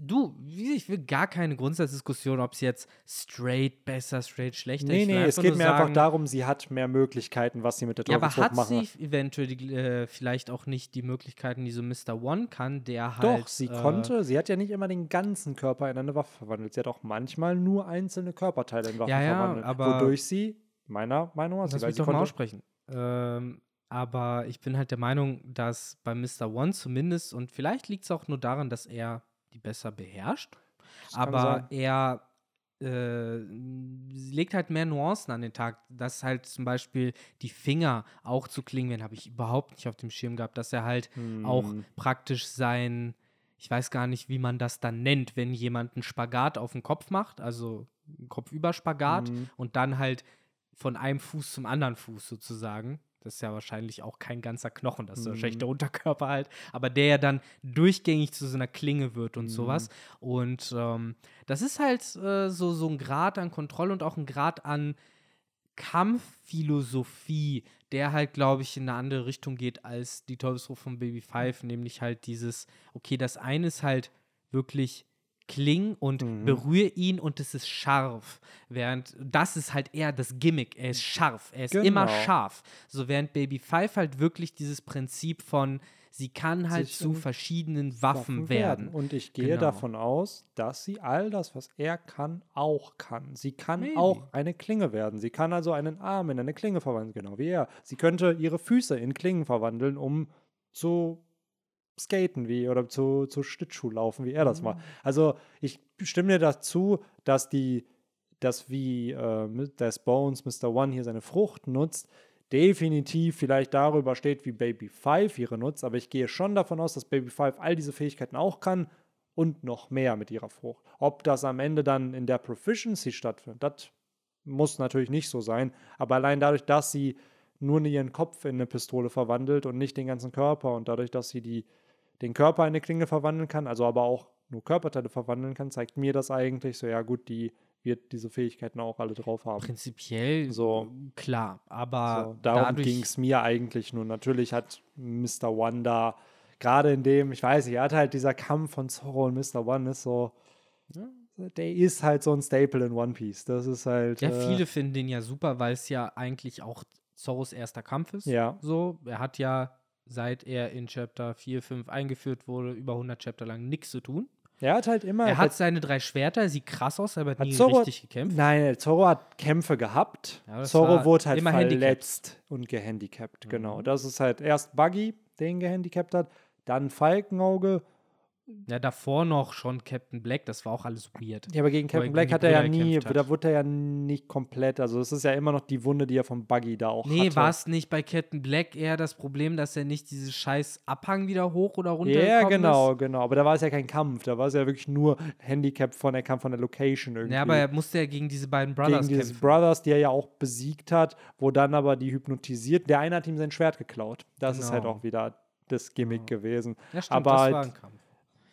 du, wie- ich will gar keine Grundsatzdiskussion, ob es jetzt straight besser, straight schlechter Nee, Ich will nee, es einfach geht mir einfach sagen, darum, sie hat mehr Möglichkeiten, was sie mit der Ja, aber Teufelsfrucht hat machen sie eventuell die, äh, vielleicht auch nicht die Möglichkeiten, die so Mr. One kann, der halt. Doch, sie äh, konnte. Sie hat ja nicht immer den ganzen Körper in eine Waffe verwandelt. Sie hat auch manchmal nur einzelne Körperteile in Waffen Ja, ja, verwandelt. aber- wodurch sie, meiner Meinung nach, Lass weil mich sie doch mal aussprechen. Ähm, aber ich bin halt der Meinung, dass bei Mr. One zumindest, und vielleicht liegt es auch nur daran, dass er die besser beherrscht, kann aber er äh, legt halt mehr Nuancen an den Tag, dass halt zum Beispiel die Finger auch zu klingen werden, habe ich überhaupt nicht auf dem Schirm gehabt, dass er halt auch Hm. praktisch sein, ich weiß gar nicht, wie man das dann nennt, wenn jemand einen Spagat auf den Kopf macht, also Kopfüberspagat Mhm. und dann halt von einem Fuß zum anderen Fuß sozusagen. Das ist ja wahrscheinlich auch kein ganzer Knochen, das ist wahrscheinlich Mhm. der Unterkörper halt, aber der ja dann durchgängig zu so einer Klinge wird und Mhm. sowas. Und ähm, das ist halt äh, so, so ein Grad an Kontrolle und auch ein Grad an Kampfphilosophie, der halt, glaube ich, in eine andere Richtung geht als die Teufelsruf von Baby Five, nämlich halt dieses, okay, das eine ist halt wirklich kling und Mhm. berühre ihn und es ist scharf. Während das ist halt eher das Gimmick, er ist scharf, er ist immer Genau. scharf. So während Baby Five halt wirklich dieses Prinzip von, sie kann halt Sich zu verschiedenen Waffen, werden. Und ich gehe Genau. davon aus, dass sie all das, was er kann, auch kann. Sie kann Maybe. auch eine Klinge werden. Sie kann also einen Arm in eine Klinge verwandeln, genau wie er. Sie könnte ihre Füße in Klingen verwandeln, um zu skaten wie oder zu, zu Schlittschuh laufen, wie er das Mhm. macht. Also ich stimme dir dazu, dass die, dass wie äh, das Bones Mr. One hier seine Frucht nutzt, definitiv vielleicht darüber steht, wie Baby Five ihre nutzt, aber ich gehe schon davon aus, dass Baby Five all diese Fähigkeiten auch kann und noch mehr mit ihrer Frucht. Ob das am Ende dann in der Proficiency stattfindet, das muss natürlich nicht so sein, aber allein dadurch, dass sie nur ihren Kopf in eine Pistole verwandelt und nicht den ganzen Körper und dadurch, dass sie die, den Körper in eine Klinge verwandeln kann, also aber auch nur Körperteile verwandeln kann, zeigt mir das eigentlich so, ja gut, die wird diese Fähigkeiten auch alle drauf haben. Prinzipiell So. klar, aber So, darum ging es mir eigentlich nur. Natürlich hat Mr. One da, gerade in dem, ich weiß nicht, er hat halt dieser Kampf von Zorro und Mr. One ist so, der ist halt so ein Staple in One Piece. Das ist halt. Ja, äh, viele finden den ja super, weil es ja eigentlich auch Zorros erster Kampf ist. Ja. So, er hat ja, seit er in Chapter 4, 5 eingeführt wurde, über 100 Chapter lang nichts zu tun. Er hat halt immer. Er hat seine drei Schwerter, sieht krass aus, aber hat Hat nie Zorro- richtig gekämpft. Nein, Zorro hat Kämpfe gehabt. Ja, Zorro wurde halt verletzt und gehandicapt. Genau. Mhm. Das ist halt erst Buggy, den gehandicapt hat, dann Falkenauge. Ja, davor noch schon Captain Black, das war auch alles weird. Ja, aber gegen Captain Black hat er ja nie, da wurde er ja nicht komplett. Also, es ist ja immer noch die Wunde, die er vom Buggy da auch Nee, hatte. war es nicht bei Captain Black eher das Problem, dass er nicht dieses scheiß Abhang wieder hoch oder runter Ja, genau, ist? genau. Aber da war es ja kein Kampf. Da war es ja wirklich nur Handicap von, er kam von der Location irgendwie. Ja, aber er musste ja gegen diese beiden Brothers gegen diese kämpfen. Brothers, die er ja auch besiegt hat, wo dann aber die hypnotisiert. Der eine hat ihm sein Schwert geklaut. Das ist halt Genau. auch wieder das Gimmick gewesen. ja, stimmt, aber das halt war ein Kampf.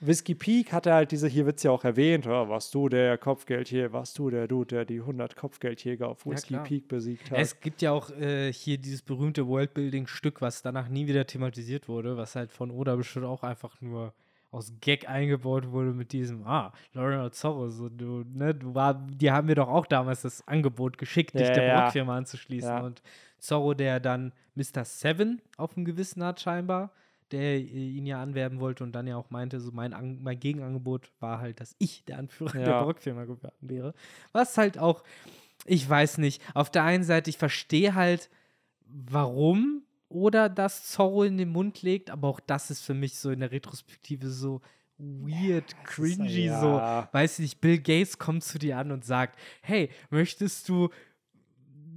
Whiskey Peak hatte halt diese, hier wird es ja auch erwähnt, ja, warst du der Kopfgeld hier, warst du der Dude, der die 100 Kopfgeldjäger auf Ja, Whiskey klar. Peak besiegt hat. Es gibt ja auch äh, hier dieses berühmte Worldbuilding-Stück, was danach nie wieder thematisiert wurde, was halt von Oda bestimmt auch einfach nur aus Gag eingebaut wurde mit diesem, ah, Lorena Zorro, so du, ne, du war, die haben mir doch auch damals das Angebot geschickt, dich Ja, der ja. Brockfirma anzuschließen. Ja. Und Zorro, der dann Mr. Seven auf dem Gewissen hat, scheinbar, der äh, ihn ja anwerben wollte und dann ja auch meinte, so mein, An mein Gegenangebot war halt, dass ich der Anführer Ja. der Barockfirma geworden wäre. Was halt auch, ich weiß nicht, auf der einen Seite, ich verstehe halt, warum oder das Zorro in den Mund legt, aber auch das ist für mich so in der Retrospektive so weird, cringy, so ja. weiß nicht, Bill Gates kommt zu dir an und sagt, hey, möchtest du,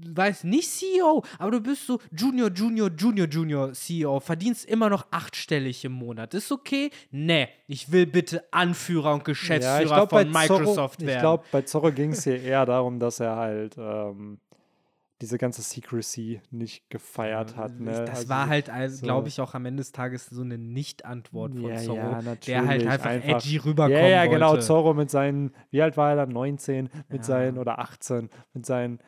weiß nicht CEO, aber du bist so Junior, Junior, Junior, Junior CEO, verdienst immer noch achtstellig im Monat. Ist okay? Nee, ich will bitte Anführer und Geschäftsführer ich glaub, von bei Zorro- Microsoft werden. Ich glaube, bei Zorro ging es hier eher darum, dass er halt ähm, diese ganze Secrecy nicht gefeiert hat. Ne? das Also war halt, also, so- glaube ich, auch am Ende des Tages so eine Nicht-Antwort von Ja, Zorro, ja, der halt einfach, einfach- edgy rüberkommen Ja, ja, genau. wollte. Zorro mit seinen, wie alt war er dann? 19 mit Ja. seinen oder 18 mit seinen,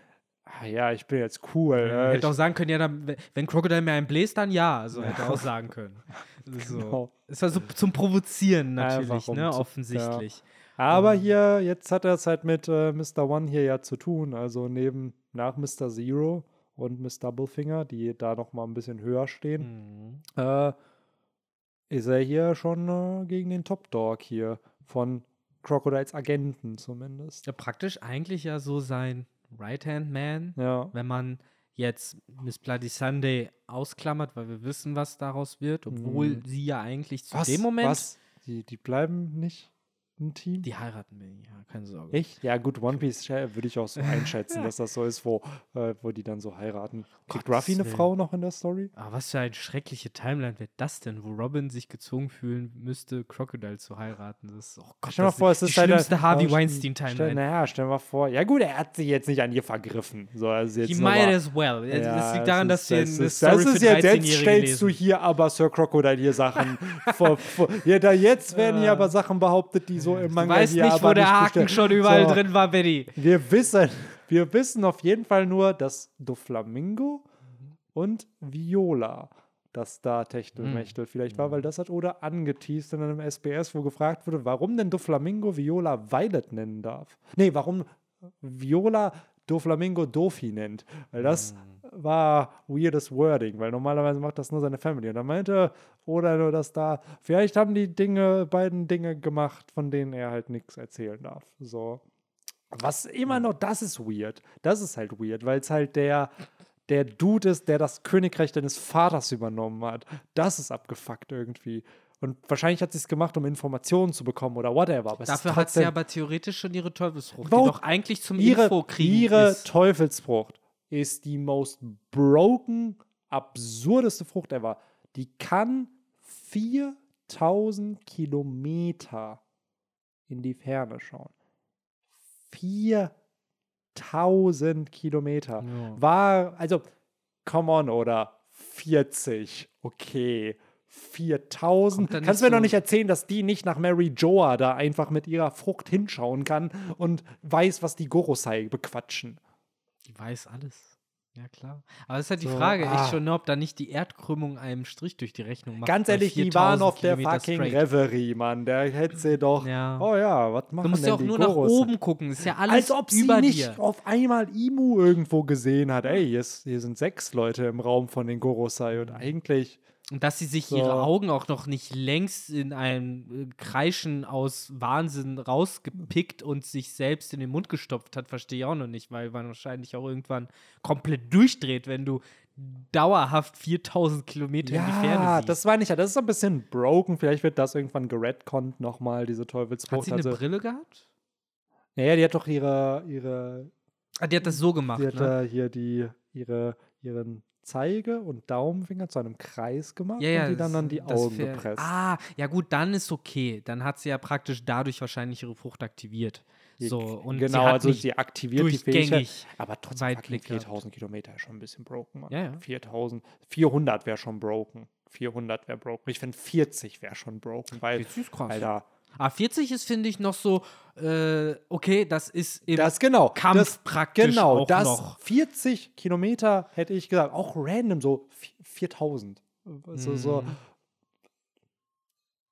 ah, ja, ich bin jetzt cool. Ja, hätte auch sagen können, ja, dann, wenn Crocodile mir einen bläst, dann ja. Also hätte er auch sagen können. So. Genau. Es war so zum Provozieren natürlich, ne? Offensichtlich. aber ähm, hier, jetzt hat er es halt mit äh, Mr. One hier ja zu tun. Also neben, nach Mr. Zero und Miss Doublefinger, die da noch mal ein bisschen höher stehen. Mhm. äh, ist er hier schon äh, gegen den Top Dog hier von Crocodiles Agenten zumindest. Ja, praktisch eigentlich ja so sein Right-Hand-Man, Ja. wenn man jetzt Miss Bloody Sunday ausklammert, weil wir wissen, was daraus wird, obwohl Mhm. sie ja eigentlich zu Was? dem Moment, Was? Die, die bleiben nicht ein Team? die heiraten wir, ja, keine Sorge. Echt? Ja, gut, One Piece äh, würde ich auch so einschätzen, dass das so ist, wo, äh, wo die dann so heiraten. Kriegt Gottes Ruffy eine Willen. Frau noch in der Story? Aber was für eine schreckliche Timeline wird das denn, wo Robin sich gezwungen fühlen müsste, Crocodile zu heiraten? Das ist, oh Gott, Stell dir mal das vor, es die ist halt schlimmste Harvey Weinstein-Timeline. naja, stell dir mal vor. Ja, gut, er hat sich jetzt nicht an ihr vergriffen. So, also jetzt He might mal- as well. das Ja, liegt daran, es dass wir ist- eine das ist, Story das ist jetzt, jetzt 13-Jährige stellst du lesen. hier aber Sir Crocodile hier Sachen vor, vor, ja, da jetzt werden hier aber Sachen behauptet, die so im Du Manga weißt hier nicht, aber wo der nicht Haken bestehen. schon überall So, drin war, Betty. Wir wissen, wir wissen auf jeden Fall nur, dass Doflamingo und Viola das da Techtelmechtel vielleicht war, weil das hat Oda angeteased in einem SBS, wo gefragt wurde, warum denn Doflamingo Viola Violet nennen darf. Nee, warum Viola Doflamingo Dofi nennt. Weil das war weirdes Wording, weil normalerweise macht das nur seine Family. Und da meinte Oda nur, dass da, vielleicht haben die Dinge, beiden Dinge gemacht, von denen er halt nichts erzählen darf. So. Was immer noch, das ist weird. Das ist halt weird, weil es halt der, der Dude ist, der das Königreich deines Vaters übernommen hat. Das ist abgefuckt irgendwie. Und wahrscheinlich hat sie es gemacht, um Informationen zu bekommen oder whatever. Aber Dafür hat sie aber theoretisch schon ihre Teufelsfrucht, die doch eigentlich zum ihre, Info kriegen ihre ist. Teufelsfrucht ist die most broken, absurdeste Frucht ever. Die kann 4000 Kilometer in die Ferne schauen. 4000 Kilometer. Ja. War, also, come on, oder 40, okay. 4000. Kommt da Kannst nicht mir so- nicht erzählen, dass die nicht nach Mary Joa da einfach mit ihrer Frucht hinschauen kann und weiß, was die Gorosei bequatschen. Die weiß alles. Ja, klar. Aber es ist halt die So, Frage, ah. echt schon, ne, ob da nicht die Erdkrümmung einem Strich durch die Rechnung macht. Ganz ehrlich, die 4000 waren auf der Kilometer fucking straight. Reverie, Mann. Der hätte sie doch. Ja. Oh ja, was machen Du musst ja auch die nur nach Gorosei? oben gucken. Ist ja alles Als ob sie über nicht dir. auf einmal Imu irgendwo gesehen hat. Ey, hier, ist, hier sind sechs Leute im Raum von den Gorosei und eigentlich. Und dass sie sich So. ihre Augen auch noch nicht längst in ein äh, Kreischen aus Wahnsinn rausgepickt und sich selbst in den Mund gestopft hat, verstehe ich auch noch nicht, weil man wahrscheinlich auch irgendwann komplett durchdreht, wenn du dauerhaft 4000 Kilometer in die Ferne Ja, siehst. das ich ja. Das ist so ein bisschen broken. Vielleicht wird das irgendwann geredconnt nochmal, diese hat Teufelsfrucht. sie eine Also, Brille gehabt? naja, die hat doch ihre, ihre Ah, die hat das so gemacht, die hat ne? da hier die, ihre, ihren Zeige- und Daumenfinger zu einem Kreis gemacht Ja, ja, und die dann das- an die Augen gepresst. Ah, ja gut, dann ist okay. Dann hat sie ja praktisch dadurch wahrscheinlich ihre Frucht aktiviert. So, und genau, also sie aktiviert die Fähigkeit. Aber trotzdem fucking Weitblick gehabt. 4000 Kilometer ist schon ein bisschen broken, Mann. Ja, ja. 4000, 400 wäre schon broken. 400 wäre broken. Ich finde 40 wäre schon broken, weil, 40 ist krass. Alter, Ah, 40 ist, finde ich, noch so, äh, okay, das ist im das genau. Kampf das, praktisch genau, auch das noch. 40 Kilometer hätte ich gesagt, auch random so vi- 4000. So, so.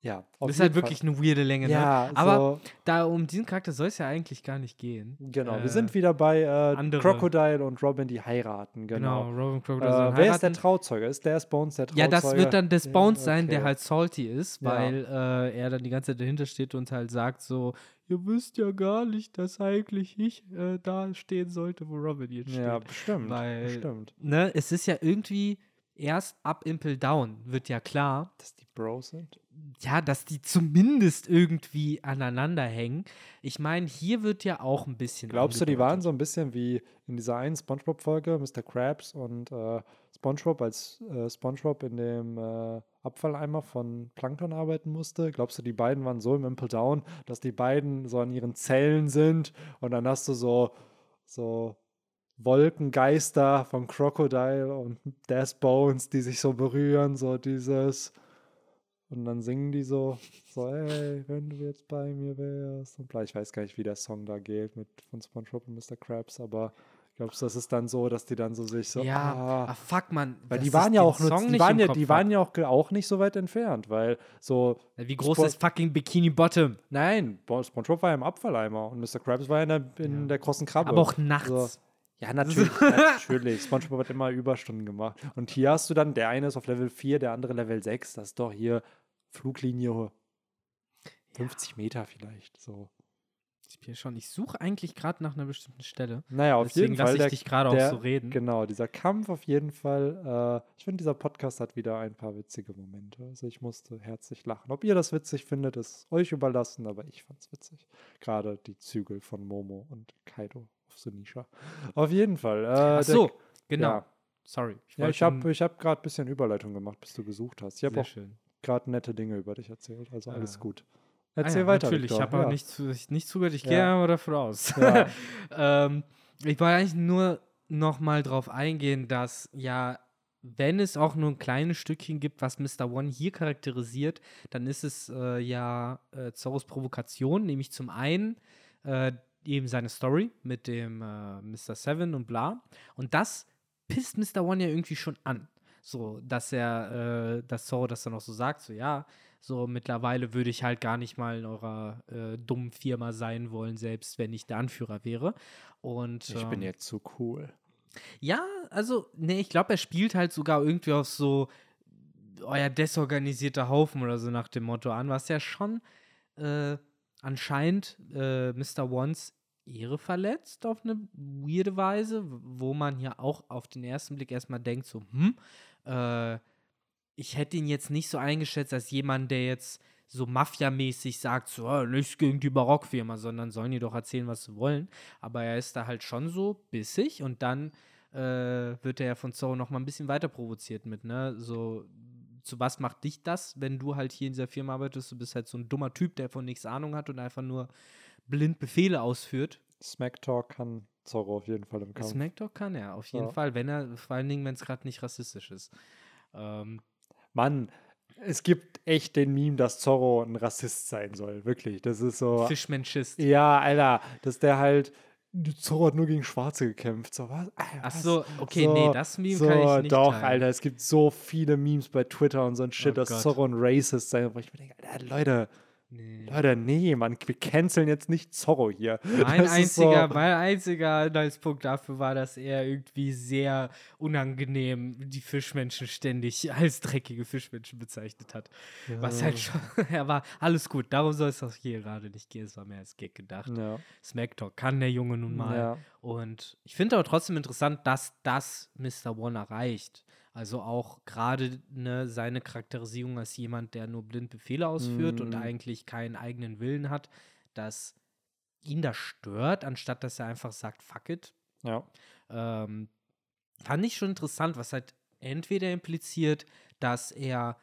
Ja, das ist halt wirklich eine weirde Länge. Ja, ne? Aber so, da um diesen Charakter soll es ja eigentlich gar nicht gehen. genau. äh, wir sind wieder bei äh, Crocodile und Robin, die heiraten. Genau, Genau. Robin Äh, Crocodile sollen wer ist der. Trauzeuge? Ist der Bones der Trauzeuge? Ja, das wird dann des Ja, Bones sein, der okay. halt salty ist, Ja. weil äh, er dann die ganze Zeit dahinter steht und halt sagt so, ihr wisst ja gar nicht, dass eigentlich ich äh, da stehen sollte, wo Robin jetzt steht. Ja, bestimmt. Weil- bestimmt. Ne, es ist ja irgendwie erst ab Impel Down wird ja klar, Dass die Bros sind? Ja, dass die zumindest irgendwie aneinander hängen. Ich meine, hier wird ja auch ein bisschen. Glaubst du, die waren so ein bisschen wie in dieser einen Spongebob-Folge, Mr. Krabs und äh, Spongebob, als äh, Spongebob in dem äh, Abfalleimer von Plankton arbeiten musste? Glaubst du, die beiden waren so im Impel Down, dass die beiden so an ihren Zellen sind und dann hast du so, so Wolkengeister von Crocodile und Death Bones, die sich so berühren, so dieses. Und dann singen die so, so, ey, wenn du jetzt bei mir wärst. Und bla, ich weiß gar nicht, wie der Song da geht mit von SpongeBob und Mr. Krabs, aber glaubst du, das ist dann so, dass die dann so sich so, Ja, ah, ah, fuck, man. weil die waren ja auch nur, die nicht waren ja, Kopf die waren ja auch, auch nicht so weit entfernt, weil so, Wie groß Spo- ist fucking Bikini Bottom? nein, Bo- SpongeBob war ja im Abfalleimer und Mr. Krabs war ja in der, in der großen Krabbe. Aber auch nachts. So. Ja, natürlich, natürlich. SpongeBob hat immer Überstunden gemacht. Und hier hast du dann, der eine ist auf Level 4, der andere Level 6. Das ist doch hier Fluglinie 50 Meter vielleicht. So. Ich bin schon. Ich suche eigentlich gerade nach einer bestimmten Stelle. Naja, auf Deswegen jeden Fall. lasse ich der, dich gerade auch der, so reden. Genau, dieser Kampf auf jeden Fall. Äh, ich finde, dieser Podcast hat wieder ein paar witzige Momente. Also ich musste herzlich lachen. Ob ihr das witzig findet, ist euch überlassen, aber ich fand es witzig. Gerade die Zügel von Momo und Kaido auf Sunisha. Auf jeden Fall. Äh, Ach der- so, genau. Ja, Sorry. ja wollte ich habe ich hab gerade ein bisschen Überleitung gemacht, bis du gesucht hast. Ich habe Sehr auch schön. Gerade nette Dinge über dich erzählt. Also alles Ah. gut. Ah Erzähl ja, weiter. Natürlich, ich Victor. habe aber Ja. nicht, zu, nicht zugehört. Ich Ja. gehe aber davon aus. Ähm, ich wollte eigentlich nur noch mal drauf eingehen, dass ja, wenn es auch nur ein kleines Stückchen gibt, was Mr. One hier charakterisiert, dann ist es äh, ja äh, Zorros Provokation, nämlich zum einen äh, eben seine Story mit dem äh, Mr. Seven und bla. Und das pisst Mr. One ja irgendwie schon an. So, dass er, äh, dass Zorro das dann auch so sagt, so ja, so mittlerweile würde ich halt gar nicht mal in eurer äh, dummen Firma sein wollen, selbst wenn ich der Anführer wäre. Und Ich bin ähm, jetzt zu cool. ja, also, nee, ich glaube, er spielt halt sogar irgendwie auf so euer desorganisierter Haufen oder so nach dem Motto an, was ja schon äh, anscheinend äh, Mr. Ones Ehre verletzt auf eine weirde Weise, wo man ja auch auf den ersten Blick erstmal denkt, so, hm, äh, ich hätte ihn jetzt nicht so eingeschätzt als jemand, der jetzt so mafiamäßig sagt, so, "Ah, nichts gegen die Barockfirma, sondern sollen die doch erzählen, was sie wollen. Aber er ist da halt schon so bissig und dann äh, wird er ja von Zorro noch mal ein bisschen weiter provoziert mit, ne? So, zu was macht dich das, wenn du halt hier in dieser Firma arbeitest? Du bist halt so ein dummer Typ, der von nichts Ahnung hat und einfach nur blind Befehle ausführt. Smack Talk kann Zorro auf jeden Fall im Kampf. Smackdog kann er, auf jeden Ja. Fall, wenn er, vor allen Dingen, wenn es gerade nicht rassistisch ist. Ähm, Mann, es gibt echt den Meme, dass Zorro ein Rassist sein soll. Wirklich. Das ist so. Fischmenschist. Ja, Alter, dass der halt. Zorro hat nur gegen Schwarze gekämpft. So, was? Alter, Ach so, okay, So, nee, das Meme so, kann ich nicht Doch, teilen. Alter, es gibt so viele Memes bei Twitter und so ein Shit, Oh dass Gott. Zorro ein Racist sein wo ich mir denke, Alter, Leute, Nee. Leute, nee, man, wir canceln jetzt nicht Zorro hier. Mein Das einziger, so, mein einziger Anhaltspunkt dafür war, dass er irgendwie sehr unangenehm die Fischmenschen ständig als dreckige Fischmenschen bezeichnet hat. Was halt schon, er war alles gut, darum soll es auch hier gerade nicht gehen, es war mehr als Gag gedacht. Ja, Smacktalk kann der Junge nun mal. ja. Und ich finde aber trotzdem interessant, dass das Mr. One erreicht. Also auch gerade ne, seine Charakterisierung als jemand, der nur blind Befehle ausführt und Mhm. eigentlich keinen eigenen Willen hat, dass ihn das stört, anstatt dass er einfach sagt, fuck it. ja. Ähm, fand ich schon interessant, was halt entweder impliziert, dass er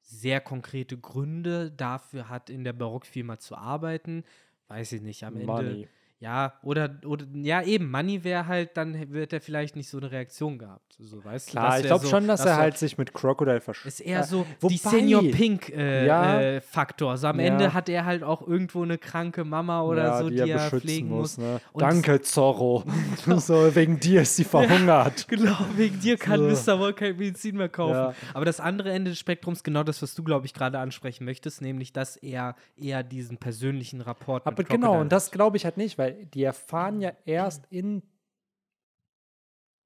sehr konkrete Gründe dafür hat, in der Barockfirma zu arbeiten. Weiß ich nicht, am Ende. Ja, oder, oder ja, eben, Money wäre halt, dann wird er vielleicht nicht so eine Reaktion gehabt. So, weißt Klar, ich glaube so, schon, dass, dass er halt sich mit Crocodile versteht. Ist eher so ja, die Senior Pink-Faktor. Äh, ja, äh, so am ja. Ende hat er halt auch irgendwo eine kranke Mama oder ja, so, die, die er, er pflegen muss. Ne? Danke, Zorro. so, wegen dir ist sie verhungert. genau, wegen dir kann so. Mr. Wall kein Medizin mehr kaufen. Aber das andere Ende des Spektrums, genau das, was du, glaube ich, gerade ansprechen möchtest, nämlich, dass er eher diesen persönlichen Rapport Aber genau, und das glaube ich halt nicht, weil die erfahren ja erst in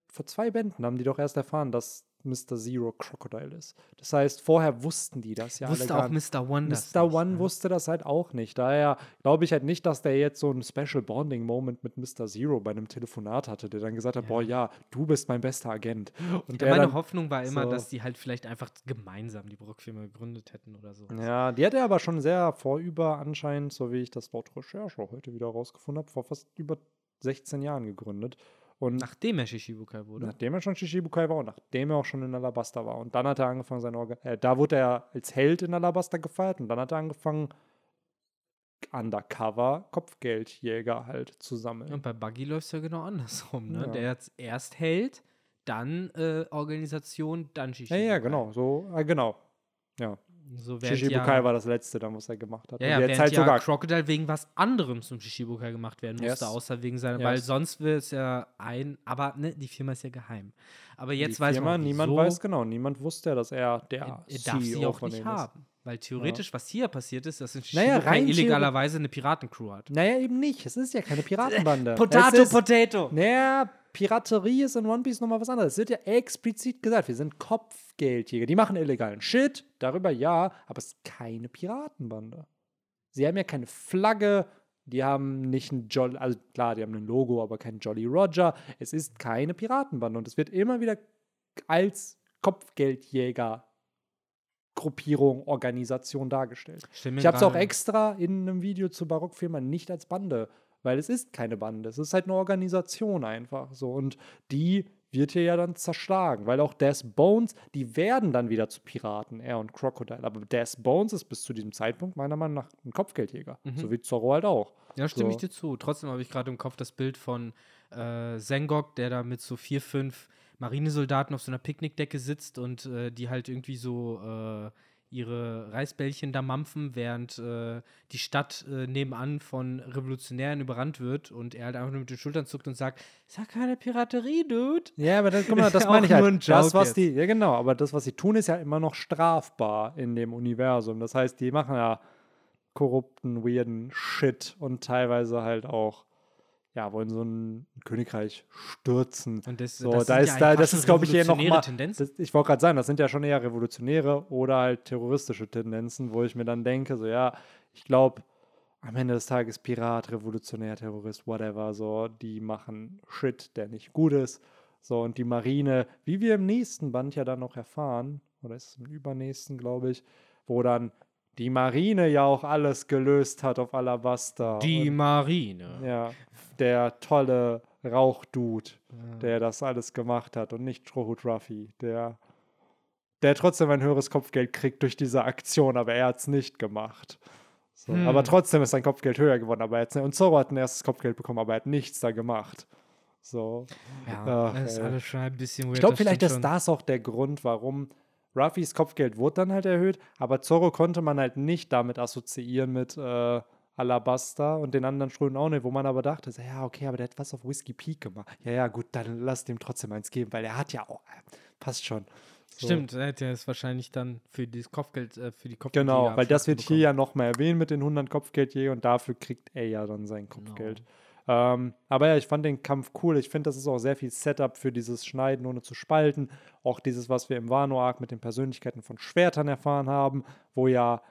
vor zwei Bänden haben die doch erst erfahren, dass Mr. Zero Crocodile ist. Das heißt, vorher wussten die das ja Wusste auch Mr. One das Mr. One ne? wusste das halt auch nicht. Daher glaube ich halt nicht, dass der jetzt so einen Special Bonding Moment mit Mr. Zero bei einem Telefonat hatte, der dann gesagt hat, Ja. boah, ja, du bist mein bester Agent. Und Ja, meine dann, Hoffnung war immer, so- dass die halt vielleicht einfach gemeinsam die Brook-Firma gegründet hätten oder so. ja, die hat er aber schon sehr vorüber anscheinend, so wie ich das laut Recherche heute wieder rausgefunden habe, vor fast über 16 Jahren gegründet. Und Nachdem er Shishibukai wurde. Nachdem er schon Shishibukai war und nachdem er auch schon in Alabasta war. Und dann hat er angefangen, seine Orga äh, da wurde er als Held in Alabasta gefeiert und dann hat er angefangen, undercover Kopfgeldjäger halt zu sammeln. Und bei Buggy läuft es ja genau andersrum, ne? Ja. Der jetzt erst Held, dann äh, Organisation, dann Ja, Shishibukai. ja, genau. So, äh, genau. Ja. So Shishibukai ja, war das letzte, dann, was er gemacht hat. Ja, ja, während halt ja sogar. Crocodile wegen was anderem zum Shishibukai gemacht werden musste, Yes. außer wegen seiner, Yes. weil sonst wird es ja ein, aber ne, die Firma ist ja geheim. Aber jetzt die weiß Firma, man, niemand wieso. weiß genau. Niemand wusste ja, dass er der er, er darf sie CEO auch nicht haben. Weil theoretisch, was hier passiert ist, dass in Naja, rein illegalerweise eine Piratencrew hat. Naja, eben nicht. Es ist ja keine Piratenbande. Potato, ist, Potato! Naja, Piraterie ist in One Piece nochmal was anderes. Es wird ja explizit gesagt, wir sind Kopfgeldjäger. Die machen illegalen Shit, darüber ja, aber es ist keine Piratenbande. Sie haben ja keine Flagge, die haben nicht ein Jolly, also klar, die haben ein Logo, aber kein Jolly Roger. Es ist keine Piratenbande und es wird immer wieder als Kopfgeldjäger Gruppierung, Organisation dargestellt. Ich habe es auch extra in einem Video zu Barockfirma nicht als Bande, weil es ist keine Bande. Es ist halt eine Organisation einfach so. Und die wird hier ja dann zerschlagen, weil auch Death Bones, die werden dann wieder zu Piraten, er und Crocodile. Aber Death Bones ist bis zu diesem Zeitpunkt meiner Meinung nach ein Kopfgeldjäger. Mhm. So wie Zorro halt auch. Ja, stimme ich So. dir zu. Trotzdem habe ich gerade im Kopf das Bild von äh, Sengok, der da mit so vier, fünf Marinesoldaten auf so einer Picknickdecke sitzt und äh, die halt irgendwie so äh, ihre Reisbällchen da mampfen, während äh, die Stadt äh, nebenan von Revolutionären überrannt wird und er halt einfach nur mit den Schultern zuckt und sagt, ist ja keine Piraterie, Dude. Ja, aber das, guck mal, das meine ich nur halt. ein das, was jetzt. die, ja genau, aber das, was sie tun, ist ja immer noch strafbar in dem Universum. Das heißt, die machen ja korrupten, weirden Shit und teilweise halt auch, ja, wollen so ein Königreich stürzen. Und das, So, das da ist, ja da, das ist, glaube ich, eher noch revolutionäre mal, Tendenzen. das, ich wollte gerade sagen, das sind ja schon eher revolutionäre oder halt terroristische Tendenzen, wo ich mir dann denke, so ja, ich glaube, am Ende des Tages Pirat, Revolutionär, Terrorist, whatever, so, die machen Shit, der nicht gut ist. So, und die Marine, wie wir im nächsten Band ja dann noch erfahren, oder ist es im übernächsten, glaube ich, wo dann die Marine ja auch alles gelöst hat auf Alabasta. Die und, Marine. ja, der tolle Rauchdude, Ja. der das alles gemacht hat und nicht Strohhut Ruffy, der, der trotzdem ein höheres Kopfgeld kriegt durch diese Aktion, aber er hat es nicht gemacht. So, Hm. Aber trotzdem ist sein Kopfgeld höher geworden. Aber er hat's, und Zoro hat ein erstes Kopfgeld bekommen, aber er hat nichts da gemacht. So. Ja, Ach, das ist ey. alles schon ein bisschen weird. Ich glaube, vielleicht ist das auch der Grund, warum Ruffys Kopfgeld wurde dann halt erhöht, aber Zorro konnte man halt nicht damit assoziieren mit äh, Alabasta und den anderen Schröden auch nicht, wo man aber dachte, ja, okay, aber der hat was auf Whiskey Peak gemacht. Ja, ja, gut, dann lass dem trotzdem eins geben, weil er hat ja auch, äh, passt schon. So. Stimmt, er hätte es wahrscheinlich dann für das Kopfgeld, äh, für die Kopfgeld. Genau, weil das wird hier ja nochmal erwähnt mit den 100 Kopfgeldjäger und dafür kriegt er ja dann sein Kopfgeld. Ähm, aber ja, ich fand den Kampf cool. Ich finde, das ist auch sehr viel Setup für dieses Schneiden ohne zu spalten. Auch dieses, was wir im Wano-Arc mit den Persönlichkeiten von Schwertern erfahren haben, wo ja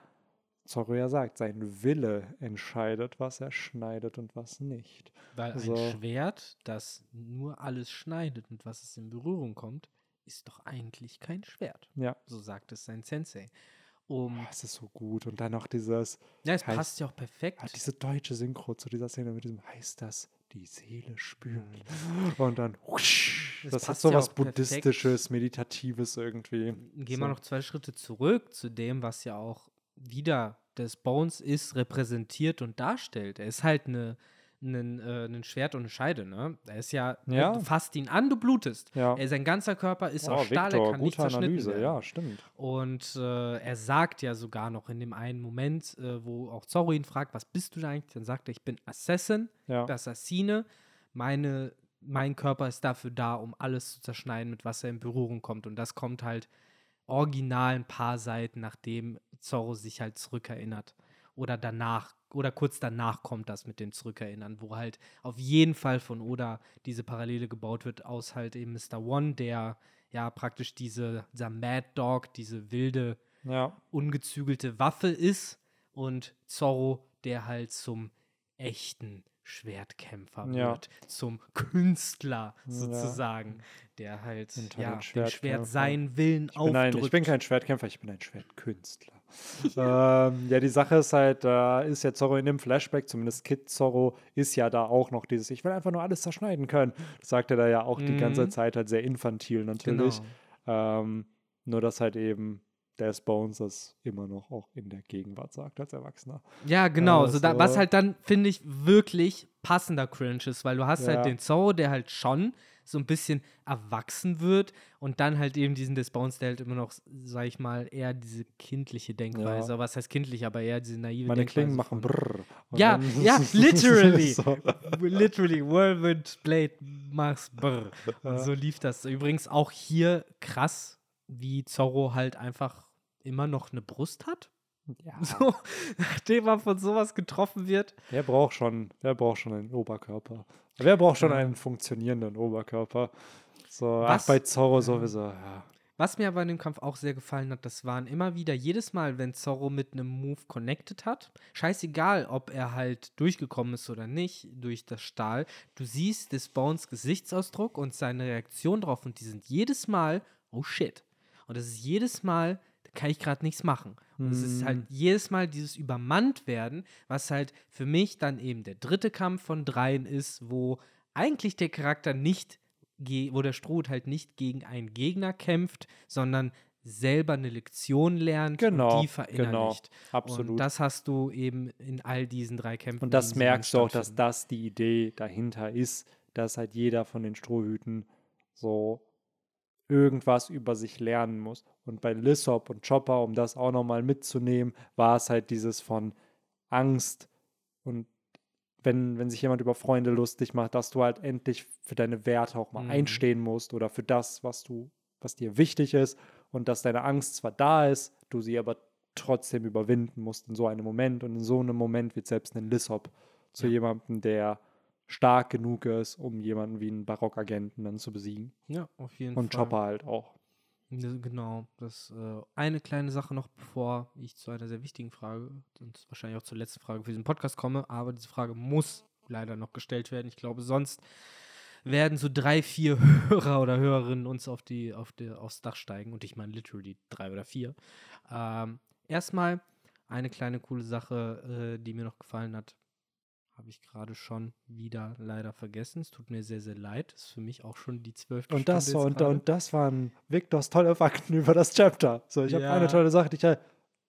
Zorro ja sagt, sein Wille entscheidet, was er schneidet und was nicht. Weil ein So. Schwert, das nur alles schneidet und was es in Berührung kommt, ist doch eigentlich kein Schwert. Ja. So sagt es sein Sensei. Um, Oh, es ist so gut. Und dann noch dieses, ja, es heißt- passt ja auch perfekt. ah, diese deutsche Synchro zu dieser Szene mit diesem, heißt das, die Seele spüren. Mhm. Und dann, husch, das passt ist so ja was auch perfekt. Buddhistisches, Meditatives irgendwie. Gehen so. wir noch zwei Schritte zurück zu dem, was ja auch wieder des Bones ist, repräsentiert und darstellt. Er ist halt eine, ein, äh, ein Schwert und eine Scheide, ne? Er ist ja, Ja. du fasst ihn an, du blutest. Ja. Er, sein ganzer Körper ist Oh, aus Stahl, er Victor, kann nicht zerschnitten Analyse, werden. ja, stimmt. Und äh, er sagt ja sogar noch in dem einen Moment, äh, wo auch Zorro ihn fragt, was bist du da eigentlich? Dann sagt er, ich bin Assassin, Ja. Assassine. Meine, mein Körper ist dafür da, um alles zu zerschneiden, mit was er in Berührung kommt. Und das kommt halt original ein paar Seiten, nachdem Zorro sich halt zurückerinnert. Oder danach, oder kurz danach kommt das mit dem Zurückerinnern, wo halt auf jeden Fall von Oda diese Parallele gebaut wird aus halt eben Mr. One, der ja praktisch diese, dieser Mad Dog, diese wilde Ja, ungezügelte Waffe ist und Zorro, der halt zum echten Schwertkämpfer Ja. wird, zum Künstler Ja. sozusagen, der halt ja, den dem Schwert seinen Willen ich bin, ein, aufdrückt. ich bin kein Schwertkämpfer, ich bin ein Schwertkünstler. ähm, ja, die Sache ist halt, da ist ja Zorro in dem Flashback, zumindest Kid Zorro, ist ja da auch noch dieses, ich will einfach nur alles zerschneiden können. Das sagt er da ja auch die ganze Mhm. Zeit halt sehr infantil natürlich. genau. Ähm, nur, dass halt eben Des Bones das immer noch auch in der Gegenwart sagt als Erwachsener. Ja, genau. Ja, so da, was so. halt dann, finde ich, wirklich passender Cringe ist, weil du hast Ja. halt den Zorro, der halt schon so ein bisschen erwachsen wird und dann halt eben diesen Despawns, der halt immer noch, sag ich mal, eher diese kindliche Denkweise, was heißt kindlich, aber eher diese naive Meine Denkweise. Klingen machen brrr. Ja, ja, literally. so. Literally, Whirlwind Blade mach's brr. Und Ja. so lief das. Übrigens auch hier krass, wie Zorro halt einfach immer noch eine Brust hat. Ja, So, nachdem er von sowas getroffen wird. wer braucht schon, wer braucht schon einen Oberkörper? Wer braucht schon einen funktionierenden Oberkörper? So, ach, bei Zorro sowieso, ja. Was mir aber in dem Kampf auch sehr gefallen hat, das waren immer wieder, jedes Mal, wenn Zorro mit einem Move connected hat, scheißegal, ob er halt durchgekommen ist oder nicht durch das Stahl, du siehst des Bones Gesichtsausdruck und seine Reaktion drauf und die sind jedes Mal, oh shit. Und das ist jedes Mal, kann ich gerade nichts machen. Und es ist halt jedes Mal dieses Übermannt werden, was halt für mich dann eben der dritte Kampf von dreien ist, wo eigentlich der Charakter nicht, wo der Strohhut halt nicht gegen einen Gegner kämpft, sondern selber eine Lektion lernt Genau, und die genau, verinnerlicht. absolut. Und das hast du eben in all diesen drei Kämpfen. Und das merkst du auch, dass das die Idee dahinter ist, dass halt jeder von den Strohhüten so irgendwas über sich lernen muss. Und bei Lissop und Chopper, um das auch nochmal mitzunehmen, war es halt dieses von Angst und wenn, wenn sich jemand über Freunde lustig macht, dass du halt endlich für deine Werte auch mal Mhm. einstehen musst oder für das, was du, was dir wichtig ist und dass deine Angst zwar da ist, du sie aber trotzdem überwinden musst in so einem Moment und in so einem Moment wird selbst ein Lissop zu Ja. jemandem, der stark genug ist, um jemanden wie einen Barockagenten dann zu besiegen. Ja, auf jeden Und Fall. Chopper halt auch. Ja, Genau, das äh, eine kleine Sache noch, bevor ich zu einer sehr wichtigen Frage und wahrscheinlich auch zur letzten Frage für diesen Podcast komme, aber diese Frage muss leider noch gestellt werden. Ich glaube, sonst werden so drei, vier Hörer oder Hörerinnen uns auf die, auf die, aufs Dach steigen und ich meine literally drei oder vier. Ähm, erstmal eine kleine coole Sache, äh, die mir noch gefallen hat, habe ich gerade schon wieder leider vergessen. Es tut mir sehr, sehr leid. Ist für mich auch schon die zwölfte Und das, Stunde und, und das waren Victors tolle Fakten über das Chapter. So, ich habe Ja. eine tolle Sache, die ich halt.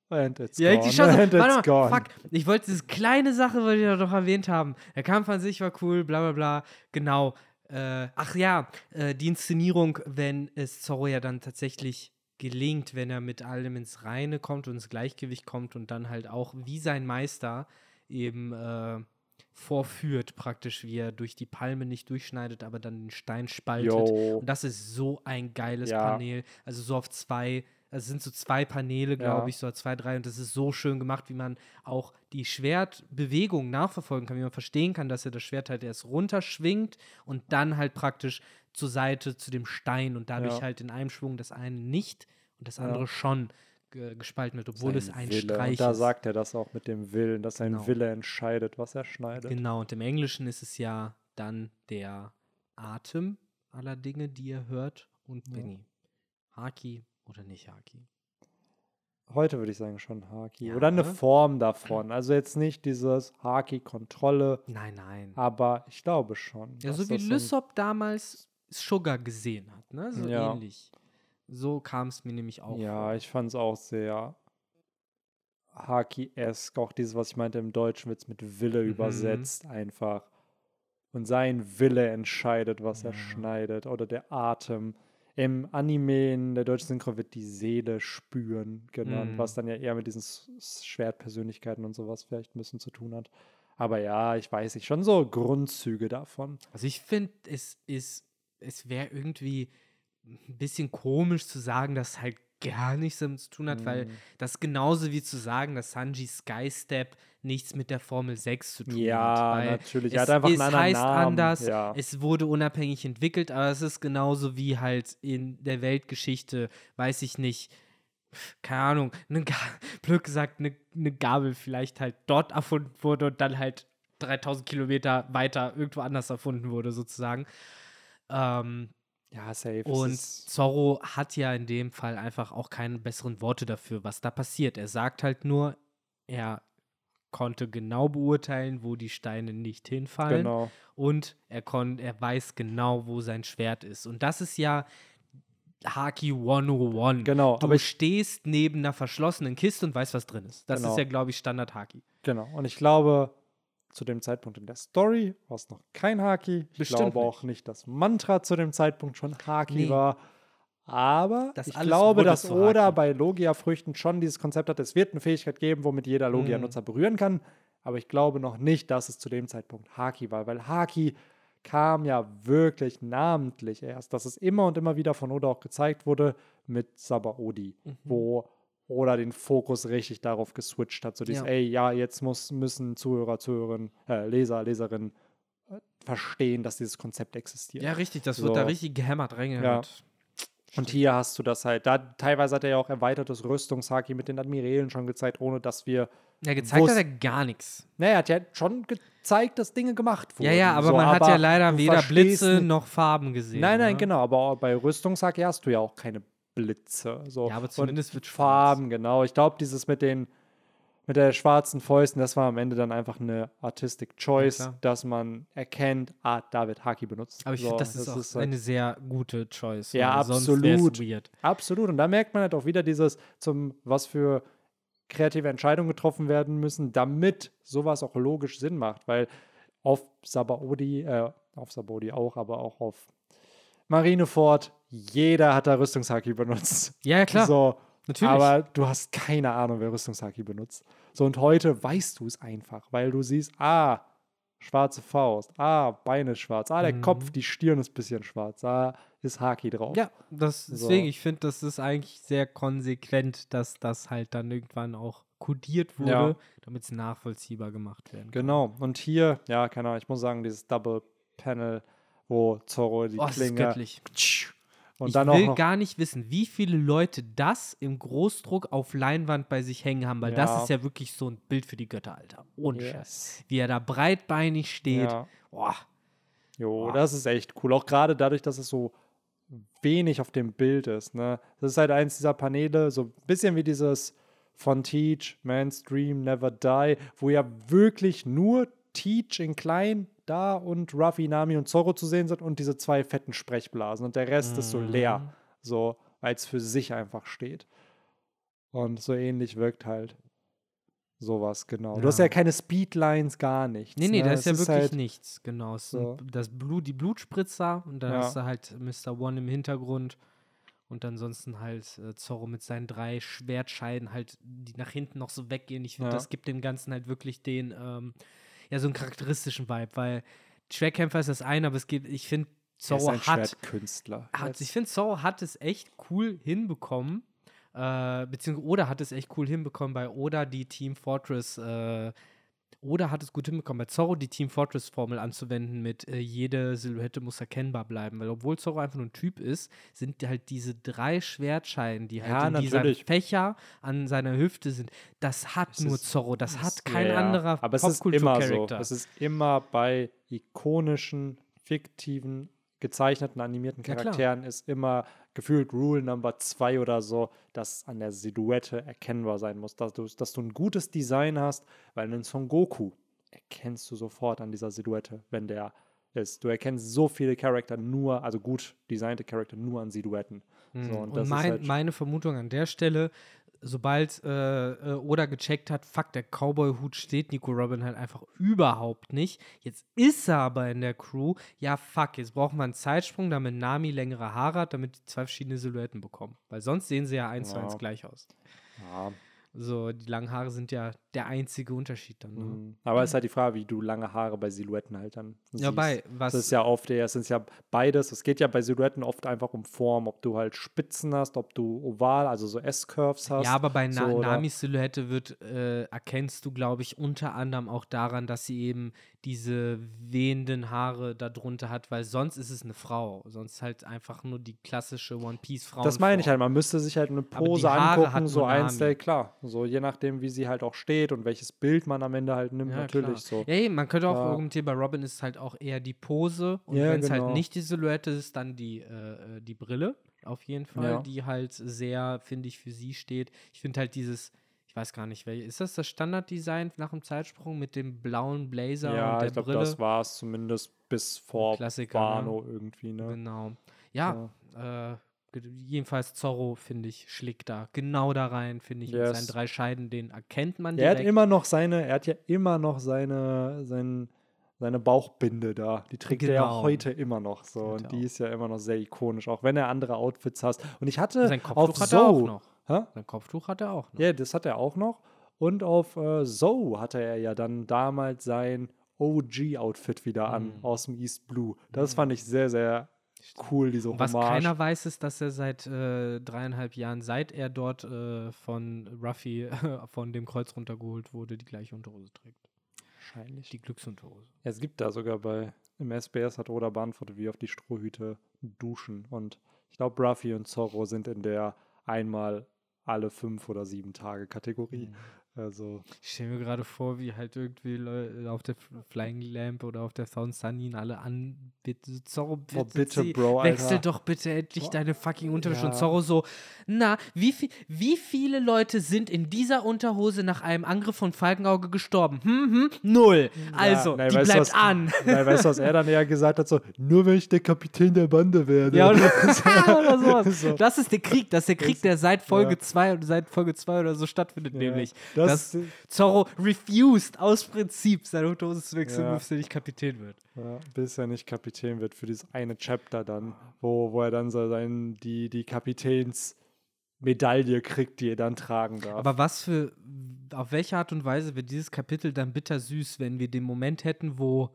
And it's Ja, gone. die Chance. and Warte mal, gone. fuck. Ich wollte diese kleine Sache, wollte ich ja doch erwähnt haben. Der Kampf an sich war cool, bla bla bla. Genau. Äh, ach ja, äh, die Inszenierung, wenn es Zorro ja dann tatsächlich gelingt, wenn er mit allem ins Reine kommt und ins Gleichgewicht kommt und dann halt auch wie sein Meister eben äh, vorführt, praktisch, wie er durch die Palme nicht durchschneidet, aber dann den Stein spaltet. Yo. Und das ist so ein geiles Ja. Panel. Also so auf zwei, also es sind so zwei Paneele, glaube Ja. ich, so zwei, drei. Und das ist so schön gemacht, wie man auch die Schwertbewegung nachverfolgen kann, wie man verstehen kann, dass er das Schwert halt erst runterschwingt und dann halt praktisch zur Seite zu dem Stein und dadurch Ja. halt in einem Schwung das eine nicht und das andere schon gespalten wird, obwohl es ein Wille. Streich Und da ist. sagt er das auch mit dem Willen, dass sein Genau. Wille entscheidet, was er schneidet. Genau, und im Englischen ist es ja dann der Atem aller Dinge, die ihr hört und Ja. Benny. Haki oder nicht Haki? Heute würde ich sagen schon Haki. Ja. Oder eine Form davon. Also jetzt nicht dieses Haki-Kontrolle, Nein, nein. aber ich glaube schon. Ja, so wie Lysop damals Sugar gesehen hat, ne? So Ja. ähnlich. So kam es mir nämlich auch Ja, vor. ich fand es auch sehr Haki-esque. Auch dieses, was ich meinte, im Deutschen wird es mit Wille Mhm. übersetzt. Einfach und sein Wille entscheidet, was er schneidet oder der Atem. Im Anime in der deutschen Synchro wird die Seele spüren genannt, Mhm. was dann ja eher mit diesen Schwertpersönlichkeiten und sowas vielleicht ein bisschen zu tun hat. Aber ja, ich weiß nicht, schon so Grundzüge davon. Also ich finde, es ist, es wäre irgendwie ein bisschen komisch zu sagen, dass halt gar nichts damit zu tun hat, weil Mhm. das ist genauso wie zu sagen, dass Sanji Skystep nichts mit der Formel 6 zu tun Ja, hat. weil natürlich. Es, einfach es heißt Namen. anders, Ja. es wurde unabhängig entwickelt, aber es ist genauso wie halt in der Weltgeschichte, weiß ich nicht, keine Ahnung, eine, blöd gesagt, eine, eine Gabel vielleicht halt dort erfunden wurde und dann halt 3000 Kilometer weiter irgendwo anders erfunden wurde, sozusagen. Ähm, ja, safe. Und Zorro hat ja in dem Fall einfach auch keine besseren Worte dafür, was da passiert. Er sagt halt nur, er konnte genau beurteilen, wo die Steine nicht hinfallen genau. und er, kon er weiß genau, wo sein Schwert ist. Und das ist ja Haki 101. Genau, Du aber stehst neben einer verschlossenen Kiste und weißt, was drin ist. Das Genau. ist ja, glaube ich, Standard Haki. Genau. Und ich glaube, zu dem Zeitpunkt in der Story war es noch kein Haki. Ich Bestimmt glaube auch nicht, dass Mantra zu dem Zeitpunkt schon Haki Nee. war. Aber Das ich glaube, dass Oda Haki. bei Logia-Früchten schon dieses Konzept hat, es wird eine Fähigkeit geben, womit jeder Mhm. Logia-Nutzer berühren kann. Aber ich glaube noch nicht, dass es zu dem Zeitpunkt Haki war, weil Haki kam ja wirklich namentlich erst, dass es immer und immer wieder von Oda auch gezeigt wurde mit Sabaody, Mhm. wo Oda den Fokus richtig darauf geswitcht hat. So dieses, Ja. ey, ja, jetzt muss, müssen Zuhörer, Zuhörerinnen, äh, Leser, Leserinnen äh, verstehen, dass dieses Konzept existiert. Ja, richtig. Das So. wird da richtig gehämmert, reingehämmert. Und hier hast du das halt. Da teilweise hat er ja auch erweitertes Rüstungshaki mit den Admirälen schon gezeigt, ohne dass wir. Ja, gezeigt hat er gar nichts. Naja, er hat ja schon gezeigt, dass Dinge gemacht wurden. Ja, ja, aber so, man hat ja leider weder Blitze noch Farben gesehen. Nein, nein, ne? genau. Aber bei Rüstungshaki hast du ja auch keine Blitze. So. Ja, aber Und zumindest wird schwarz. Farben, genau. Ich glaube, dieses mit den mit der schwarzen Fäusten, das war am Ende dann einfach eine Artistic Choice, klar. dass man erkennt, ah, da wird Haki benutzt. Aber ich So, finde, das ist auch halt- eine sehr gute Choice. Ja, wär's absolut. Absolut. Und da merkt man halt auch wieder dieses, zum was für kreative Entscheidungen getroffen werden müssen, damit sowas auch logisch Sinn macht. Weil auf Sabaody, äh, auf Sabaody auch, aber auch auf Marineford, jeder hat da Rüstungshaki benutzt. Ja, ja, klar. So, Natürlich. aber du hast keine Ahnung, wer Rüstungshaki benutzt. So, und heute weißt du es einfach, weil du siehst, ah, schwarze Faust, ah, Beine ist schwarz, ah, der Mhm. Kopf, die Stirn ist ein bisschen schwarz, da ist Haki drauf. ja, das, So. deswegen, ich finde, das ist eigentlich sehr konsequent, dass das halt dann irgendwann auch kodiert wurde, Ja. damit es nachvollziehbar gemacht werden kann. Genau. Und hier, ja, keine Ahnung, ich muss sagen, dieses Double Panel, wo Zorro die Oh, das ist Klinge göttlich. und ich will gar nicht wissen, wie viele Leute das im Großdruck auf Leinwand bei sich hängen haben, weil das Ja. ist ja wirklich so ein Bild für die Götter, Alter. Ohne Scheiß. yes. Wie er da breitbeinig steht. Ja. Boah. Jo, Boah. das ist echt cool. Auch gerade dadurch, dass es so wenig auf dem Bild ist. Ne? Das ist halt eins dieser Paneele, so ein bisschen wie dieses von Teach, Man's Dream, Never Die, wo ja wirklich nur Teach in klein da und Ruffy, Nami und Zorro zu sehen sind und diese zwei fetten Sprechblasen und der Rest ist so Mhm. leer, so als für sich einfach steht. Und so ähnlich wirkt halt sowas, genau. Du hast Ja. ja keine Speedlines, gar nichts. Nee, nee, ne? da ist ja wirklich halt, nichts. Genau. So. das Blut, die Blutspritzer und dann Ja. hast du halt Mr. One im Hintergrund und ansonsten halt äh, Zorro mit seinen drei Schwertscheiden halt, die nach hinten noch so weggehen. Ich finde, Ja. das gibt dem Ganzen halt wirklich den, ähm, ja, so einen charakteristischen Vibe, weil Schwertkämpfer ist das eine, aber es gibt, ich finde, Er ist Zorro ein hat, Schwertkünstler. hat Jetzt- ich finde, Zorro hat es echt cool hinbekommen, äh, beziehungsweise Oda hat es echt cool hinbekommen bei Oda die Team Fortress, äh, Oda hat es gut hinbekommen, bei Zorro die Team Fortress Formel anzuwenden mit äh, jede Silhouette muss erkennbar bleiben, weil obwohl Zorro einfach nur ein Typ ist, sind halt diese drei Schwertscheiden, die halt Ja, in dieser. Fächer an seiner Hüfte sind, das hat Es nur ist- Zorro, das hat kein ja, ja. anderer Aber es ist immer so. Popkultur-Charakter. Es ist immer bei ikonischen, fiktiven, gezeichneten, animierten Ja. Charakteren ist immer gefühlt Rule Number 2 oder so, dass an der Silhouette erkennbar sein muss. Dass du, dass du ein gutes Design hast, weil einen Son Goku erkennst du sofort an dieser Silhouette, wenn der ist. Du erkennst so viele Charakter nur, also gut designte Charakter nur an Silhouetten. So, Mhm. und und das ist mein, halt- meine Vermutung an der Stelle, sobald äh, äh, Oda gecheckt hat, fuck, der Cowboy-Hut steht Nico Robin halt einfach überhaupt nicht. Jetzt ist er aber in der Crew. Ja, fuck, jetzt braucht man einen Zeitsprung, damit Nami längere Haare hat, damit die zwei verschiedene Silhouetten bekommen. Weil sonst sehen sie ja eins zu eins gleich aus. Ja, So, die langen Haare sind ja der einzige Unterschied dann. Ne? mm. Aber es ist halt die Frage, wie du lange Haare bei Silhouetten halt dann Ja, siehst. bei was. Das ist ja oft, ja, es ist ja beides. Es geht ja bei Silhouetten oft einfach um Form, ob du halt Spitzen hast, ob du oval, also so S-Curves hast. Ja, aber bei Na so? Namis Silhouette wird, äh, erkennst du, glaube ich, unter anderem auch daran, dass sie eben diese wehenden Haare darunter hat, weil sonst ist es eine Frau. Sonst halt einfach nur die klassische One Piece Frau. Das meine ich halt, man müsste sich halt eine Pose angucken, so eins, der, klar. So je nachdem, wie sie halt auch steht und welches Bild man am Ende halt nimmt, Ja, natürlich klar. so. Ja, man könnte auch Ja. argumentieren, bei Robin ist es halt auch eher die Pose und Ja, wenn es halt genau. nicht die Silhouette ist, dann die, äh, äh, die Brille, auf jeden Fall, Ja. die halt sehr, finde ich, für sie steht. Ich finde halt dieses, ich weiß gar nicht, wel- ist das das Standarddesign nach dem Zeitsprung mit dem blauen Blazer Ja, und der ich glaube, Brille? das war es zumindest bis vor Klassiker, ne? Irgendwie, ne? Genau. Ja, äh, ge- jedenfalls Zorro, finde ich, schlägt da genau da rein, finde ich, mit Yes. seinen drei Scheiden, den erkennt man Er hat direkt. immer noch seine, er hat ja immer noch seine, sein, seine Bauchbinde da. Die trägt er ja Genau. heute immer noch so. Heute Und die ist ja immer noch sehr ikonisch, auch wenn er andere Outfits hat. Und ich hatte Sein auf Zoe- noch. Hä? Sein Kopftuch hat er auch noch. Ja, das hat er auch noch. Und auf äh, Zoe hatte er ja dann damals sein OG-Outfit wieder an Mhm. aus dem East Blue. Das fand ich sehr, sehr cool, diese Und was Hommage. keiner weiß, ist, dass er seit äh, dreieinhalb Jahren, seit er dort äh, von Ruffy von dem Kreuz runtergeholt wurde, die gleiche Unterhose trägt. Wahrscheinlich. Die Glücksunterhose. Ja, es gibt da sogar bei, im SBS hat Oda beantwortet, wie auf die Strohhüte duschen. Und ich glaube, Ruffy und Zorro sind in der einmal alle fünf oder sieben Tage Kategorie. Mhm. Also, Ich stelle mir gerade vor, wie halt irgendwie Leu- auf der Flying Lamp oder auf der Thousand Sun ihn alle an. Bitte, Zorro, bitte, Oh, bitte, zieh- Bro, wechsel Alter. doch bitte endlich Oh, deine fucking Unterwäsche. Und ja. Zorro so, na, wie, viel, wie viele Leute sind in dieser Unterhose nach einem Angriff von Falkenauge gestorben? Hm, hm, null. Also, nein, die weißt bleibt was- an. Nein, weißt du, was er dann eher gesagt hat? So, nur wenn ich der Kapitän der Bande werde. Ja, oder, oder sowas. So. Das ist der Krieg, das ist der Krieg, der seit Folge Ja. 2 seit Folge 2 oder so stattfindet, Ja, nämlich. Das- dass Zorro refused aus Prinzip seine Unterhose zu wechseln, Ja. bis er nicht Kapitän wird. Ja, bis er nicht Kapitän wird für dieses eine Chapter dann, wo, wo er dann so sein, die, die Kapitänsmedaille kriegt, die er dann tragen darf. Aber was für, auf welche Art und Weise wird dieses Kapitel dann bittersüß, wenn wir den Moment hätten, wo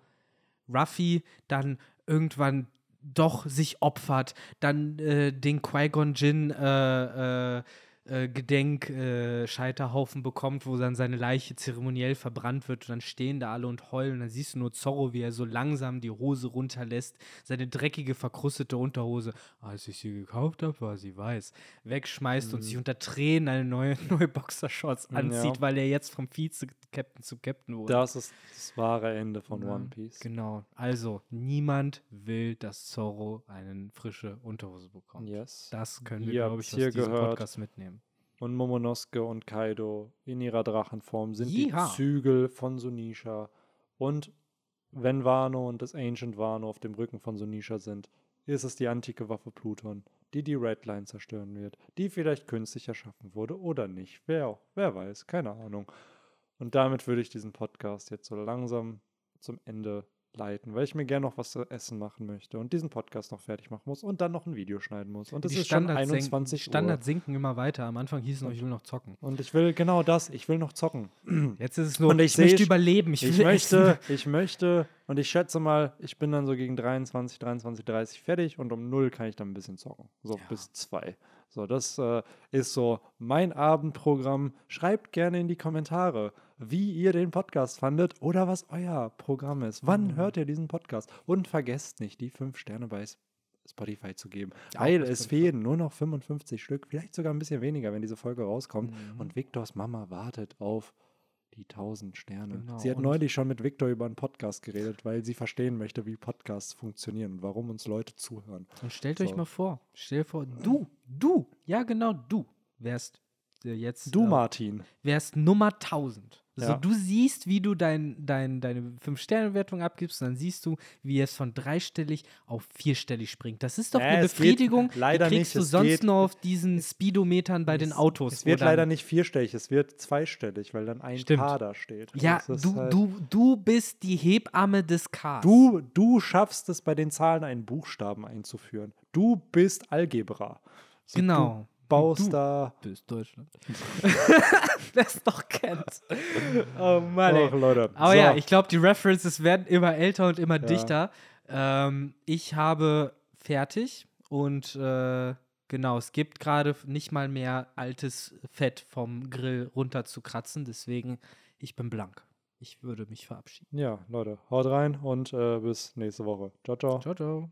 Ruffy dann irgendwann doch sich opfert, dann äh, den Qui-Gon Jinn äh, äh, äh, Gedenkscheiterhaufen bekommt, wo dann seine Leiche zeremoniell verbrannt wird und dann stehen da alle und heulen. Dann siehst du nur Zorro, wie er so langsam die Hose runterlässt, seine dreckige, verkrustete Unterhose, als ich sie gekauft habe, war sie weiß, wegschmeißt und sich unter Tränen eine neue, neue Boxershorts Ja. anzieht, weil er jetzt vom Vize-Captain zu Captain wurde. das ist das wahre Ende von Ja, One Piece. Genau. Also, niemand will, dass Zorro eine frische Unterhose bekommt. Yes. Das können wir, glaube ich, aus hier diesem gehört. Podcast mitnehmen. Und Momonosuke und Kaido in ihrer Drachenform sind Jeha. die Zügel von Sunisha. Und wenn Wano und das Ancient Wano auf dem Rücken von Sunisha sind, ist es die antike Waffe Pluton, die die Redline zerstören wird, die vielleicht künstlich erschaffen wurde oder nicht. Wer, auch- wer weiß, keine Ahnung. Und damit würde ich diesen Podcast jetzt so langsam zum Ende leiten, weil ich mir gerne noch was zu essen machen möchte und diesen Podcast noch fertig machen muss und dann noch ein Video schneiden muss. Und es die ist schon Standards senken- 21 Standard Uhr. sinken immer weiter. Am Anfang hieß es noch, ich will noch zocken. Und ich will genau das, ich will noch zocken. Jetzt ist es nur, Und ich ich, möchte seh- überleben. Ich, Ich möchte, essen. ich möchte, und ich schätze mal, ich bin dann so gegen 23, 23, 30 fertig und um 0 kann ich dann ein bisschen zocken. So bis 2. So, das äh, ist so mein Abendprogramm. Schreibt gerne in die Kommentare, wie ihr den Podcast fandet oder was euer Programm ist. Wann Mhm. hört ihr diesen Podcast? Und vergesst nicht, die 5 Sterne bei Spotify zu geben. Auch weil es fehlen nur noch 55 Stück, vielleicht sogar ein bisschen weniger, wenn diese Folge rauskommt. Mhm. Und Viktors Mama wartet auf die 1000 Sterne. Genau, Sie hat neulich schon mit Viktor über einen Podcast geredet, weil sie verstehen möchte, wie Podcasts funktionieren und warum uns Leute zuhören. Und stellt euch So. mal vor, stell dir vor, du, du, ja genau, du wärst äh, jetzt Du, äh, Martin. wärst Nummer 1000 Also Ja. du siehst, wie du dein, dein, deine Fünf-Sterne-Wertung abgibst und dann siehst du, wie es von dreistellig auf vierstellig springt. Das ist doch Äh, eine es geht Befriedigung, leider die nicht, kriegst du es sonst geht- nur auf diesen Speedometern bei den Autos. Es wird leider nicht vierstellig, es wird zweistellig, weil dann ein Stimmt. K da steht. Ja, ist du, halt- du, du bist die Hebamme des Cars. Du, du schaffst es, bei den Zahlen einen Buchstaben einzuführen. Du bist Algebra. So, Genau. Baust Du. da. bist Deutschland. Wer es doch kennt. Oh Mann, ey. Och, Leute. Aber so. ja, ich glaube, die References werden immer älter und immer dichter. Ähm, ich habe fertig und äh, genau, es gibt gerade nicht mal mehr altes Fett vom Grill runter zu kratzen, deswegen ich bin blank. Ich würde mich verabschieden. Ja, Leute, haut rein und äh, bis nächste Woche. Ciao, ciao. Ciao, ciao.